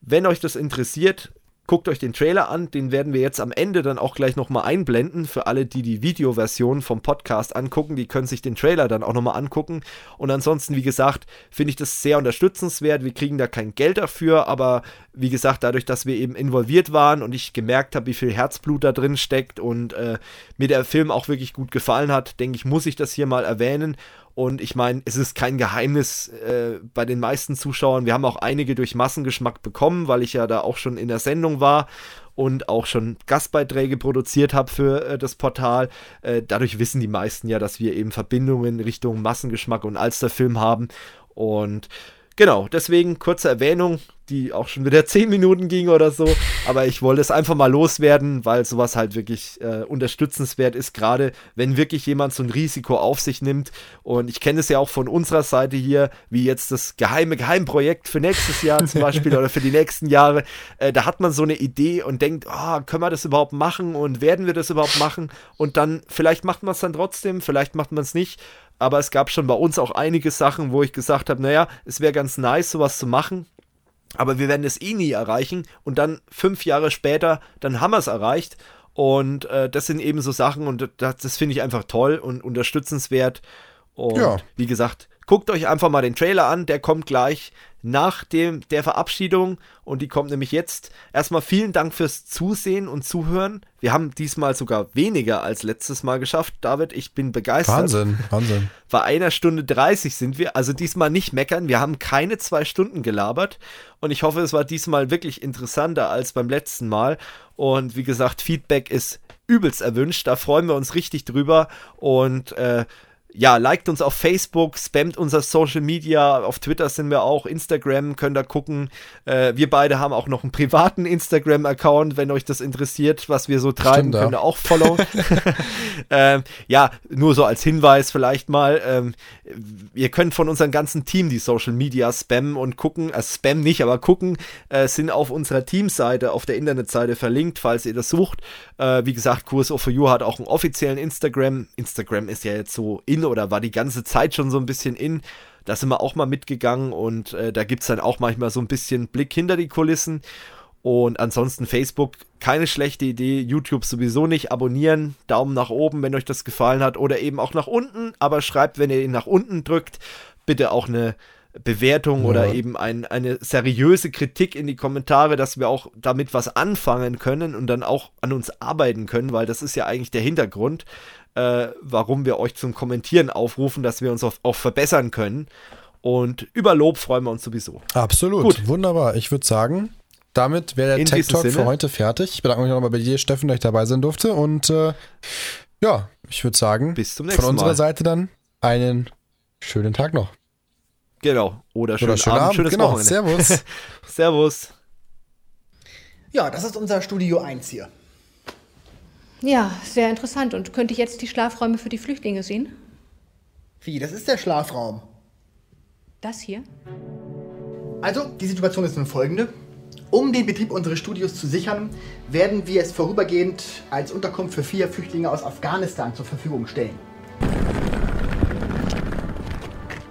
wenn euch das interessiert, guckt euch den Trailer an, den werden wir jetzt am Ende dann auch gleich nochmal einblenden. Für alle, die die Videoversion vom Podcast angucken, die können sich den Trailer dann auch nochmal angucken. Und ansonsten, wie gesagt, finde ich das sehr unterstützenswert. Wir kriegen da kein Geld dafür, aber wie gesagt, dadurch, dass wir eben involviert waren und ich gemerkt habe, wie viel Herzblut da drin steckt und äh, mir der Film auch wirklich gut gefallen hat, denke ich, muss ich das hier mal erwähnen. Und ich meine, es ist kein Geheimnis äh, bei den meisten Zuschauern. Wir haben auch einige durch Massengeschmack bekommen, weil ich ja da auch schon in der Sendung war und auch schon Gastbeiträge produziert habe für äh, das Portal. Äh, dadurch wissen die meisten ja, dass wir eben Verbindungen Richtung Massengeschmack und Alsterfilm haben. Und genau, deswegen kurze Erwähnung die auch schon wieder 10 Minuten ging oder so. Aber ich wollte es einfach mal loswerden, weil sowas halt wirklich äh, unterstützenswert ist, gerade wenn wirklich jemand so ein Risiko auf sich nimmt. Und ich kenne es ja auch von unserer Seite hier, wie jetzt das geheime Geheimprojekt für nächstes Jahr zum Beispiel oder für die nächsten Jahre. Äh, da hat man so eine Idee und denkt, oh, können wir das überhaupt machen und werden wir das überhaupt machen? Und dann, vielleicht macht man es dann trotzdem, vielleicht macht man es nicht aber es gab schon bei uns auch einige Sachen, wo ich gesagt habe, naja, es wäre ganz nice, sowas zu machen. Aber wir werden es eh nie erreichen und dann fünf Jahre später, dann haben wir es erreicht. Und äh, das sind eben so Sachen und das, das finde ich einfach toll und unterstützenswert. Und ja. wie gesagt, guckt euch einfach mal den Trailer an, der kommt gleich nach dem, der Verabschiedung und die kommt nämlich jetzt. Erstmal vielen Dank fürs Zusehen und Zuhören. Wir haben diesmal sogar weniger als letztes Mal geschafft. David, ich bin begeistert. Wahnsinn, Wahnsinn. Bei einer Stunde 30 sind wir, also diesmal nicht meckern. Wir haben keine zwei Stunden gelabert und ich hoffe, es war diesmal wirklich interessanter als beim letzten Mal. Und wie gesagt, Feedback ist übelst erwünscht. Da freuen wir uns richtig drüber und äh, ja, liked uns auf Facebook, spammt unser Social Media, auf Twitter sind wir auch, Instagram, könnt ihr gucken. Äh, wir beide haben auch noch einen privaten Instagram-Account, wenn euch das interessiert, was wir so treiben, Stimmt, könnt ihr auch followen. ähm, ja, nur so als Hinweis vielleicht mal, ähm, ihr könnt von unserem ganzen Team die Social Media spammen und gucken, äh, spam nicht, aber gucken, äh, sind auf unserer Teamseite, auf der Internetseite verlinkt, falls ihr das sucht. Äh, wie gesagt, Kurs of You hat auch einen offiziellen Instagram. Instagram ist ja jetzt so in oder war die ganze Zeit schon so ein bisschen in. Da sind wir auch mal mitgegangen und äh, da gibt es dann auch manchmal so ein bisschen Blick hinter die Kulissen. Und ansonsten Facebook, keine schlechte Idee. YouTube sowieso nicht. Abonnieren, Daumen nach oben, wenn euch das gefallen hat. Oder eben auch nach unten. Aber schreibt, wenn ihr ihn nach unten drückt, bitte auch eine Bewertung ja. oder eben ein, eine seriöse Kritik in die Kommentare, dass wir auch damit was anfangen können und dann auch an uns arbeiten können, weil das ist ja eigentlich der Hintergrund äh, warum wir euch zum Kommentieren aufrufen, dass wir uns auch, auch verbessern können. Und über Lob freuen wir uns sowieso. Absolut. Gut. Wunderbar. Ich würde sagen, damit wäre der In Tech Talk Sinne. für heute fertig. Ich bedanke mich nochmal bei dir, Steffen, dass ich dabei sein durfte. Und äh, ja, ich würde sagen, bis zum nächsten von unserer Mal. Seite dann einen schönen Tag noch. Genau. Oder schönen, Oder schönen Abend, Abend, schönes genau. Wochenende. Servus. Servus. Ja, das ist unser Studio 1 hier. Ja, sehr interessant. Und könnte ich jetzt die Schlafräume für die Flüchtlinge sehen? Wie, das ist der Schlafraum. Das hier? Also, die Situation ist nun folgende. Um den Betrieb unseres Studios zu sichern, werden wir es vorübergehend als Unterkunft für vier Flüchtlinge aus Afghanistan zur Verfügung stellen.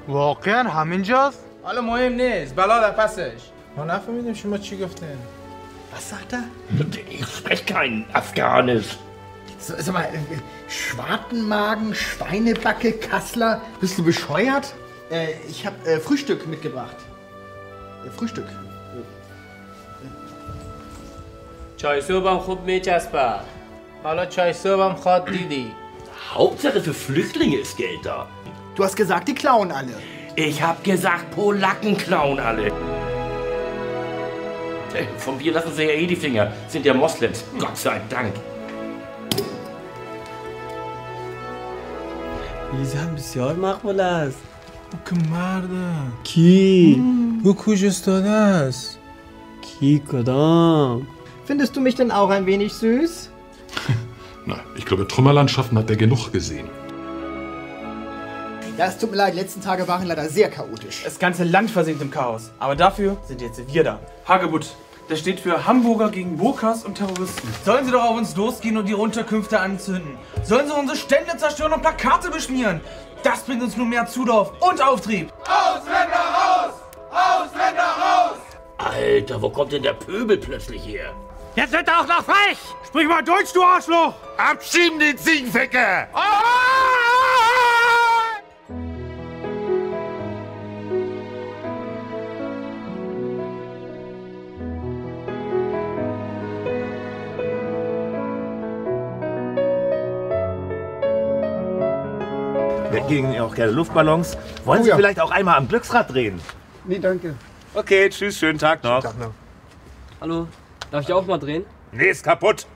واقعا همینجاست؟ حالا مهم نیست بلا در پسش ما نفهمیدیم شما چی گفتین Was sagt er? Ich spreche kein Afghanisch. Sag mal, äh, Schwartenmagen, Schweinebacke, Kassler, bist du bescheuert? Äh, ich habe äh, Frühstück mitgebracht. Äh, Frühstück. چای صبحم خوب میچسبه حالا چای صبحم خواد دیدی Hauptsache für Flüchtlinge ist Geld da. Du hast gesagt, die klauen alle. Ich hab gesagt, Polacken klauen alle. Äh, Von Bier lassen sie ja eh die Finger. Sind ja Moslems. Gott sei Dank. این بسیار مقبول است که مرده کی؟ او کجاست است کی کدام Findest du mich denn auch ein wenig süß? Na, ich glaube, Trümmerlandschaften hat er genug gesehen. Ja, es tut mir leid, die letzten Tage waren leider sehr chaotisch. Das ganze Land versinkt im Chaos. Aber dafür sind jetzt wir da. Hagebutt. das steht für Hamburger gegen Burkas und Terroristen. Sollen sie doch auf uns losgehen und ihre Unterkünfte anzünden? Sollen sie unsere Stände zerstören und Plakate beschmieren? Das bringt uns nur mehr Zulauf und Auftrieb. Alter, wo kommt denn der Pöbel plötzlich her? Jetzt wird er auch noch frech! Sprich mal Deutsch, du Arschloch! Abschieben den Ziegenficker! Wir gehen ja auch gerne Luftballons. Wollen Oh Sie ja. vielleicht auch einmal am Glücksrad drehen? Nee, danke. Okay, tschüss, schönen Tag noch. Hallo, darf ich auch mal drehen? Nee, ist kaputt.